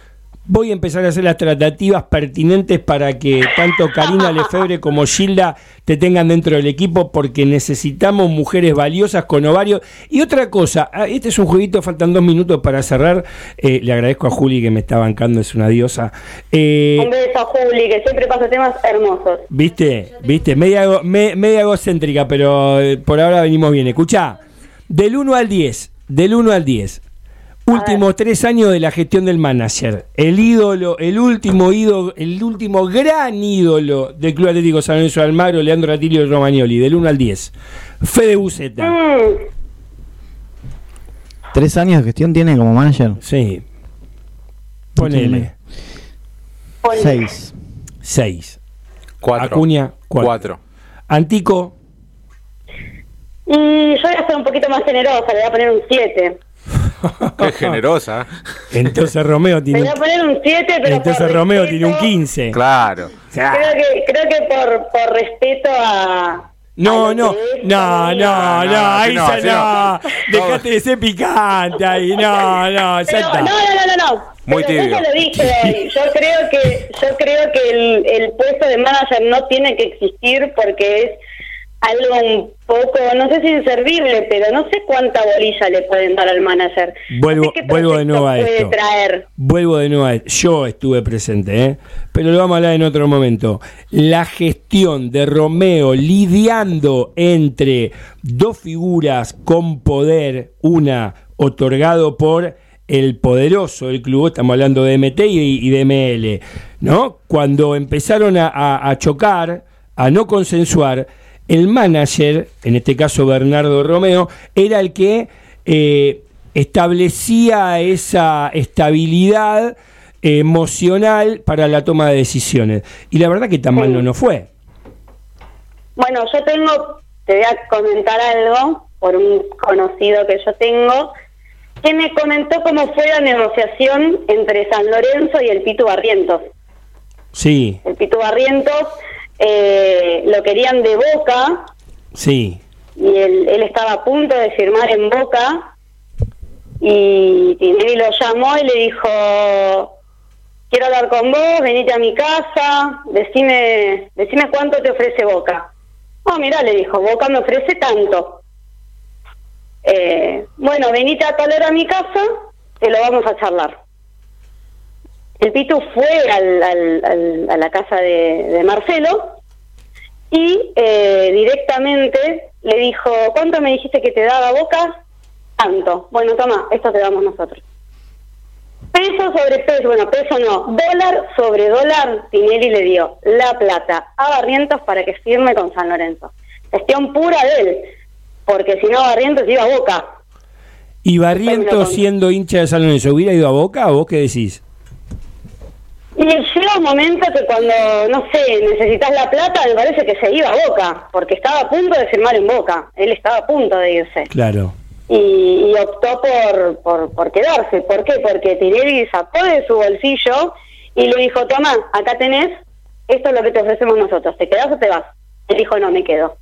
Speaker 7: Voy a empezar a hacer las tratativas pertinentes para que tanto Karina Lefebre como Gilda te tengan dentro del equipo porque necesitamos mujeres valiosas con ovarios. Y otra cosa, ah, este es un jueguito, faltan dos minutos para cerrar. Eh, le agradezco a Juli que me está bancando, es una diosa. Eh,
Speaker 9: Un beso a Juli, que siempre pasa temas hermosos.
Speaker 7: ¿Viste? ¿Viste? Media, me- media egocéntrica, pero eh, por ahora venimos bien. Escucha, del 1 al 10, del 1 al 10. Últimos tres años de la gestión del manager. El ídolo, el último ídolo, el último gran ídolo del Club Atlético San Lorenzo de Almagro, Leandro Atilio Romagnoli, del 1 al 10. Fede Buceta.
Speaker 9: Mm,
Speaker 2: ¿Tres años de gestión tiene como manager?
Speaker 7: Sí. Ponele.
Speaker 9: ponle.
Speaker 2: Seis.
Speaker 7: 6.
Speaker 3: Cuatro.
Speaker 7: Acuña, 4.
Speaker 3: Cuatro.
Speaker 7: Antico,
Speaker 9: Y yo voy a ser un poquito más generosa, le voy a poner un 7.
Speaker 3: Qué generosa.
Speaker 7: entonces Romeo tiene
Speaker 9: voy a poner un 7, pero
Speaker 7: Entonces
Speaker 9: por
Speaker 7: Romeo
Speaker 9: respeto-
Speaker 7: tiene un 15.
Speaker 3: Claro.
Speaker 9: Creo que, creo que por, por respeto a...
Speaker 7: No, no, no, no, no,
Speaker 3: no,
Speaker 7: ahí
Speaker 3: no,
Speaker 7: ya no. Dejate de ser picante ahí, no, no, ya está.
Speaker 9: no, no, no, no.
Speaker 3: Muy
Speaker 9: Pero
Speaker 3: tibio.
Speaker 9: Yo lo dije. Yo creo que, yo creo que el, el puesto de manager no tiene que existir porque es algo un poco, no sé si inservible, pero no sé cuánta bolilla le pueden dar al manager.
Speaker 7: Vuelvo, vuelvo de nuevo a esto.
Speaker 9: traer.
Speaker 7: Vuelvo de nuevo a esto. Yo estuve presente, ¿eh? pero lo vamos a hablar en otro momento. La gestión de Romeo lidiando entre dos figuras con poder, una otorgado por el poderoso del club, estamos hablando de MT y, y de ML, ¿no? Cuando empezaron a, a- a chocar, a no consensuar, el manager, en este caso Bernardo Romeo, era el que eh, establecía esa estabilidad emocional para la toma de decisiones. Y la verdad que tan mal no nos fue.
Speaker 9: Bueno, yo tengo, te voy a comentar algo por un conocido que yo tengo, que me comentó cómo fue la negociación entre San Lorenzo y el Pitu Barrientos.
Speaker 7: Sí,
Speaker 9: El Pitu Barrientos eh, lo querían de Boca
Speaker 7: sí.
Speaker 9: y él, él estaba a punto de firmar en Boca y Tinelli lo llamó y le dijo quiero hablar con vos, venite a mi casa, decime, decime cuánto te ofrece Boca. Oh, mira, le dijo, Boca me ofrece tanto. Eh, bueno, venite a tal hora a mi casa, te lo vamos a charlar. El Pitu fue al- al- al- a la casa de, de Marcelo y eh, directamente le dijo, ¿cuánto me dijiste que te daba Boca? Tanto. Bueno, toma, esto te damos nosotros. Peso sobre peso, bueno, peso no, dólar sobre dólar, Tinelli le dio la plata a Barrientos para que firme con San Lorenzo. Gestión pura de él, porque si no Barrientos iba a Boca.
Speaker 7: Y Barrientos siendo hincha de San Lorenzo, ¿hubiera ido a Boca o vos qué decís?
Speaker 9: Y llega un momento que cuando, no sé, necesitas la plata, me parece que se iba a Boca, porque estaba a punto de firmar en Boca, él estaba a punto de irse.
Speaker 7: Claro.
Speaker 9: y, y optó por, por, por quedarse. ¿Por qué? Porque Tinelli sacó de su bolsillo y le dijo, toma, acá tenés, esto es lo que te ofrecemos nosotros, ¿te quedás o te vas? Él dijo, no, me quedo.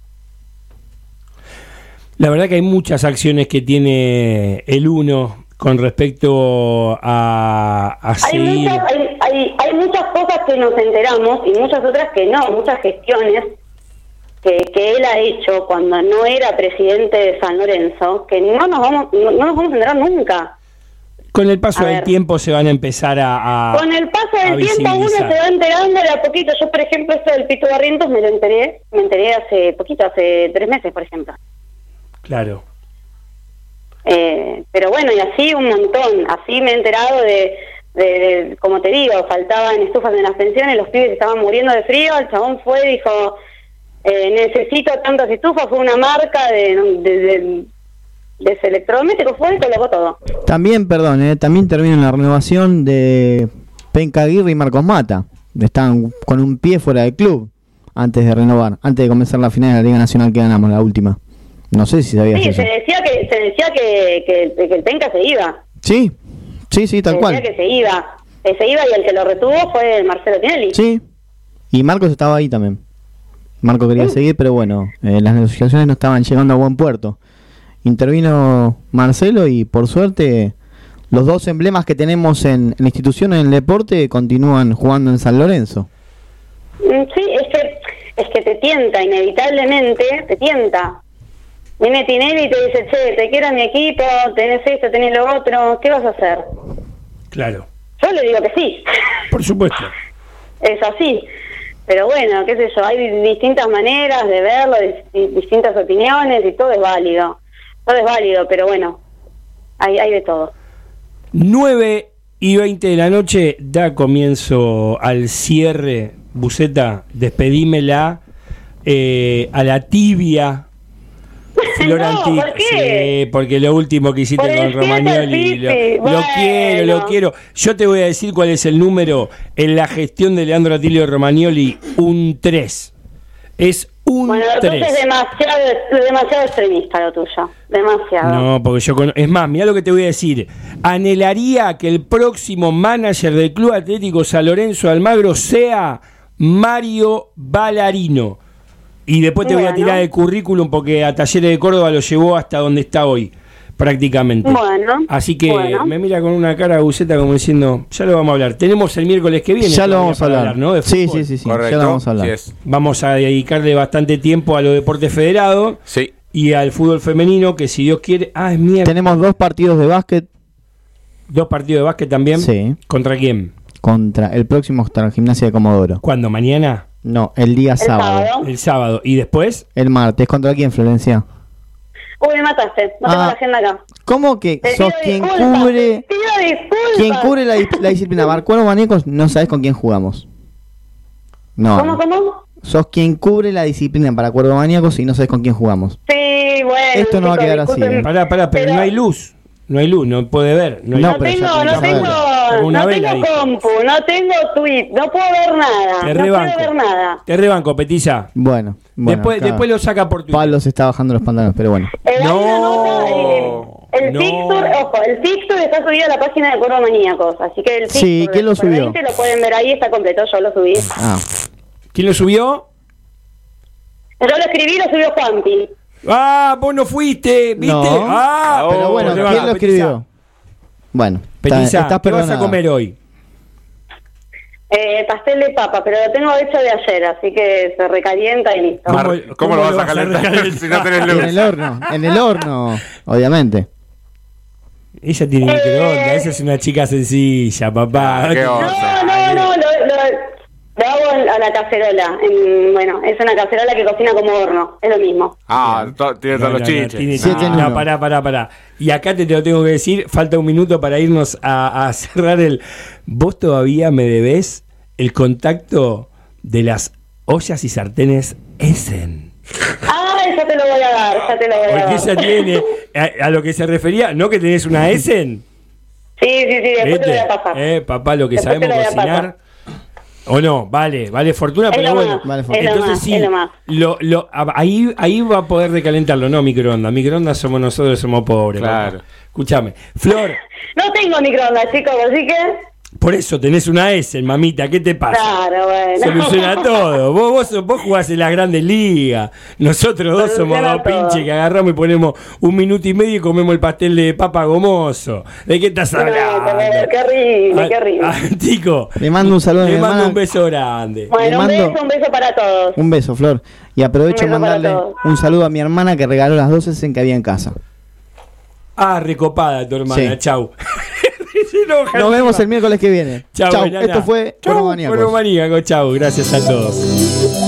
Speaker 7: La verdad que hay muchas acciones que tiene el uno con respecto a, a
Speaker 9: Hay
Speaker 7: seguir.
Speaker 9: muchas, hay, hay, hay muchas cosas que nos enteramos y muchas otras que no, muchas gestiones que, que él ha hecho cuando no era presidente de San Lorenzo, que no nos vamos, no, no nos vamos a enterar nunca.
Speaker 7: Con el paso
Speaker 9: A
Speaker 7: del
Speaker 9: ver.
Speaker 7: tiempo se van a empezar a. a-
Speaker 9: Con el paso del tiempo uno se va enterando de a poquito. Yo, por ejemplo, esto del Pito Barrientos me lo enteré, me enteré hace poquito, hace tres meses, por ejemplo.
Speaker 7: Claro.
Speaker 9: Eh, pero bueno, y así un montón. Así me he enterado de, de, de- como te digo, faltaban estufas en las pensiones, los pibes estaban muriendo de frío. El chabón fue y dijo, eh, necesito tantas estufas, fue una marca de, de, de, ese electrodoméstico, fue y colocó todo.
Speaker 2: También, perdón, eh, también termina la renovación de Penca Aguirre y Marcos Mata. Estaban con un pie fuera del club antes de renovar, antes de comenzar la final de la Liga Nacional que ganamos, la última. No sé si sabías
Speaker 9: Sí,
Speaker 2: eso.
Speaker 9: se decía que se decía que, que, que el Penca se iba.
Speaker 2: Sí, sí, sí, tal cual.
Speaker 9: que se iba. Que se iba y el que lo retuvo fue Marcelo Tinelli.
Speaker 2: Sí. Y Marcos estaba ahí también. Marco quería seguir, pero bueno, eh, las negociaciones no estaban llegando a buen puerto. Intervino Marcelo y por suerte los dos emblemas que tenemos en, en la institución en el deporte continúan jugando en San Lorenzo.
Speaker 9: Mm, Sí, es que, es que te tienta, inevitablemente te tienta. Viene Tinelli y te dice, che, te quiero en mi equipo, tenés esto, tenés lo otro, ¿qué vas a hacer?
Speaker 7: Claro,
Speaker 9: Yo le digo que sí,
Speaker 7: por supuesto.
Speaker 9: es así. Pero bueno, qué sé yo, hay distintas maneras de verlo, dis- distintas opiniones y todo es válido. Todo es válido, pero bueno, hay, hay de todo.
Speaker 7: 9 y 20 de la noche da comienzo al cierre. Buceta, despedímela eh, a la tibia. Floranti,
Speaker 9: ¿por qué?
Speaker 7: Sí, porque lo último que hiciste con Romagnoli, lo, quiero, lo quiero. Yo te voy a decir cuál es el número en la gestión de Leandro Atilio Romagnoli, un 3. Es un
Speaker 9: Bueno,
Speaker 7: 3.
Speaker 9: entonces es demasiado, demasiado extremista lo tuyo, demasiado.
Speaker 7: No, porque yo cono- Es más, mira lo que te voy a decir. Anhelaría que el próximo manager del Club Atlético San Lorenzo Almagro sea Mario Ballarino. Y después te voy a tirar el currículum porque a Talleres de Córdoba lo llevó hasta donde está hoy, prácticamente.
Speaker 9: Bueno,
Speaker 7: Así que
Speaker 9: bueno.
Speaker 7: me mira con una cara buceta como diciendo, ya lo vamos a hablar. Tenemos el miércoles que viene.
Speaker 2: Ya lo vamos a hablar.
Speaker 7: ¿no? De
Speaker 2: Sí, sí, sí, sí. Ya lo vamos a hablar.
Speaker 7: Vamos a dedicarle bastante tiempo a los deportes federados
Speaker 3: Sí.
Speaker 7: y al fútbol femenino, que si Dios quiere. Ah, es mierda.
Speaker 2: Tenemos dos partidos de básquet
Speaker 7: Dos partidos de básquet también.
Speaker 2: Sí.
Speaker 7: ¿Contra quién?
Speaker 2: contra el próximo contra la Gimnasia de Comodoro.
Speaker 7: ¿Cuándo? ¿Mañana?
Speaker 2: No, el día sábado.
Speaker 7: El sábado. ¿Y después?
Speaker 2: El martes. ¿Contra quién, Florencia?
Speaker 9: Uy, me mataste, no tengo
Speaker 2: Ah.
Speaker 9: la agenda acá.
Speaker 2: ¿Cómo que
Speaker 9: Te
Speaker 2: sos quien cubre quien cubre la, la disciplina Barcuero Manecos? No sabes con quién jugamos. No.
Speaker 9: ¿Cómo, cómo?
Speaker 2: Sos quien cubre la disciplina para Cuervo Maníacos y no sabes con quién jugamos.
Speaker 9: Sí, bueno.
Speaker 2: Esto no va a quedar así. ¿eh?
Speaker 7: Pará, pará, pero,
Speaker 9: Pero-
Speaker 7: no hay luz. No hay luz, no puede ver. No, hay
Speaker 2: No,
Speaker 9: No tengo, no tengo,
Speaker 7: una
Speaker 9: no
Speaker 7: vela,
Speaker 9: tengo
Speaker 7: dijo.
Speaker 9: compu, no tengo tweet, no puedo ver nada,
Speaker 7: Te
Speaker 9: no
Speaker 7: rebanco.
Speaker 9: puedo ver nada.
Speaker 7: Te rebanco, Petiza.
Speaker 2: Bueno, bueno
Speaker 7: después, después lo saca por Twitter.
Speaker 2: Pablo se está bajando los pantalones, pero bueno.
Speaker 9: Hay
Speaker 7: No.
Speaker 9: el
Speaker 7: No.
Speaker 9: fixture, ojo, el fixture está subido a la página de Cuervo Maníacos, así que el
Speaker 2: Sí,
Speaker 9: fixture
Speaker 2: ¿quién lo subió?
Speaker 9: 20 lo pueden ver ahí, está completo, yo lo subí.
Speaker 2: Ah,
Speaker 7: ¿Quién lo subió?
Speaker 9: Yo lo escribí, lo subió Juanpi.
Speaker 7: Ah, vos no fuiste, ¿viste?
Speaker 2: No.
Speaker 7: Ah,
Speaker 2: pero bueno, ¿quién lo escribió? Bueno, está- estás
Speaker 7: ¿qué vas a comer hoy?
Speaker 9: Eh, pastel de papa, pero lo tengo hecho de ayer, así que se recalienta y listo.
Speaker 7: ¿Cómo-
Speaker 3: Mar- ¿Cómo, lo vas a calentar si no tenés
Speaker 2: En el
Speaker 3: luz?
Speaker 2: horno, en el horno, obviamente.
Speaker 7: Ella tiene microondas, esa es una chica sencilla, papá.
Speaker 3: Qué
Speaker 9: No,
Speaker 3: osa.
Speaker 9: no, no, lo, lo, lo hago a la cacerola. En- bueno, es una cacerola que cocina como horno, es lo mismo.
Speaker 3: Ah, to- tiene
Speaker 7: No,
Speaker 3: todos los
Speaker 7: no,
Speaker 3: chiches.
Speaker 7: tiene-
Speaker 2: Siete en
Speaker 7: no, pará, pará, pará. Y acá te, te lo tengo que decir, falta un minuto para irnos a, a cerrar el... Vos todavía me debés el contacto de las ollas y sartenes Essen.
Speaker 9: Ah, ya te lo voy a dar, ya te lo voy a
Speaker 7: Porque
Speaker 9: dar.
Speaker 7: ella tiene, a, a lo que se refería, ¿no que tenés una Essen?
Speaker 9: Sí, sí, sí, después te voy a pasar.
Speaker 7: Eh, papá, lo que
Speaker 9: Después
Speaker 7: sabemos cocinar... O no, vale, vale fortuna,
Speaker 9: Es
Speaker 7: pero
Speaker 9: lo
Speaker 7: bueno.
Speaker 9: más,
Speaker 2: Vale,
Speaker 9: lo
Speaker 7: Entonces
Speaker 9: más,
Speaker 7: sí,
Speaker 9: lo
Speaker 7: lo, ahí, ahí va a poder recalentarlo, no microondas. Microondas somos nosotros, somos pobres.
Speaker 3: Claro.
Speaker 7: Escúchame, Flor,
Speaker 9: No tengo microondas, chicos, así que...
Speaker 7: por eso tenés una S, mamita, ¿qué te pasa?
Speaker 9: Claro, bueno.
Speaker 7: Soluciona todo. Vos, vos, vos jugás en las grandes ligas. Nosotros dos somos dos pinches que agarramos y ponemos un minuto y medio y comemos el pastel de papa gomoso. ¿De qué estás
Speaker 9: No,
Speaker 7: hablando?
Speaker 9: qué horrible, qué horrible.
Speaker 7: ah, Tico,
Speaker 2: Le mando un saludo
Speaker 7: le mando
Speaker 2: hermana.
Speaker 7: un beso grande.
Speaker 9: Bueno, un
Speaker 2: mando-
Speaker 9: beso, un beso para todos.
Speaker 2: Un beso, Flor. Y aprovecho
Speaker 9: Un
Speaker 2: mandarle un saludo a mi hermana que regaló las doces en que había en casa.
Speaker 7: Ah, recopada tu hermana,
Speaker 2: Sí.
Speaker 7: chau.
Speaker 2: Nos vemos el miércoles que viene.
Speaker 7: Chau.
Speaker 2: Esto fue
Speaker 7: Chau,
Speaker 2: Cuervo Maníacos.
Speaker 7: Cuervo Maníaco, chau. Gracias a todos.